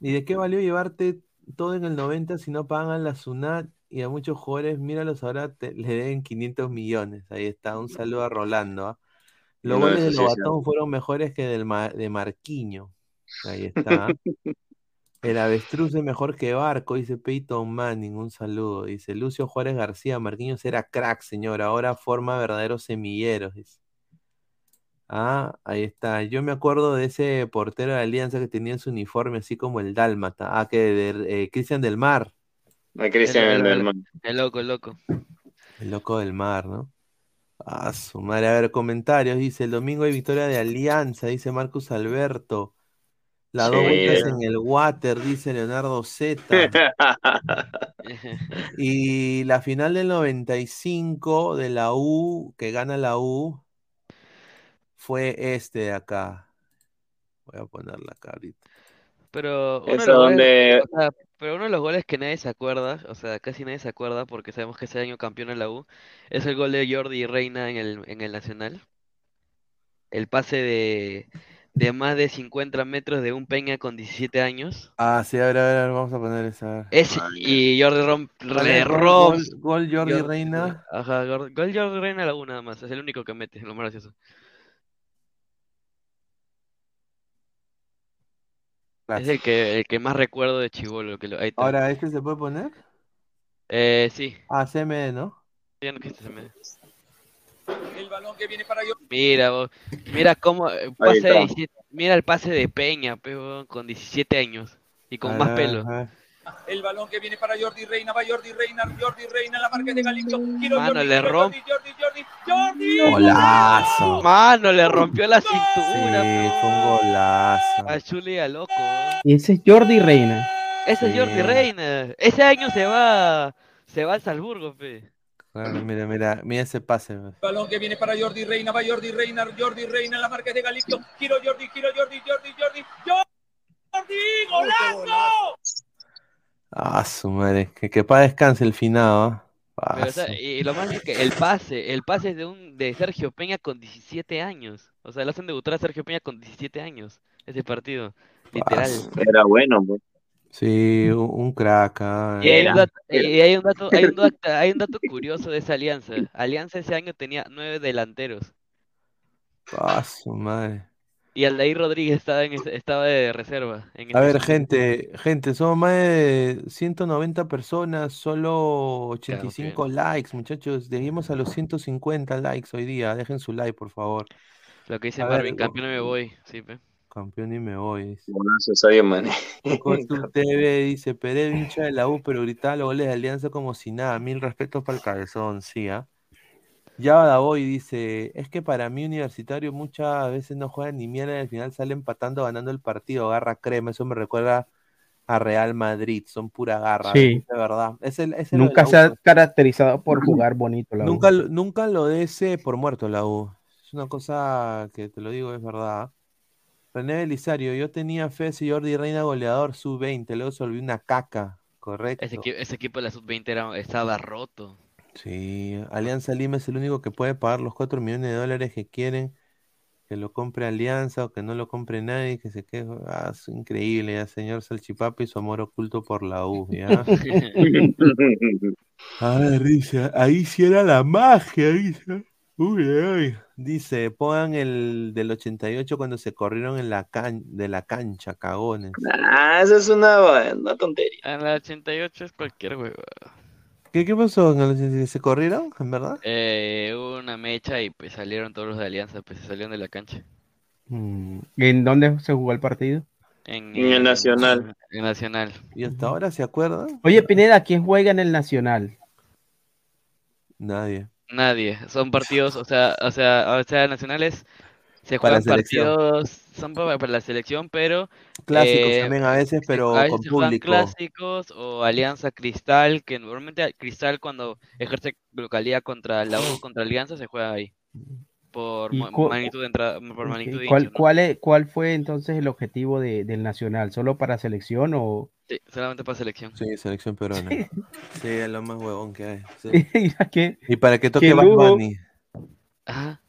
¿Y de qué valió llevarte todo en el 90 si no pagan la SUNAT y a muchos jugadores, míralos ahora, te- le den 500 millones? Ahí está, un saludo a Rolando. ¿ah? Los No, goles de eso sí Lobatón fueron mejores que del Ma- de Marquiño. Ahí está. El avestruz es mejor que Barco, dice Peyton Manning, un saludo. Dice Lucio Juárez García, Marquinhos era crack, señor, ahora forma verdaderos semilleros. dice. Ah, ahí está. Yo me acuerdo de ese portero de Alianza que tenía en su uniforme así como el Dálmata. Ah, que de eh, Cristian del Mar, A Cristian El- el- Delman. El loco, el loco. el loco del mar, ¿no? A su madre, a ver, comentarios. Dice, el domingo hay victoria de Alianza, dice Marcus Alberto. Dos Sí. vueltas en el water, dice Leonardo Z. Y la final del 95 de la U, que gana la U, fue este de acá. Voy a ponerla acá ahorita. Pero goles, donde- o sea, pero uno de los goles que nadie se acuerda, o sea, casi nadie se acuerda porque sabemos que ese año campeón en la U, es el gol de Jordi Reina en el, en el Nacional. El pase de, de más de 50 metros de un Peña con 17 años. Ah, sí, a ver, a ver, a ver, vamos a poner esa. Ese, y Jordi Rom, ¿Cuál le? Gol- rom- gol- gol Jordi Jor- Reina. Ajá, gol, gol Jordi Reina a la U nada más, es el único que mete, lo más gracioso. Es el que, el que más recuerdo de Chibolo, que lo, ahí está. Ahora, ¿este se puede poner? Eh, sí, Ah, CMD, ¿no? ya no existe ese medio. El balón que viene para yo. Mira, vos, mira cómo eh, Ahí pase de está. 17 mira el pase de Peña, pero con 17 años y con más pelo. a ver. El balón que viene para Jordi Reina, va Jordi Reina, Jordi Reina, la marca de. Quiero Mano, Jordi, le quiero romp- Jordi, Jordi, Jordi, Jordi. Golazo. Mano, le rompió la Sí, cintura fue un golazo. a Chuli a loco. Ese es Jordi Reina. Ese es Sí. Jordi Reina. Ese año se va se va al Salzburgo, fe. Claro, mira, mira, mira ese pase. Balón que viene para Jordi Reina, va Jordi Reina, Jordi Reina, la marca de Galicio. Quiero Jordi, quiero Jordi, Jordi, Jordi, Jordi, golazo. Ah, su madre. Que, que para descanse el finado. ¿ah? Pero, o sea, su- y lo más es que el pase, el pase es de un de Sergio Peña con 17 años. O sea, le hacen debutar a Sergio Peña con 17 años ese partido, literal. Era bueno, pues. Sí, un, crack. ah. Y hay un dato, y hay un dato, hay un dato, hay un dato curioso de esa alianza. Alianza ese año tenía nueve delanteros Ah, su madre. Y Aldair Rodríguez estaba en estaba de reserva en A ese ver, equipo. gente, gente, somos más de 190 personas, solo 85 likes, muchachos. Lleguemos a los 150 likes hoy día. Dejen su like, por favor. Lo que dice A ver, Marvin, campeón y me voy, sí, pe. Campeón y me voy. Golazo, Sadio Mané. Cotu TV dice, Pérez hincha de la U, pero gritaba los goles de Alianza como si nada. Mil respetos para el cabezón, sí, ¿ah? Ya Davoy dice, es que para mí universitario muchas veces no juegan ni mierda y al final sale empatando, ganando el partido, garra crema, eso me recuerda a Real Madrid, son pura garra, Sí. de verdad. Es el, es el lo de Nunca se U, ha caracterizado por jugar bonito la U. Nunca, lo- nunca lo dese por muerto la U. Es una cosa que te lo digo, es verdad. René Belisario, yo tenía fe si Jordi Reina goleador sub-20, luego se volvió una caca, correcto. Ese, equi- ese equipo de la sub-20 era, estaba roto. Sí, Alianza Lima es el único que puede pagar los 4 millones de dólares que quieren que lo compre Alianza o que no lo compre nadie, que se quede. Ah, es increíble, ya, señor Salchipapa y su amor oculto por la U, ¿ya? A ver, dice, ahí sí era la magia, dice. Uy, uy. Dice, pongan el del 88 cuando se corrieron en la can de la cancha, cagones. Ah, eso es una, una tontería. En la 88 es cualquier huevo. ¿Qué, qué pasó? ¿En el- ¿Se corrieron, en verdad? Eh, hubo una mecha y pues salieron todos los de Alianza, pues se salieron de la cancha. Mm, ¿En dónde se jugó el partido? En, En el Nacional. En Nacional. ¿Y hasta ahora se acuerdan? Oye, Pineda, ¿quién juega en el Nacional? Nadie. Nadie. Son partidos, o sea, o sea, o sea, nacionales se juegan selección. partidos, son para, para la selección, pero Clásicos eh, también a veces, se- pero a veces con se juegan público. clásicos o Alianza Cristal, que normalmente Cristal cuando ejerce localidad contra la U, contra Alianza, se juega ahí. Por ¿Y ma- cu- magnitud de entrada, por Ok, magnitud de ¿Cuál, cuál, es- cuál fue entonces el objetivo de- del Nacional? ¿Solo para selección o...? Sí, solamente para selección. Sí, selección peruana. Sí, es lo más huevón que hay. sí. Y para que toque qué Bad. Bunny. Ajá.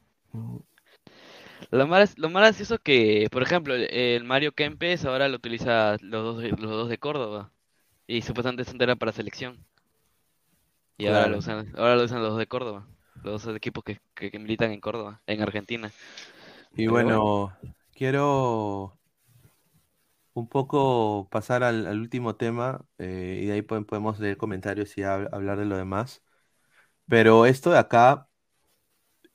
Lo más, lo más gracioso que, por ejemplo, el, el Mario Kempes ahora lo utiliza los dos, los dos de Córdoba. Y supuestamente eso era para selección. Y ahora lo usan, ahora lo usan los dos de Córdoba. Los dos equipos que, que, que militan en Córdoba, en Argentina. Y bueno, quiero un poco pasar al, al último tema eh, y de ahí po- podemos leer comentarios y hab- hablar de lo demás. Pero esto de acá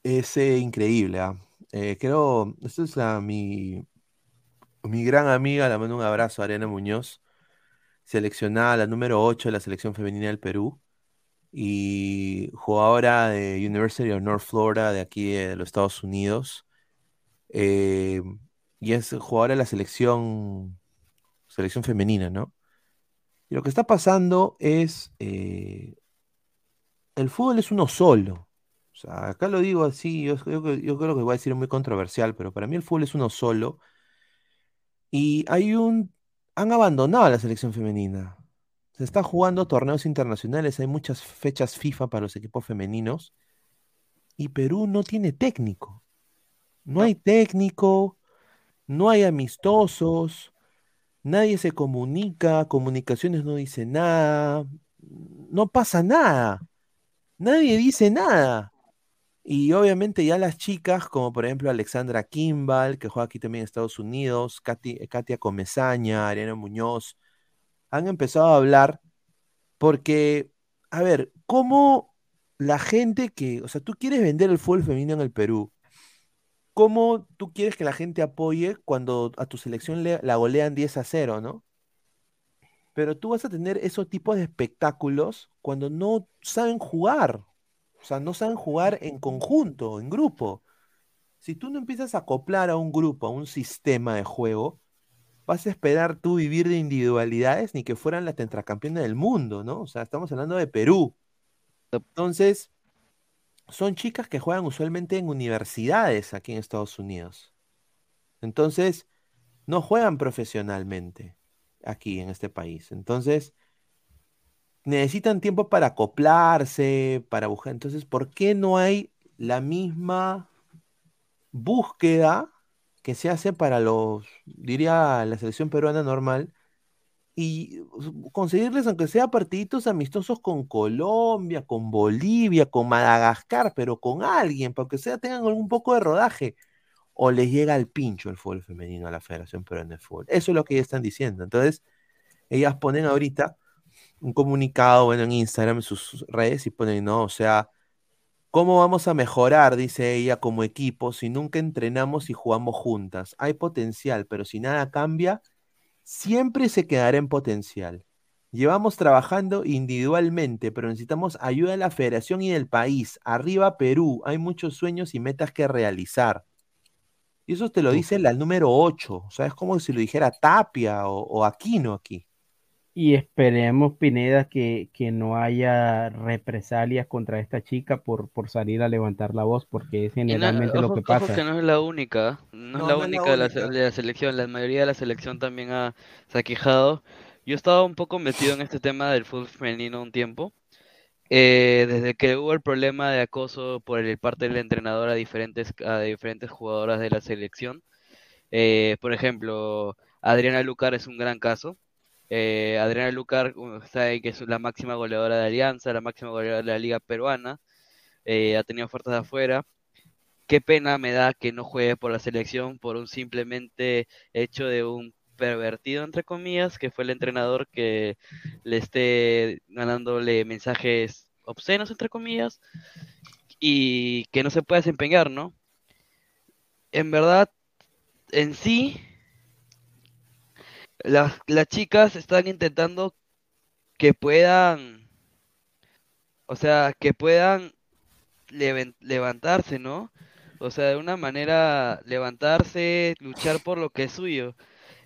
es eh, increíble. ¿ah? Eh, creo, esto es mi, mi gran amiga, le mando un abrazo, Ariana Muñoz, seleccionada la número 8 de la selección femenina del Perú. y jugadora de University of North Florida de aquí de los Estados Unidos. Eh, y es jugadora de la selección, selección femenina, ¿no? Y lo que está pasando es, eh, el fútbol es uno solo. O sea, acá lo digo así, yo, yo- yo creo que voy a decir muy controversial, pero para mí el fútbol es uno solo. Y hay un, han abandonado a la selección femenina. Se está jugando torneos internacionales, hay muchas fechas FIFA para los equipos femeninos y Perú no tiene técnico. No hay técnico, no hay amistosos, nadie se comunica, comunicaciones no dice nada, no pasa nada, nadie dice nada. Y obviamente ya las chicas, como por ejemplo Alexandra Kimball, que juega aquí también en Estados Unidos, Katy- Katia Comesaña, Ariana Muñoz, han empezado a hablar porque, a ver, ¿cómo la gente que, o sea, tú quieres vender el fútbol femenino en el Perú? ¿Cómo tú quieres que la gente apoye cuando a tu selección le- la golean 10 a 0, ¿no? Pero tú vas a tener esos tipos de espectáculos cuando no saben jugar. O sea, no saben jugar en conjunto, en grupo. Si tú no empiezas a acoplar a un grupo, a un sistema de juego, vas a esperar tú vivir de individualidades ni que fueran las tetracampeones del mundo, ¿no? O sea, estamos hablando de Perú. Entonces, son chicas que juegan usualmente en universidades aquí en Estados Unidos. Entonces, no juegan profesionalmente aquí en este país. Entonces, necesitan tiempo para acoplarse, para buscar. Entonces, ¿por qué no hay la misma búsqueda que se hace para los, diría, la selección peruana normal? Y conseguirles, aunque sea partiditos amistosos con Colombia, con Bolivia, con Madagascar, pero con alguien, para que sea tengan algún poco de rodaje. O les llega al pincho el fútbol femenino a la Federación Peruana de Fútbol. Eso es lo que ellas están diciendo. Entonces, ellas ponen ahorita un comunicado, bueno, en Instagram, en sus redes, y ponen, no, o sea, ¿cómo vamos a mejorar, dice ella, como equipo, si nunca entrenamos y jugamos juntas? Hay potencial, pero si nada cambia, siempre se quedará en potencial. Llevamos trabajando individualmente, pero necesitamos ayuda de la federación y del país. Arriba Perú, hay muchos sueños y metas que realizar. Y eso te lo dice la número 8, o sea, es como si lo dijera Tapia o, o Aquino aquí. Y esperemos, Pineda, que, que no haya represalias contra esta chica por, por salir a levantar la voz, porque es Y no- generalmente lo ojo- que ojo pasa. que no es la única, no, No, es la no es la única de la, única. de la selección, la mayoría de la selección también ha, se ha quejado. Yo estaba un poco metido en este tema del fútbol femenino un tiempo, eh, desde que hubo el problema de acoso por el parte del entrenador a diferentes, a diferentes jugadoras de la selección. Eh, por ejemplo, Adriana Lucar es un gran caso. Eh, Adriana Lucar, sabe que es la máxima goleadora de Alianza, la máxima goleadora de la Liga Peruana, eh, ha tenido ofertas de afuera. Qué pena me da que no juegue por la selección por un simplemente hecho de un pervertido, entre comillas, que fue el entrenador que le esté ganándole mensajes obscenos, entre comillas, y que no se pueda desempeñar, ¿no? En verdad, en sí, las, las chicas están intentando que puedan, o sea, que puedan levantarse, ¿no? O sea, de una manera levantarse, luchar por lo que es suyo.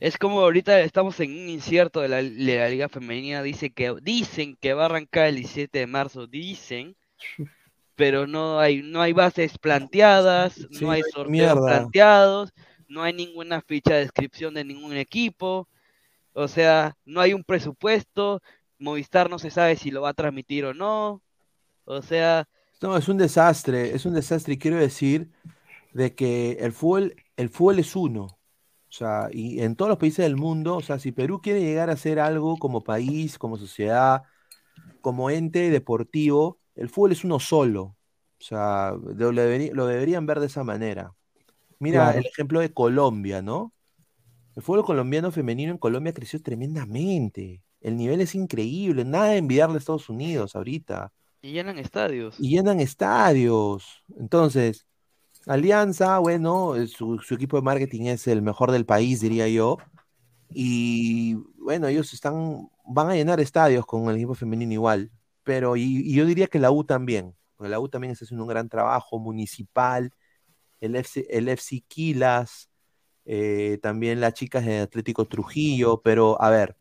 Es como ahorita estamos en un incierto de la, de la Liga Femenina, dice que, dicen que va a arrancar el 17 de marzo, dicen, pero no hay, no hay bases planteadas, Sí, no hay hay sorteos mierda. planteados, no hay ninguna ficha de descripción de ningún equipo, o sea, no hay un presupuesto, Movistar no se sabe si lo va a transmitir o no, o sea, No, es un desastre, es un desastre y quiero decir de que el fútbol, el fútbol es uno. O sea, y en todos los países del mundo, o sea, si Perú quiere llegar a ser algo como país, como sociedad, como ente deportivo, el fútbol es uno solo. O sea, lo, deberían ver de esa manera. Mira Claro. el ejemplo de Colombia, ¿no? El fútbol colombiano femenino en Colombia creció tremendamente. El nivel es increíble, nada de envidiarle a Estados Unidos ahorita y llenan estadios. y llenan estadios. Entonces, Alianza, bueno, su, su equipo de marketing es el mejor del país, diría yo. Y bueno, ellos están, van a llenar estadios con el equipo femenino igual. pero y, y yo diría que la U también, porque la U también está haciendo un gran trabajo municipal, el FC, el FC Quilas, eh, también las chicas de Atlético Trujillo, pero a ver,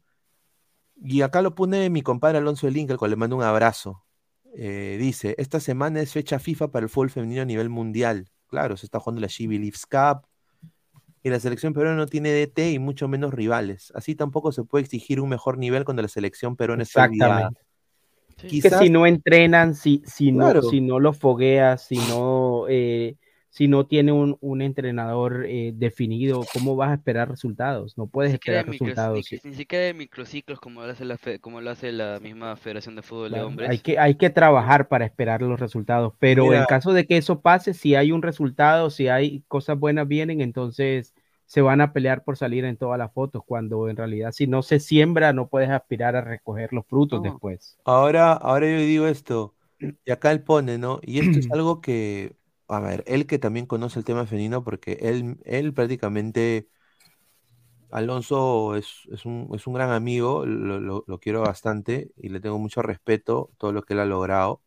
y acá lo pone mi compadre Alonso Link, al cual le mando un abrazo. Eh, dice, esta semana es fecha FIFA para el fútbol femenino a nivel mundial. Claro, se está jugando la She Believes Cup, y la selección peruana no tiene DT y mucho menos rivales. Así tampoco se puede exigir un mejor nivel cuando la selección peruana está olvidada. Exactamente. que si no entrenan, si, si, Claro. no, si no lo fogueas, si no, eh, si no tiene un, un entrenador eh, definido, ¿cómo vas a esperar resultados? No puedes Ni esperar micro- resultados. ni, ni siquiera de microciclos como lo hace la fe- como lo hace la misma Federación de Fútbol de Hombres. Hay que, hay que trabajar para esperar los resultados, pero Mira. en caso de que eso pase, si hay un resultado, si hay cosas buenas vienen, entonces se van a pelear por salir en todas las fotos, cuando en realidad si no se siembra, no puedes aspirar a recoger los frutos No. después. Ahora, ahora yo digo esto, y acá él pone, ¿no? Y esto es algo que, a ver, él que también conoce el tema femenino, porque él, él prácticamente, Alonso es, es un, es un gran amigo, lo, lo- quiero bastante y le tengo mucho respeto, todo lo que él ha logrado,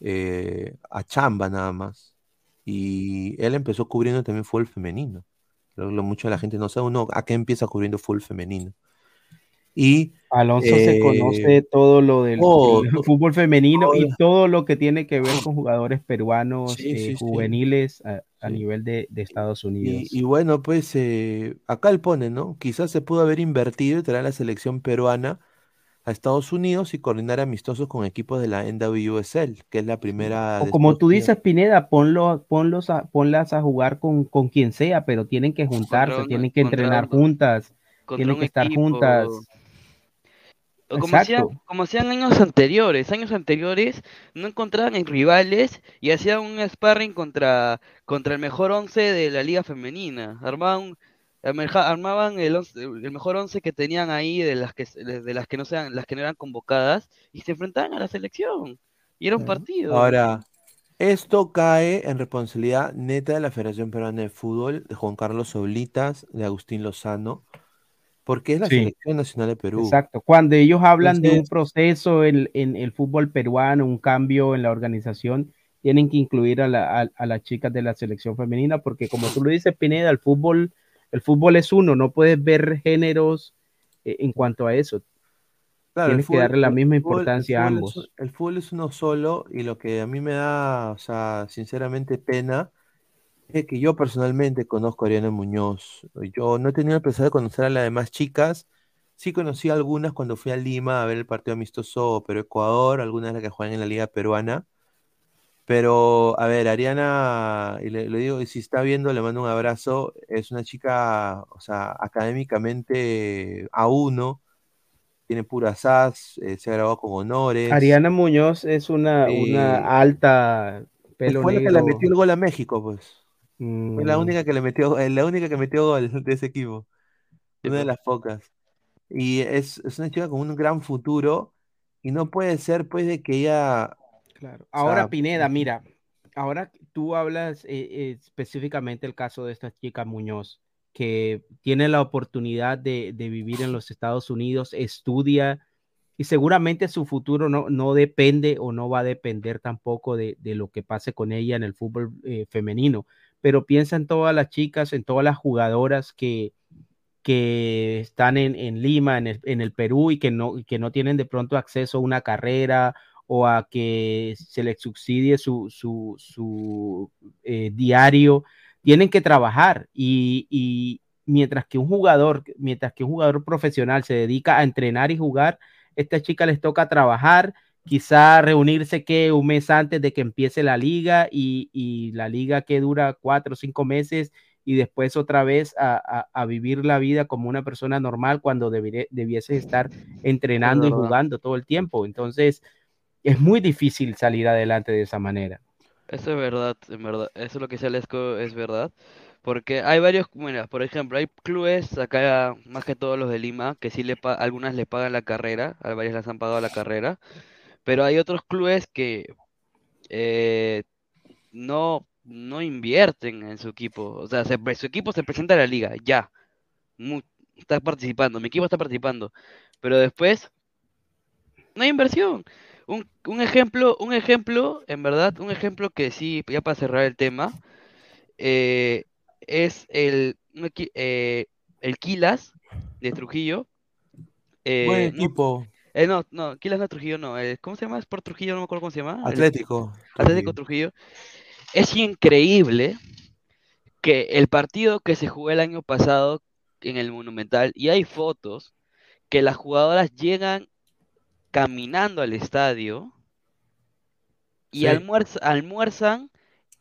eh, a chamba nada más. Y él empezó cubriendo también fútbol femenino. Lo, lo mucho la gente no sabe uno a qué empieza cubriendo fútbol femenino. Y Alonso se eh, conoce todo lo del fútbol femenino y todo. lo que tiene que ver con jugadores peruanos Sí, eh, sí, sí. juveniles a, a nivel de, de Estados Unidos. Y, y bueno, pues eh, acá él pone, ¿no? Quizás se pudo haber invertido y traer a la selección peruana a Estados Unidos y coordinar amistosos con equipos de la NWSL, que es la primera O como tú dices, Pineda, ponlo, ponlos a, ponlas a jugar con, con quien sea, pero tienen que juntarse, un- tienen que entrenar un- juntas, tienen que estar equipo. juntas. Como hacían, como hacían años anteriores, años anteriores no encontraban en rivales y hacían un sparring contra, contra el mejor once de la liga femenina. Armaban, armaban el, once- el mejor once que tenían ahí de las que de de las que no sean, las que no eran convocadas y se enfrentaban a la selección. Y era un partido. Ahora, esto cae en responsabilidad neta de la Federación Peruana de Fútbol, de Juan Carlos Oblitas, de Agustín Lozano, porque es la Sí. selección nacional de Perú. Exacto. Cuando ellos hablan de un Entonces- proceso en, en el fútbol peruano, un cambio en la organización, tienen que incluir a, la- a- a las chicas de la selección femenina, porque como tú lo dices, Pineda, el fútbol, el fútbol es uno, no puedes ver géneros eh, en cuanto a eso. Claro, Tienes que fútbol- darle la misma importancia a fútbol es ambos. el fútbol es uno solo y lo que a mí me da, o sea, sinceramente pena es que yo personalmente conozco a Ariana Muñoz. Yo no he tenido el placer de conocer a las demás chicas. Sí conocí a algunas cuando fui a Lima a ver el partido amistoso Perú-Ecuador, algunas de las que juegan en la liga peruana. Pero, a ver, Ariana, y le, le digo, si está viendo, le mando un abrazo. Es una chica, o sea, académicamente a uno, tiene pura SAS, eh, se ha graduado con honores. Ariana Muñoz es una, Eh, una alta, pelo fue la que le metió el gol a México, pues. Fue la Mm, única que le metió, la única que metió gol de ese equipo. Una de las pocas. Y es, es una chica con un gran futuro. Y no puede ser, pues, de que ella. Claro. o Ahora, sea, Pineda, mira, ahora tú hablas eh, eh, específicamente el caso de esta chica Muñoz, que tiene la oportunidad de, de vivir en los Estados Unidos, estudia y seguramente su futuro no, no depende o no va a depender tampoco de, de lo que pase con ella en el fútbol eh, femenino. Pero piensa en todas las chicas, en todas las jugadoras que, que están en, en Lima, en el, en el Perú y que no, que no tienen de pronto acceso a una carrera o a que se les subsidie su, su, su eh, diario, tienen que trabajar. Y, y mientras que un jugador, mientras que un jugador profesional se dedica a entrenar y jugar, esta chica les toca trabajar, quizá reunirse que un mes antes de que empiece la liga y, y la liga que dura cuatro o cinco meses y después otra vez a, a, a vivir la vida como una persona normal cuando debiere, debiese estar entrenando y jugando todo el tiempo. Entonces, es muy difícil salir adelante de esa manera. Eso es verdad, en verdad. Eso es lo que dice Lesco, es verdad. Porque hay varios, bueno, por ejemplo, hay clubes acá, más que todos los de Lima, que sí le algunas le pagan la carrera, a varias les han pagado la carrera, pero hay otros clubes que eh, no, no invierten en su equipo. O sea, se su equipo se presenta a la liga, ya. Está participando, mi equipo está participando. Pero después, no hay inversión. Un, un ejemplo, un ejemplo, en verdad, un ejemplo que sí, ya para cerrar el tema, eh, es el, eh, el Quilas de Trujillo. eh, Buen no- equipo. Eh, no, no, Quilas no Trujillo, no. eh, ¿cómo se llama? Sport Trujillo, no me acuerdo cómo se llama. el- Atlético. Atlético Trujillo. Es increíble que el partido que se jugó el año pasado en el Monumental, y hay fotos, que las jugadoras llegan caminando al estadio y Sí. almuerzan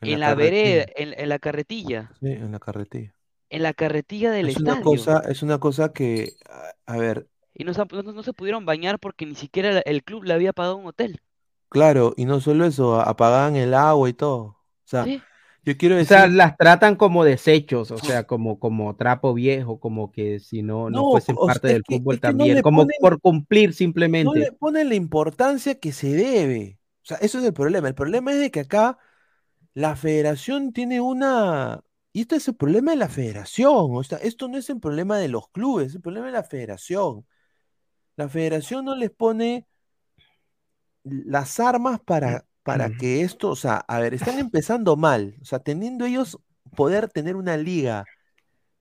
En en, la vereda, en, en la carretilla, Sí, en la carretilla. en la carretilla del Es una estadio. cosa, es una cosa que, a- a ver, Y no, se- no- no se pudieron bañar porque ni siquiera el club le había pagado un hotel. claro, y no solo eso, apagaban el agua y todo. O sea, Sí. yo quiero O decir, sea, las tratan como desechos, o sea, como, como trapo viejo, como que si no, no No, fuesen parte del que- fútbol no también, como ponen- por cumplir no simplemente. le ponen la importancia que se debe. O sea, eso es el problema. El problema es de que acá la federación tiene una... Y esto es el problema de la federación. O sea, esto no es el problema de los clubes, es el problema de la federación. La federación no les pone las armas para, para que esto, o sea, a ver, están empezando mal. O sea, teniendo ellos poder tener una liga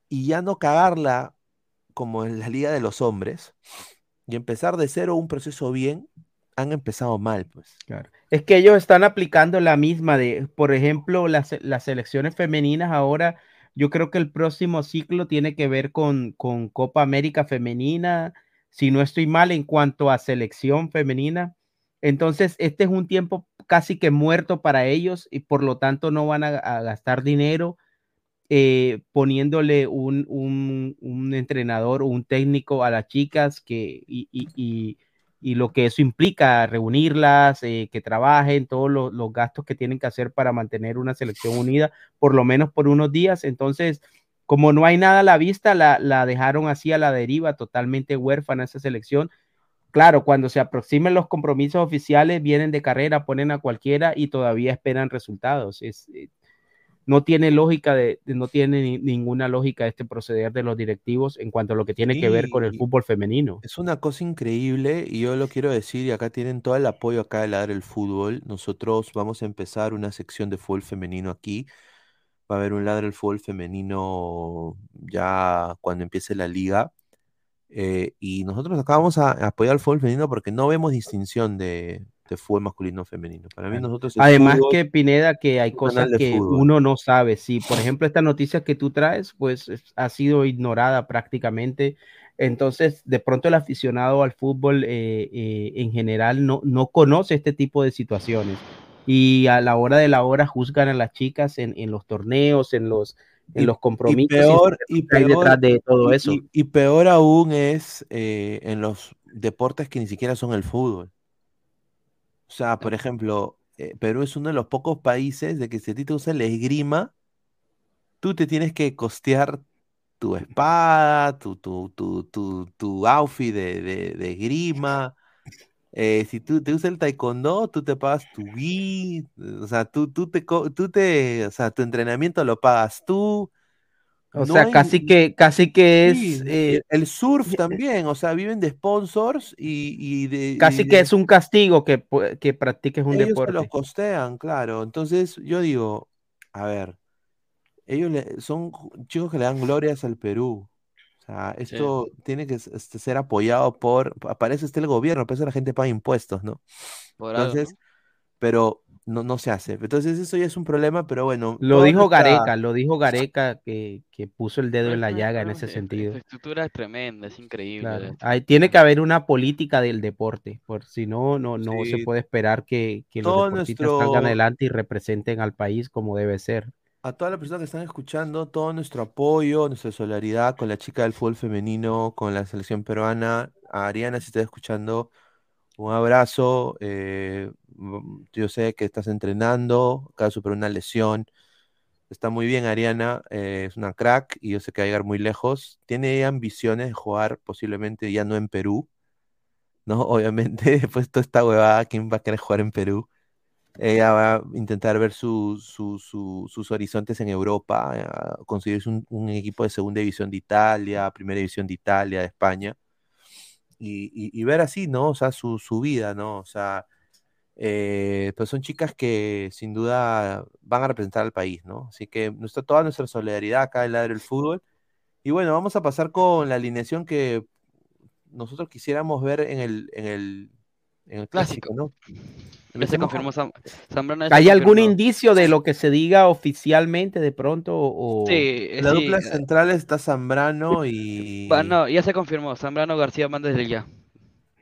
y ya no cagarla como en la liga de los hombres y empezar de cero un proceso bien, han empezado mal, pues. Claro. Es que ellos están aplicando la misma de, por ejemplo, las, las selecciones femeninas ahora, yo creo que el próximo ciclo tiene que ver con, con Copa América Femenina, si no estoy mal en cuanto a selección femenina. Entonces, este es un tiempo casi que muerto para ellos y por lo tanto no van a, gastar dinero eh, poniéndole un, un, un entrenador un técnico a las chicas que, y- y lo que eso implica, reunirlas, eh, que trabajen, todos los, los gastos que tienen que hacer para mantener una selección unida, por lo menos por unos días. Entonces, como no hay nada a la vista, la, la dejaron así a la deriva, totalmente huérfana esa selección. Claro, cuando se aproximen los compromisos oficiales, vienen de carrera, ponen a cualquiera y todavía esperan resultados. Es, eh, no tiene lógica, de, no tiene ni- ninguna lógica este proceder de los directivos en cuanto a lo que tiene que ver con el fútbol femenino. Es una cosa increíble y yo lo quiero decir y acá tienen todo el apoyo acá de Ladra el Fútbol. Nosotros vamos a empezar una sección de fútbol femenino aquí. Va a haber un Ladra el Fútbol femenino ya cuando empiece la liga. Eh, y nosotros acá vamos a apoyar al fútbol femenino porque no vemos distinción de, de fútbol masculino o femenino. Para mí nosotros Además fútbol, que Pineda, que hay cosas que fútbol. uno no sabe. Si, por ejemplo, esta noticia que tú traes, pues es- ha sido ignorada prácticamente. Entonces, de pronto el aficionado al fútbol eh, eh, en general no, no conoce este tipo de situaciones. Y a la hora de la hora juzgan a las chicas en, en los torneos, en los, en Y- los compromisos. y peor, y detrás de todo eso. y- y peor aún es eh, en los deportes que ni siquiera son el fútbol. O sea, por ejemplo, eh, Perú es uno de los pocos países de que si a ti te gusta la esgrima, tú te tienes que costear tu espada, tu, tu, tu, tu, tu outfit de, de, de esgrima. Eh, si tú te gusta el taekwondo, tú te pagas tu gi, o sea, tú, tú te, tú te, o sea, tu entrenamiento lo pagas tú. O No sea, hay- casi que, casi que Sí, es, eh, el surf también, o sea, viven de sponsors y, y de... y casi de- que es un castigo que, que practiques un ellos deporte. los costean, claro. Entonces, yo digo, a ver, ellos le- son chicos que le dan glorias al Perú. Sea, esto tiene que este, ser apoyado por, aparece este el gobierno, por eso la gente paga impuestos, ¿no? Por algo, Entonces, pero no, no se hace. Entonces, eso ya es un problema, pero bueno. Lo dijo Gareca, lo dijo Gareca que, que puso el dedo en la llaga en ese sentido. infraestructura es tremenda, es increíble. Claro. Hay- tiene que haber una política del deporte, por si no, no, no se Sí. puede esperar que, que los Todo deportistas nuestro- salgan adelante y representen al país como debe ser. A todas las personas que están escuchando, todo nuestro apoyo, nuestra solidaridad con la chica del fútbol femenino, con la selección peruana. A Ariana, si estás escuchando, un abrazo. eh, yo sé que estás entrenando, acaba de superar una lesión. Está muy bien, Ariana, eh, es una crack y yo sé que va a llegar muy lejos. Tiene ambiciones de jugar posiblemente ya no en Perú, ¿no? Obviamente, después de toda esta huevada, ¿quién va a querer jugar en Perú? Ella va a intentar ver su- su- su- sus horizontes en Europa, a conseguirse un, un equipo de segunda división de Italia, primera división de Italia, de España, y, y- ver así, ¿no? O sea, su, su vida, ¿no? O sea, eh, pues son chicas que sin duda van a representar al país, ¿no? Así que nuestra, toda nuestra solidaridad acá en Ladre del Fútbol. Y bueno, vamos a pasar con la alineación que nosotros quisiéramos ver en el, en el, en el clásico, ¿no? Ya se confirmó Zambrano. ya se ¿Hay algún confirmó. indicio de lo que se diga oficialmente de pronto? O... Sí, la sí, dupla eh, central está Zambrano y ya se confirmó. Zambrano García van desde ya.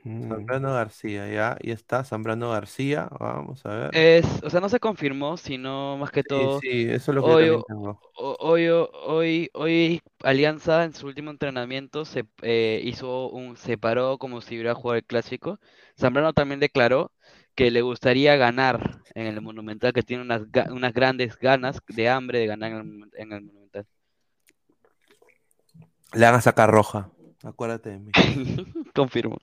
Mm. Zambrano García, ya, y está Zambrano García, vamos a ver. Es, o sea, no se confirmó, sino más que todo. sí, eso es lo que yo hoy, también tengo. hoy, hoy, hoy Alianza en su último entrenamiento se eh, hizo un, se paró como si hubiera jugado el clásico. Zambrano también declaró que le gustaría ganar en el Monumental, que tiene unas, unas grandes ganas de hambre de ganar en el, en el Monumental. Le van a sacar roja, acuérdate de mí. Confirmo.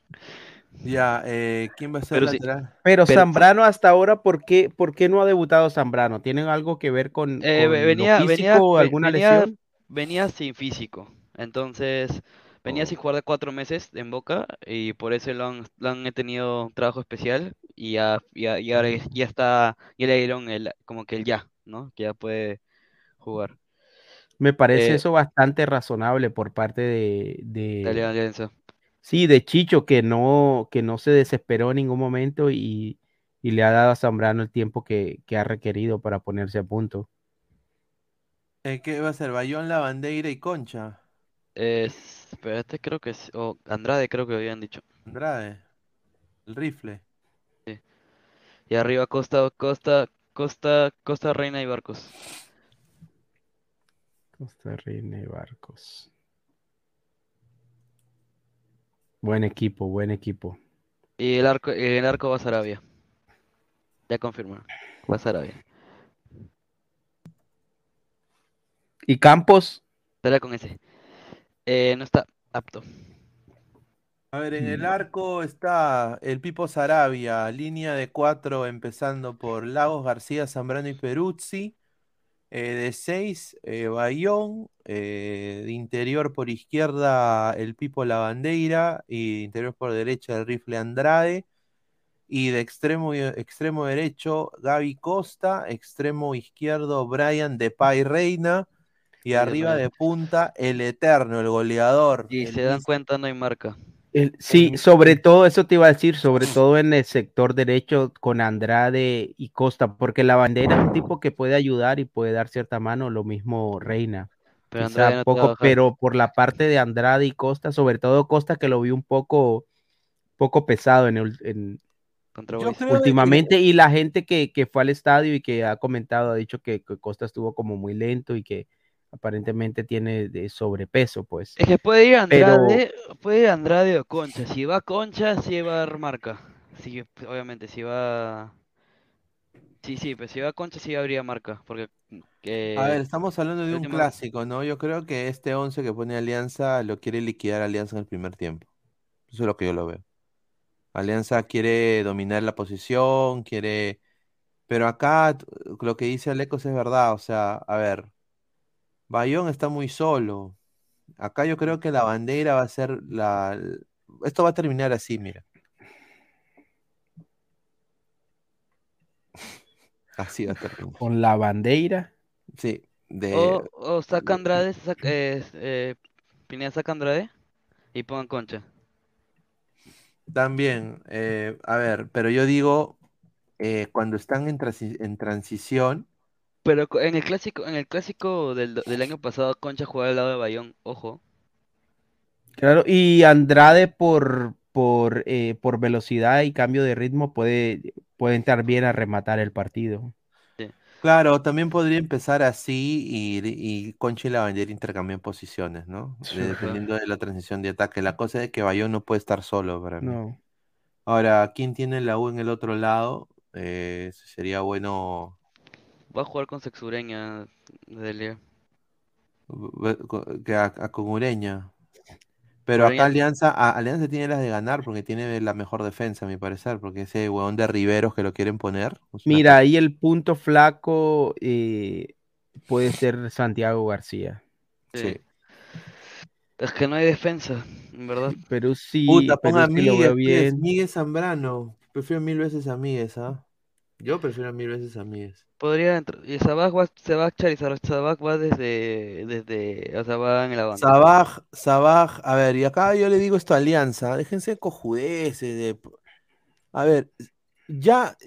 Ya, eh, ¿quién va a ser Pero sí- lateral? Pero Pero- Zambrano hasta ahora, ¿por qué, por qué no ha debutado Zambrano? ¿Tienen algo que ver con, Eh, con ve- lo venía, físico venía, alguna venía, lesión? venía sin físico. Entonces, venía sin jugar de cuatro meses en Boca y por eso lo han, lo han tenido un trabajo especial y ya, ya, y ahora ya ya está, ya le dieron el, como que el ya, ¿no? Que ya puede jugar. Me parece Eh, eso bastante razonable por parte de, de- sí, de Chicho, que no, que no se desesperó en ningún momento y, y le ha dado a Zambrano el tiempo que, que ha requerido para ponerse a punto. Eh, ¿qué va a ser? Bayón, La Bandeira y Concha. Es, espérate, creo que es, o Andrade creo que habían dicho. Andrade. El rifle. Y arriba Costa, Costa, Costa, Costa Reina y Barcos. Costa Rica y Barcos. Buen equipo, buen equipo. Y el arco, el arco va a Sarabia. Ya confirmaron. Va a Sarabia. ¿Y Campos? Dale con ese. Eh, no está apto. A ver, en Mm. el arco está el Pipo Sarabia, línea de cuatro empezando por Lagos, García, Zambrano y Peruzzi. Eh, de seis, eh, Bayón. eh, de interior por izquierda, el Pipo Lavandeira. Y de interior por derecha, el rifle Andrade. Y de extremo, extremo derecho, Gaby Costa. Extremo izquierdo, Brian Depay Reina. Y arriba de punta, el eterno, el goleador. Y el se dan cuenta, no hay marca. El- sí, sobre todo, eso te iba a decir, sobre todo en el sector derecho con Andrade y Costa, porque la bandera es un tipo que puede ayudar y puede dar cierta mano, lo mismo Reina. Pero Quizá no poco, pero por la parte de Andrade y Costa, sobre todo Costa, que lo vi un poco, poco pesado en, el- en- que- últimamente, y la gente que, que fue al estadio y que ha comentado, ha dicho que, que Costa estuvo como muy lento y que aparentemente tiene de sobrepeso, pues. Es que puede ir Pero- Andrade, puede ir Andrade o Concha. Si va Concha, sí va a dar marca. Sí, obviamente, si va. Sí, sí, pues si va Concha, sí habría marca. Porque. eh, A ver, estamos hablando de un último- clásico, ¿no? Yo creo que este 11 que pone Alianza lo quiere liquidar Alianza en el primer tiempo. Eso es lo que yo lo veo. Alianza quiere dominar la posición, quiere... Pero acá lo que dice Alecos es verdad, o sea, a ver, Bayón está muy solo. Acá yo creo que la bandera va a ser la... Esto va a terminar así, mira. Así va a terminar. Con la bandera. Sí, de... O, o saca Andrade, saca, eh, eh, Pineda saca Andrade y pongan Concha. También, eh, a ver, pero yo digo, eh, cuando están en, transi- en transición, Pero en el clásico, en el clásico del, del año pasado, Concha jugaba al lado de Bayón, ojo. Claro, y Andrade por, por, eh, por velocidad y cambio de ritmo puede, puede entrar bien a rematar el partido. claro, también podría empezar así y, y Concha y la bandera intercambian posiciones, ¿no? Sí. dependiendo de la transición de ataque. La cosa es que Bayón no puede estar solo para mí. No. Ahora, ¿quién tiene la U en el otro lado? Eh, sería bueno Va a jugar con Sexureña Delia. que a, a con Ureña. Pero Ureña acá. Alianza, a- Alianza tiene las de ganar porque tiene la mejor defensa, a mi parecer, porque ese huevón de Riveros que lo quieren poner. una Mira, ahí el punto flaco eh, puede ser Santiago García. Sí. Es que no hay defensa, en verdad. Pero sí, Puta, pero ponga Miguel, veo bien. Miguel Zambrano. prefiero mil veces a Míguez, ¿ah? Yo prefiero mil veces a Míguez. Podría entrar. Y Sabaj va, Sabaj Charizard, Sabaj va desde, desde, o sea, va en la banca. Sabaj, Sabaj, a ver, y acá yo le digo esto a Alianza, déjense de cojudeces, de... A ver, ya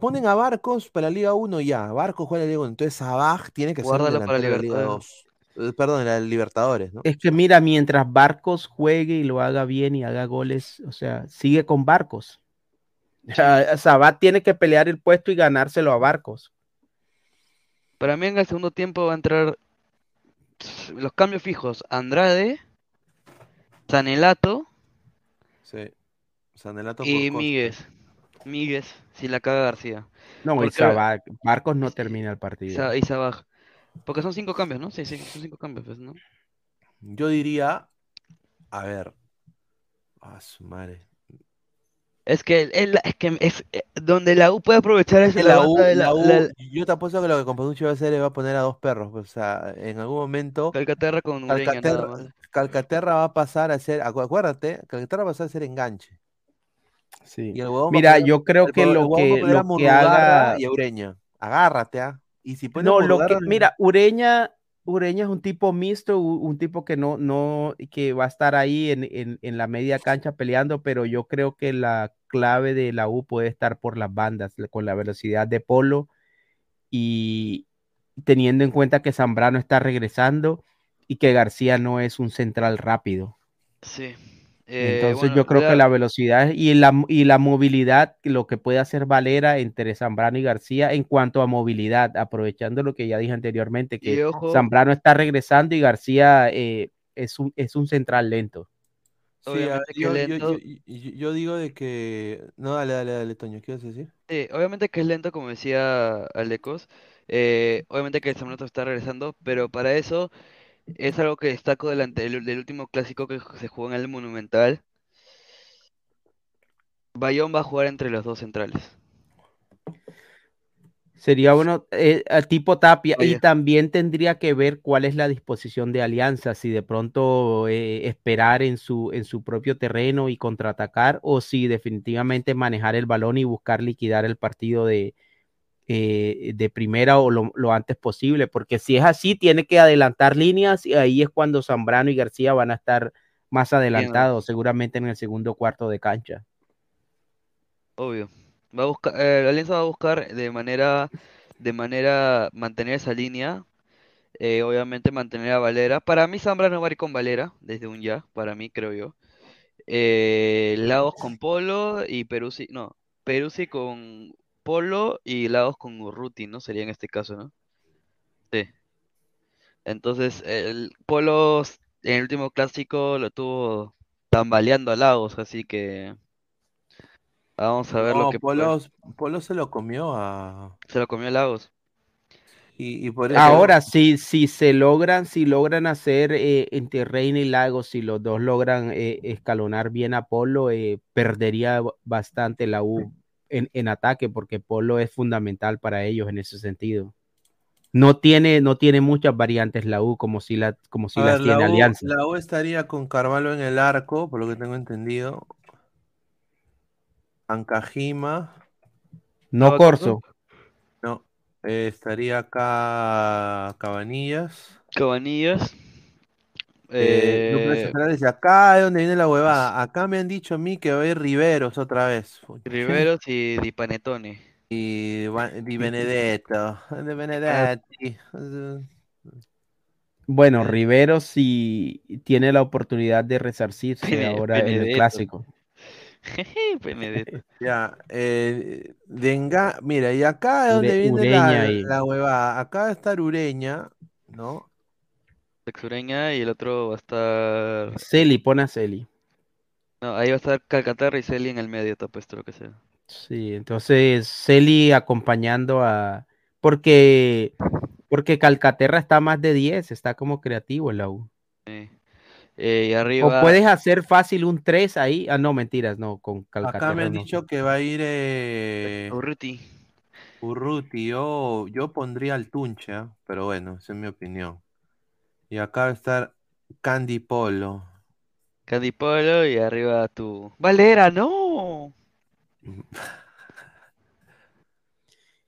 ponen a Barcos para la Liga 1 ya, Barcos juega la Liga 1, entonces Sabaj tiene que ser un Guárdalo para delantero de la Liga Libertadores. 2. Eh, Perdón, de la Libertadores, ¿no? Es que mira, mientras Barcos juegue y lo haga bien y haga goles, o sea, sigue con Barcos. O sea, Sabat tiene que pelear el puesto y ganárselo a Barcos. Para mí en el segundo tiempo va a entrar los cambios fijos. Andrade, Sanelato Sí. Sanelato por y. Míguez. Míguez, si la caga García. No, y Porque- Sabat, Barcos no termina el partido. Y. Porque son cinco cambios, ¿no? Sí, sí, son cinco cambios, pues, ¿no? Yo diría, a ver, a su madre. Es que, es, la- es que es, eh, donde la U puede aprovechar es Que la, la U, de la, la U- la- yo te apuesto que lo que Companucci va a hacer es va a poner a dos perros. O sea, en algún momento Calcaterra con Ureña nada Calcaterra, más. Calcaterra va a pasar a ser, acu- acuérdate, Calcaterra va a pasar a ser enganche. Sí. Y el Mira, poner- yo creo el que el lo que, lo haga. y a Ureña. Agárrate, ¿ah? Y si pone a No, lo que, mira, Ureña, Ureña es un tipo mixto, un tipo que no, no, que va a estar ahí en, en, en la media cancha peleando, pero yo creo que la clave de la U puede estar por las bandas, con la velocidad de Polo y teniendo en cuenta que Zambrano está regresando y que García no es un central rápido. Sí. Eh, Entonces bueno, yo creo la- que la velocidad y la, y la movilidad, lo que puede hacer Valera entre Zambrano y García en cuanto a movilidad, aprovechando lo que ya dije anteriormente, que Zambrano está regresando y García eh, es, un, es un central lento. Sí, a obviamente que yo, yo- lento. yo- yo- yo digo de que. No, dale, dale, dale, Toño, ¿qué a decir? Sí, obviamente que es lento, como decía Alecos. Eh, obviamente que el Zambrano está regresando, pero para eso es algo que destaco del, ante- del, del último clásico que se jugó en el Monumental. Bayón va a jugar entre los dos centrales. Sería uno eh, tipo Tapia y también tendría que ver cuál es la disposición de Alianza, si de pronto eh, esperar en su, en su propio terreno y contraatacar o si definitivamente manejar el balón y buscar liquidar el partido de, eh, de primera o lo, lo antes posible, porque si es así, tiene que adelantar líneas y ahí es cuando Zambrano y García van a estar más adelantados, seguramente en el segundo cuarto de cancha. Obvio. Va a buscar, eh, la Alianza va a buscar de manera, de manera mantener esa línea. eh, obviamente mantener a Valera. Para mí Zambrano va a ir con Valera, desde un ya, para mí creo yo. Eh, Lagos con Polo y Peruzzi, no, Peruzzi con Polo y Lagos con Urruti, ¿no? Sería en este caso, ¿no? Sí. Entonces, el Polo en el último clásico lo tuvo tambaleando a Lagos, así que vamos a ver lo No, que puede- Polo, Polo se lo comió a. se lo comió Lagos. Y, y por eso. Ahora, si, si se logran, si logran hacer eh, entre Reina y Lagos, si los dos logran eh, escalonar bien a Polo, eh, perdería bastante la U en, en ataque, porque Polo es fundamental para ellos en ese sentido. No tiene, no tiene muchas variantes la U como si, la, como si A las ver, la tiene U, Alianza. la U estaría con Carvalho en el arco, por lo que tengo entendido. Ancajima. No Corso. No. eh, estaría acá Cabanillas. Cabanillas. Eh, Lucas Eh, acá es donde viene la huevada. Acá me han dicho a mí que va a ir Riveros otra vez. Riveros y Di Panetone. Y Di Benedetto. De Benedetti. Bueno, Rivero si tiene la oportunidad de resarcirse Bene- ahora en el clásico. Benedetto. Ya, eh, mira, y acá es Ure- donde viene Ureña la, y- la huevada. Acá va a estar Ureña, ¿no? Texureña y el otro va a estar. Celi, pone a Celi. No, ahí va a estar Calcaterra y Celi en el medio, te apuesto lo que sea. Sí, entonces Celi acompañando a... Porque, porque Calcaterra está más de 10, está como creativo en la U. Sí. Eh, y O puedes hacer fácil un 3 ahí. Ah, no, mentiras, no, con Acá me Calcaterra han no. dicho que va a ir eh, Urruti. Urruti. Yo, yo pondría al Tunche, ¿ah? pero bueno, esa es mi opinión. Y acá va a estar Candy Polo. Candy Polo y arriba tu. Valera, no.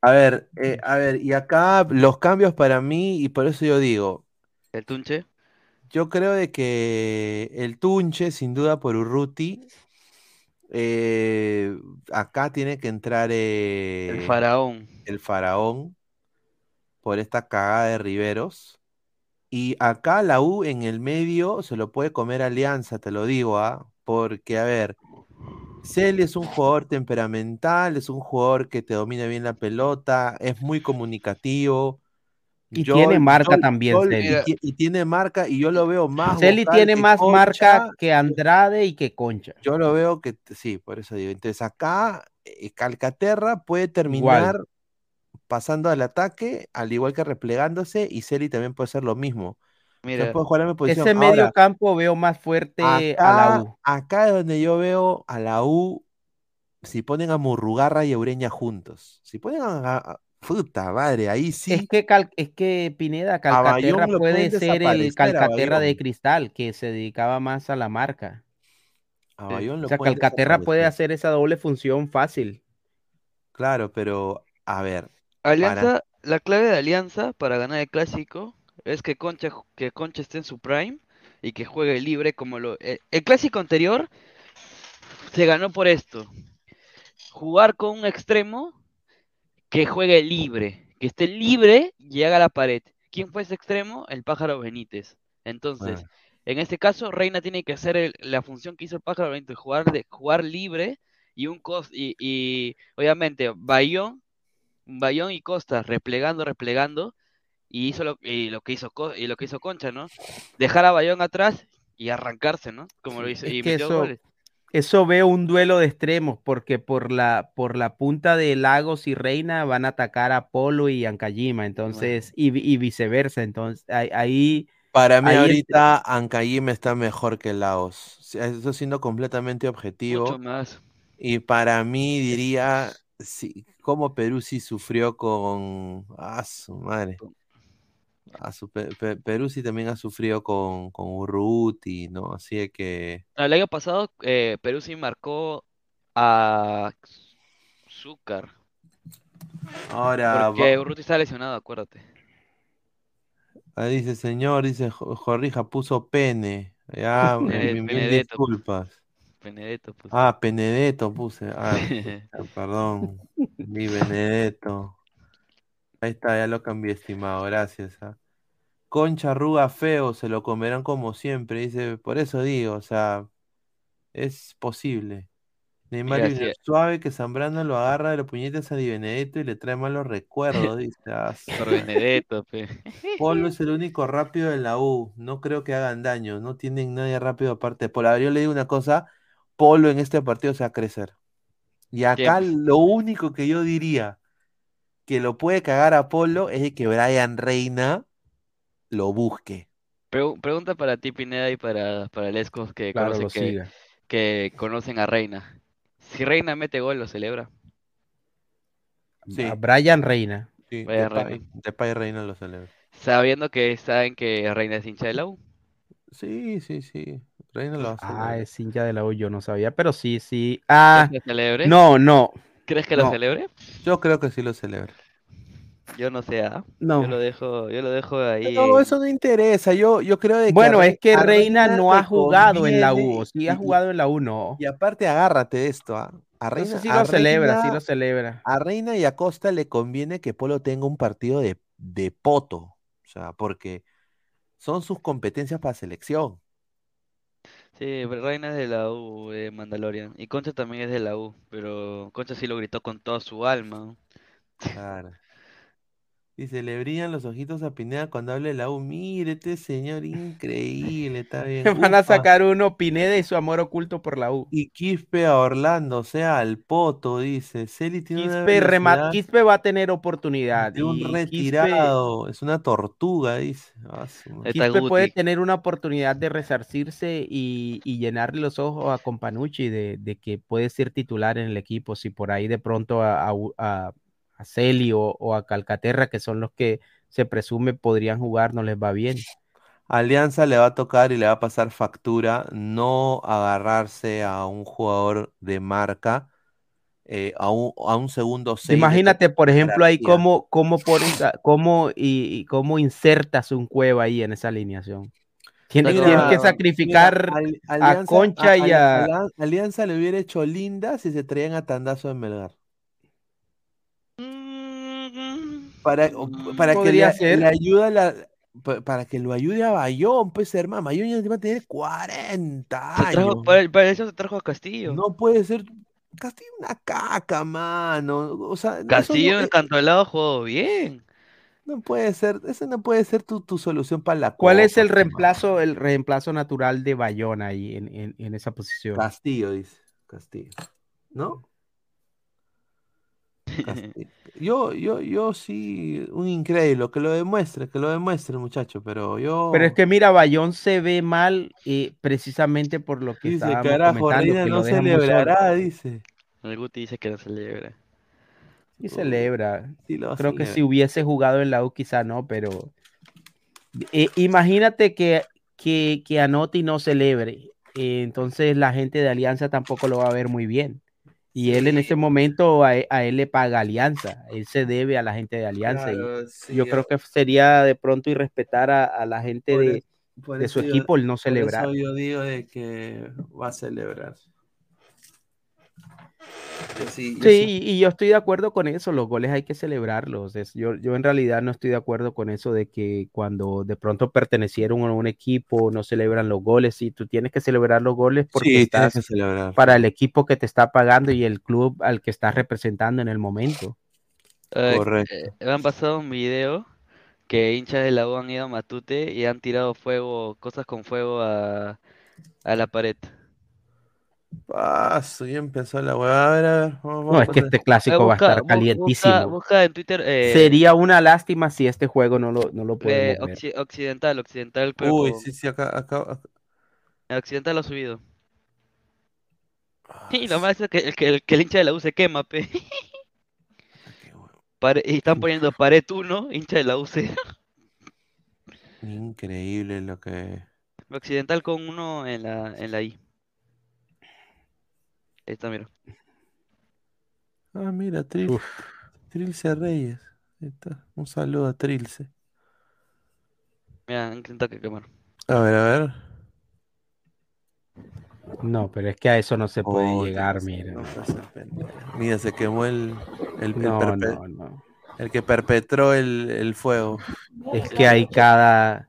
A ver, eh, a ver, y acá los cambios para mí, y por eso yo digo, ¿El Tunche? Yo creo de que el Tunche, sin duda por Urruti, eh, acá tiene que entrar El eh, faraón. el faraón por esta cagada de Riveros. Y acá la U en el medio se lo puede comer Alianza, te lo digo, ¿ah? Porque, a ver, Celi es un jugador temperamental, es un jugador que te domina bien la pelota, es muy comunicativo. Y Yo- tiene marca yo- también, yo- Celi. y, ti- y tiene marca, y yo lo veo más. Celi tiene más Concha. marca que Andrade y que Concha. Yo lo veo que sí, por eso digo. Entonces acá eh, Calcaterra puede terminar pasando al ataque, al igual que replegándose, y Celi también puede hacer lo mismo. Mira, puede jugar en mi posición. Ese medio Ahora, campo veo más fuerte a la acá, U. acá es donde yo veo a la U, si ponen a Murrugarra y a Ureña juntos. Si ponen a, a- puta madre, ahí sí. Es que, Cal- es que Pineda, Calcaterra puede ser el Calcaterra de cristal, que se dedicaba más a la marca. Lo O sea, Calcaterra puede hacer esa doble función fácil. Claro, pero a ver, Alianza, la clave de Alianza para ganar el clásico es que Concha, que Concha esté en su prime y que juegue libre como lo... El, el clásico anterior se ganó por esto. Jugar con un extremo que juegue libre, que esté libre y haga la pared. ¿Quién fue ese extremo? El pájaro Benítez. Entonces, en este caso, Reina tiene que hacer el- la función que hizo el pájaro Benítez, jugar, de, jugar libre y un cos y, y obviamente Bayón, Bayón y Costa replegando, replegando, y hizo lo, y lo que hizo y lo que hizo Concha, ¿no? Dejar a Bayón atrás y arrancarse, ¿no? Como lo hizo, Es y que metió eso, goles. Eso veo un duelo de extremos, porque por la, por la punta de Lagos y Reina van a atacar a Polo y Ancayima, entonces, y, vi- y viceversa. Entonces, ahí, Para mí ahí ahorita Ancayim está mejor que sea, Eso siendo completamente objetivo. Mucho más. Y para mí diría, sí, como Perú sí sufrió con... Ah, su madre. Su Pe- Pe- Perú sí también ha sufrido con, con Urruti, ¿no? Así que... El año pasado eh, Perú sí marcó a Zúcar, Ahora, porque va- Urruti está lesionado, acuérdate. ah, dice señor, dice Jo- Jorrija, puso pene. Ya, mil- Benedetto. disculpas. Benedetto, pues. Ah, Benedetto puse. Ah, perdón. Mi Benedetto. Ahí está, ya lo cambié, estimado. Gracias. ah. Concha arruga feo, se lo comerán como siempre. Dice, por eso digo, o sea, es posible. Neymar Mira, Junior, sí. suave que Zambrano lo agarra de los puñetes a Di Benedetto y le trae malos recuerdos, dice. Ah, su- Por Benedetto, pe. Polo es el único rápido de la U. No creo que hagan daño. No tienen nadie rápido aparte de Polo. A ver, yo le digo una cosa. Polo en este partido se va a crecer. Y acá Siempre. lo único que yo diría que lo puede cagar a Polo es de que Brian Reina lo busque. Pregu- pregunta para ti, Pineda, y para, para Lescos que Claro, conocen que, conocen a Reina. Si Reina mete gol, lo celebra. Sí, a Brian Reina. sí, Brian Reina. Depay Reina lo celebra. Sabiendo que saben que Reina es hincha de la U. Sí, sí, sí. Reina lo a Ah, es hincha de la U, yo no sabía, pero sí, sí. Ah, no, no, ¿Crees que lo no. celebre? Yo creo que sí lo celebra. Yo no sé, ¿ah? No. Yo lo dejo, yo lo dejo ahí. No, eso no interesa. Yo, yo creo de que a Bueno, es que Reina no ha jugado en la U, sí ha y- jugado en la U, no. Y aparte, agárrate de esto, ¿ah? A Reina, sí a lo celebra, sí Reina- lo celebra. a Reina y a Costa le conviene que Polo tenga un partido de, de poto. O sea, porque son sus competencias para selección. Sí, Reina es de la U, de Mandalorian. Y Concha también es de la U, pero Concha sí lo gritó con toda su alma. Claro. Dice, le brillan los ojitos a Pineda cuando hable de la U. Mire, este señor increíble, está bien. Van a sacar uno Pineda y su amor oculto por la U. Y Quispe a Orlando, o sea, al poto, dice. Celi tiene una Quispe, velocidad Quispe va a tener oportunidad. de un Quispe, retirado. Es una tortuga, dice. Ah, su Quispe puede tener una oportunidad de resarcirse y, y llenarle los ojos a Companucci de, de que puede ser titular en el equipo. Si por ahí de pronto a, a, a- a Celi o, o a Calcaterra, que son los que se presume podrían jugar, no les va bien. Alianza le va a tocar y le va a pasar factura no agarrarse a un jugador de marca eh, a, un, a un segundo seis de Imagínate, por ejemplo, ahí cómo, cómo a- cómo y, y cómo insertas un cueva ahí en esa alineación. Tienes, Mira, tienes que mira, sacrificar a Concha y Ali- a. Alian- Alianza le hubiera hecho linda si se traían a Tandazo en Melgar. Para, o- para que le, le ayude a la- pa- para que lo ayude a Bayón, pues hermano, Bayón ya va a tener 40 Se trajo- años. para, para eso se trajo a Castillo. No puede ser Castillo una caca, mano. O sea, Castillo no, en Cantolao jugó bien. no puede ser, esa no puede ser tu, tu solución para la ¿Cuál es el hermano. reemplazo, el reemplazo natural de Bayona ahí en, en- en esa posición? Castillo, dice. Castillo. ¿No? Castillo. Yo, yo, yo sí, un increíble, que lo demuestre, que lo demuestre, muchacho, pero yo. Pero es que mira, Bayón se ve mal eh, precisamente por lo que Dice, estábamos carajo, comentando, Reina que no lo dejan muy solo. celebrará, dice. El Guti dice que no celebra. Sí celebra. Sí lo Creo que celebra. si hubiese jugado en la U quizá no, pero eh, imagínate que, que, que anote y no celebre. eh, entonces la gente de Alianza tampoco lo va a ver muy bien. Y él en ese momento a, e- a él le paga Alianza. Él se debe a la gente de Alianza. y Claro, sí, yo creo que sería de pronto irrespetar a, a la gente Por de, por su yo- equipo el no por celebrar. eso yo digo de que va a celebrar. Sí, yo Sí, sí. y, y yo estoy de acuerdo con eso, los goles hay que celebrarlos. es- yo, yo en realidad no estoy de acuerdo con eso de que cuando de pronto pertenecieron a un equipo no celebran los goles. Sí, tú tienes que celebrar los goles porque Sí, estás que celebrar. para el equipo que te está pagando y el club al que estás representando en el momento. Eh, Correcto. eh, me han pasado un video que hinchas de la U han ido a Matute y han tirado fuego, cosas con fuego a, a la pared. Paso, ya empezó la hueá. A ver, a ver. Vamos, No, vamos es que este Eh, clásico va a estar busca, calientísimo. busca en Twitter eh, Sería una lástima si este juego no lo, no lo eh, podemos ver. occi- occidental, occidental, pero Uy, sí, sí, acá, acá, occidental lo ha subido. Ah, Y lo más es que, el que, el que el hincha de la U se quema, pe. Pare- y están poniendo pared 1, hincha de la U 0. Increíble lo que. Occidental con uno en la, en la I. Ahí está, mira. Ah, mira, Tril, Trilce Reyes. Ahí está. Un saludo a Trilce. Mira, han intentado que quemar. A ver, a ver. No, pero es que a eso no se puede Oh, llegar, Dios, mira. no pendejo. Mira, se quemó el, el, el No, perpe- no, no. el que perpetró el, el fuego. Es que hay cada,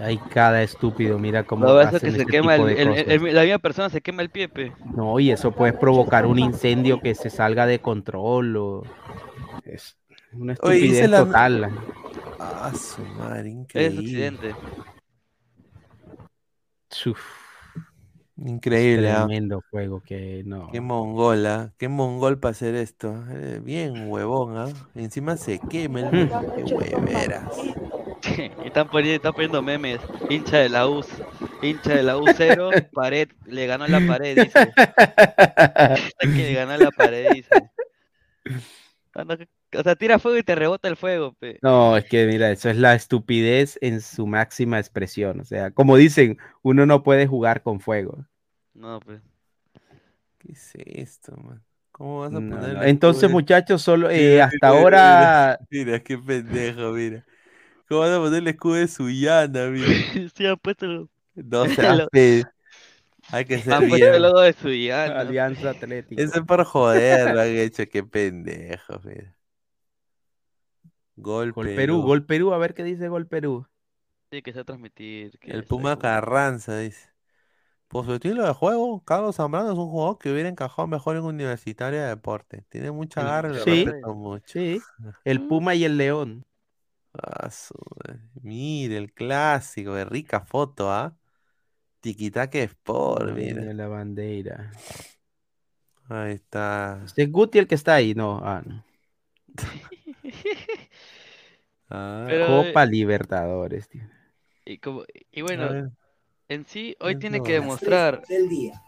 hay cada estúpido, mira cómo No, eso hacen que se quema el, la misma persona se quema el pie, pe. No, y eso puede provocar un incendio que se salga de control o es una Oye, estupidez la- total. Ah, su madre, Es increíble. accidente. Uf, Increíble, ah. tremendo juego que no. Qué mongola, qué mongol para hacer esto. Eh, bien huevón, ¿ah? Encima se quema el Hmm. qué hueveras. Y están poniendo, están poniendo memes. Hincha de la U, hincha de la U 0, pared, le ganó la pared, dice. que le ganó la pared, dice. O sea, tira fuego y te rebota el fuego, pe. No, es que mira, eso es la estupidez en su máxima expresión. O sea, como dicen, uno no puede jugar con fuego. No, pues. ¿Qué es esto, man? ¿Cómo vas a No, poner no. Entonces, muchachos, solo eh, Mira, hasta mira, ahora. Mira, mira, qué pendejo, mira. ¿Cómo vas a poner el escudo de Suyana, mira? Sí, han puesto, lo- No seas pe- Hay que ser han puesto bien. el logo de Suyana. Alianza Atlético. Eso es por joder, lo han hecho, qué pendejo, mira. Gol, Gol Perú, gol Perú, a ver qué dice Gol Perú. Sí, que se va a transmitir. que El Puma Carranza dice. Por su estilo de juego, Carlos Zambrano es un jugador que hubiera encajado mejor en Universitaria de Deporte. Tiene mucha El- garra sí, respeto mucho. sí. El Puma y el León. Ah, su. Mire, el clásico, de rica foto, ¿ah? Tiquitaque Sport, mira. La bandera. Ahí está. Este es Guti el que está ahí, no. Ah, no. Ah, Pero, Copa Libertadores, tío. Y, como, y a bueno, ver, en sí, hoy tiene que demostrar. del día.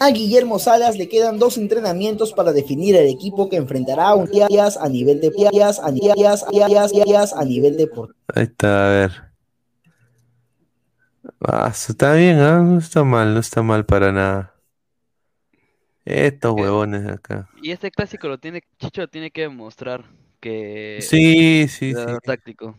A Guillermo Salas le quedan dos entrenamientos para definir el equipo que enfrentará a un Díaz a nivel de Díaz a Díaz, Díaz, Díaz, Díaz a nivel deportivo. Ahí está, a ver. Ah, está bien, ¿ah? No está mal, no está mal para nada. Estos huevones de acá. Y este clásico lo tiene, Chicho tiene que demostrar que Sí, sí, es sí. táctico.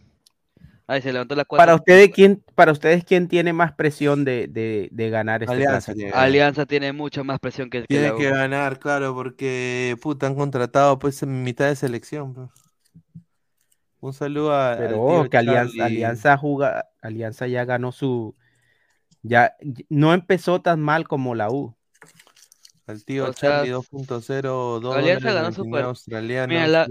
Ahí se levantó la cuatro. Para ustedes, ¿quién, para ustedes, ¿quién tiene más presión de, de, de ganar este Alianza tiene. Alianza tiene mucha más presión que, que Tiene que ganar, claro, porque puta han contratado pues en mitad de selección. pues. Un saludo a, al Pero que Alianza. Alianza, juga- Alianza ya ganó su. Ya no empezó tan mal como la U. Al tío O Charlie 2.0, 2 Alianza ganó su 99 par- australianos. Mira, la,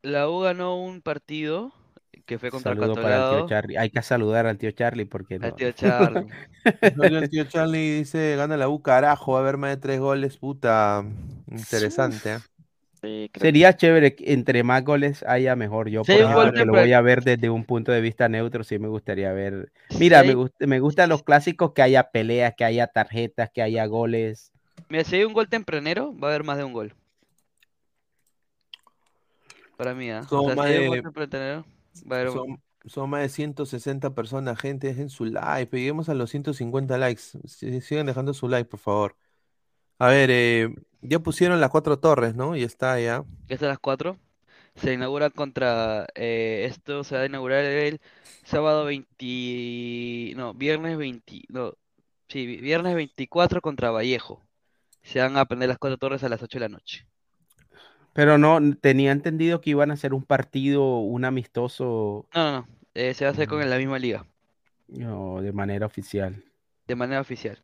la U ganó un partido que fue contra Saludo para el tío. Charlie. Hay que saludar al tío Charlie porque no. Al tío Charlie. El tío Charlie dice, gana la U, carajo, va a haber más de tres goles, puta. Interesante, ¿eh? Sería chévere que entre más goles haya mejor. Yo, Sí, por ejemplo, lo voy a ver desde un punto de vista neutro, sí me gustaría ver. Mira, Sí. me, gust- me gustan los clásicos que haya peleas, que haya tarjetas, que haya goles. Mira, si hay un gol tempranero, va a haber más de un gol. Para mí, ¿ah? O sea, más si hay un gol tempranero, Son, son más de 160 personas, gente, dejen su like, lleguemos a los 150 likes. Sigan dejando su like, por favor. A ver, eh, ya pusieron las cuatro torres, ¿no? Ya está, ya. que es a las 4. Se inaugura contra. eh, esto se va a inaugurar el sábado 20. No, viernes 20. No, sí, vi- viernes 24 contra Vallejo. Se van a prender las cuatro torres a las 8 de la noche. Pero no, tenía entendido que iban a hacer un partido, un amistoso, No, no, no. eh, se va a hacer con la misma liga, no, de manera oficial. de manera oficial.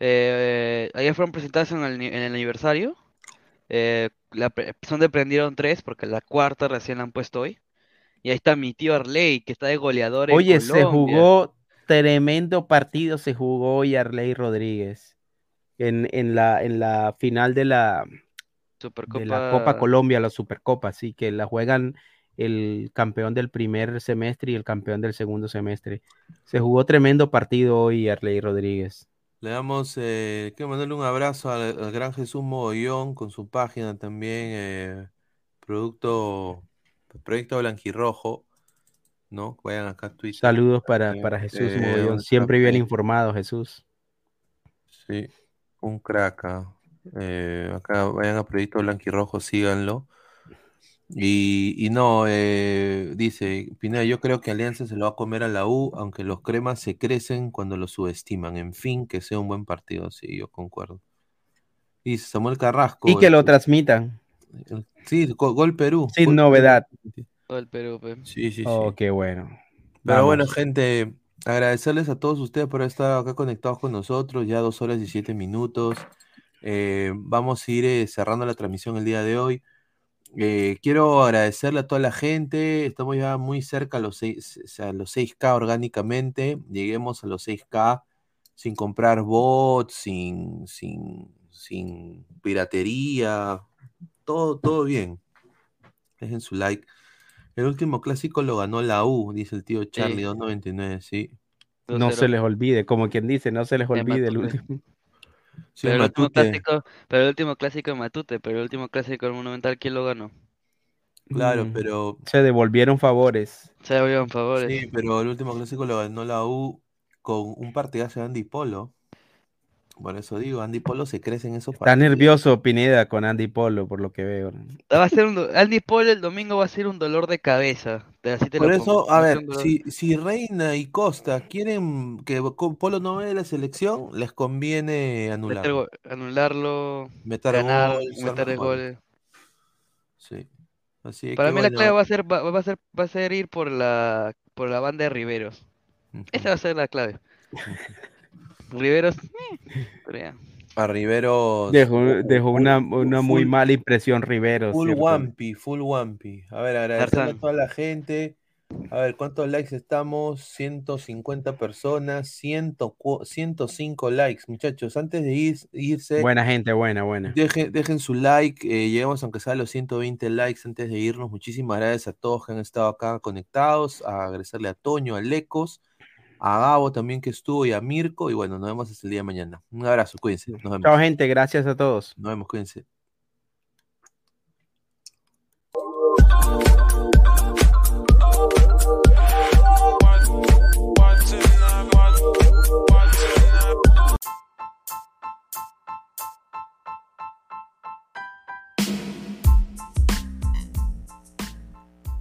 Eh, ayer fueron presentadas en el, en el aniversario. Eh, la son de prendieron tres, porque la cuarta recién la han puesto hoy. Y ahí está mi tío Arley, que está de goleador en Oye, se jugó tremendo partido, se jugó hoy Arley Rodríguez en, en la, en la final de la, de la Copa Supercopa. Colombia, la Supercopa, así que la juegan el campeón del primer semestre y el campeón del segundo semestre. Se jugó tremendo partido hoy Arley Rodríguez. Le damos, eh, quiero mandarle un abrazo al, al gran Jesús Mogollón con su página también, eh, producto, Proyecto Blanquirrojo, ¿no? Vayan acá a Twitter. Saludos para, Eh, para Jesús eh, Mogollón, ¿dónde está siempre bien informado Jesús. Sí, un crack. Eh, acá vayan a Proyecto Blanquirrojo, síganlo. Y, y no, eh, dice Pineda, yo creo que Alianza se lo va a comer a la U, aunque los cremas se crecen cuando lo subestiman. En fin, que sea un buen partido, sí, yo concuerdo. Dice Samuel Carrasco. Y que lo este, transmitan, Sí, go- gol Perú. sin gol novedad. El Perú, pe. Sí, sí, Oh, sí. qué bueno. Pero bueno, gente, agradecerles a todos ustedes por estar acá conectados con nosotros, ya dos horas y siete minutos. Eh, vamos a ir eh, cerrando la transmisión el día de hoy. Eh, quiero agradecerle a toda la gente, estamos ya muy cerca a los, seis, o sea, a los 6K orgánicamente, lleguemos a los 6K sin comprar bots, sin, sin, sin piratería, todo, todo bien. Dejen su like. El último clásico lo ganó la U, dice el tío Charlie, Sí. 2.99, sí. No se 2-0 les olvide, como quien dice, no se les olvide el último. Sí, Pero el último clásico, pero el último clásico en Matute, pero el último clásico en Monumental, ¿quién lo ganó? claro, Mm, pero Se devolvieron favores. Se devolvieron favores. sí, pero el último clásico lo ganó la U con un partidazo de Andy Polo. Por eso digo, Andy Polo se crece en esos Está partidos. nervioso Pineda con Andy Polo, por lo que veo. Va a ser un, Andy Paul el domingo va a ser un dolor de cabeza. te- Así te Por lo eso, pongo. a ver, si, si Reina y Costa quieren que Polo no vaya a la selección, les conviene meter anularlo. anularlo, Meter ganar, gol, meter goles. Sí. Así Para que mí la clave va a ser va, va a ser va a ser ir por la por la banda de Riveros. Esa va a ser la clave. Riveros, eh, pero ya. A Riveros. Dejó, uh, dejó una, una muy full- mala impresión Rivero. Full. Wampi, full Wampi. A ver, agradecerle a toda la gente. A ver, ¿cuántos likes estamos? 150 personas, 100 cu- 105 likes, muchachos. Antes de ir- irse, Buena gente, buena, buena. dejen, dejen su like. eh, llegamos aunque sea a los 120 likes antes de irnos. Muchísimas gracias a todos que han estado acá conectados. A agradecerle a Toño, a Lecos, a Gabo también que estuvo y a Mirko. Y bueno, nos vemos hasta el día de mañana. Un abrazo, cuídense. Nos vemos. Chao gente, gracias a todos. Nos vemos, cuídense.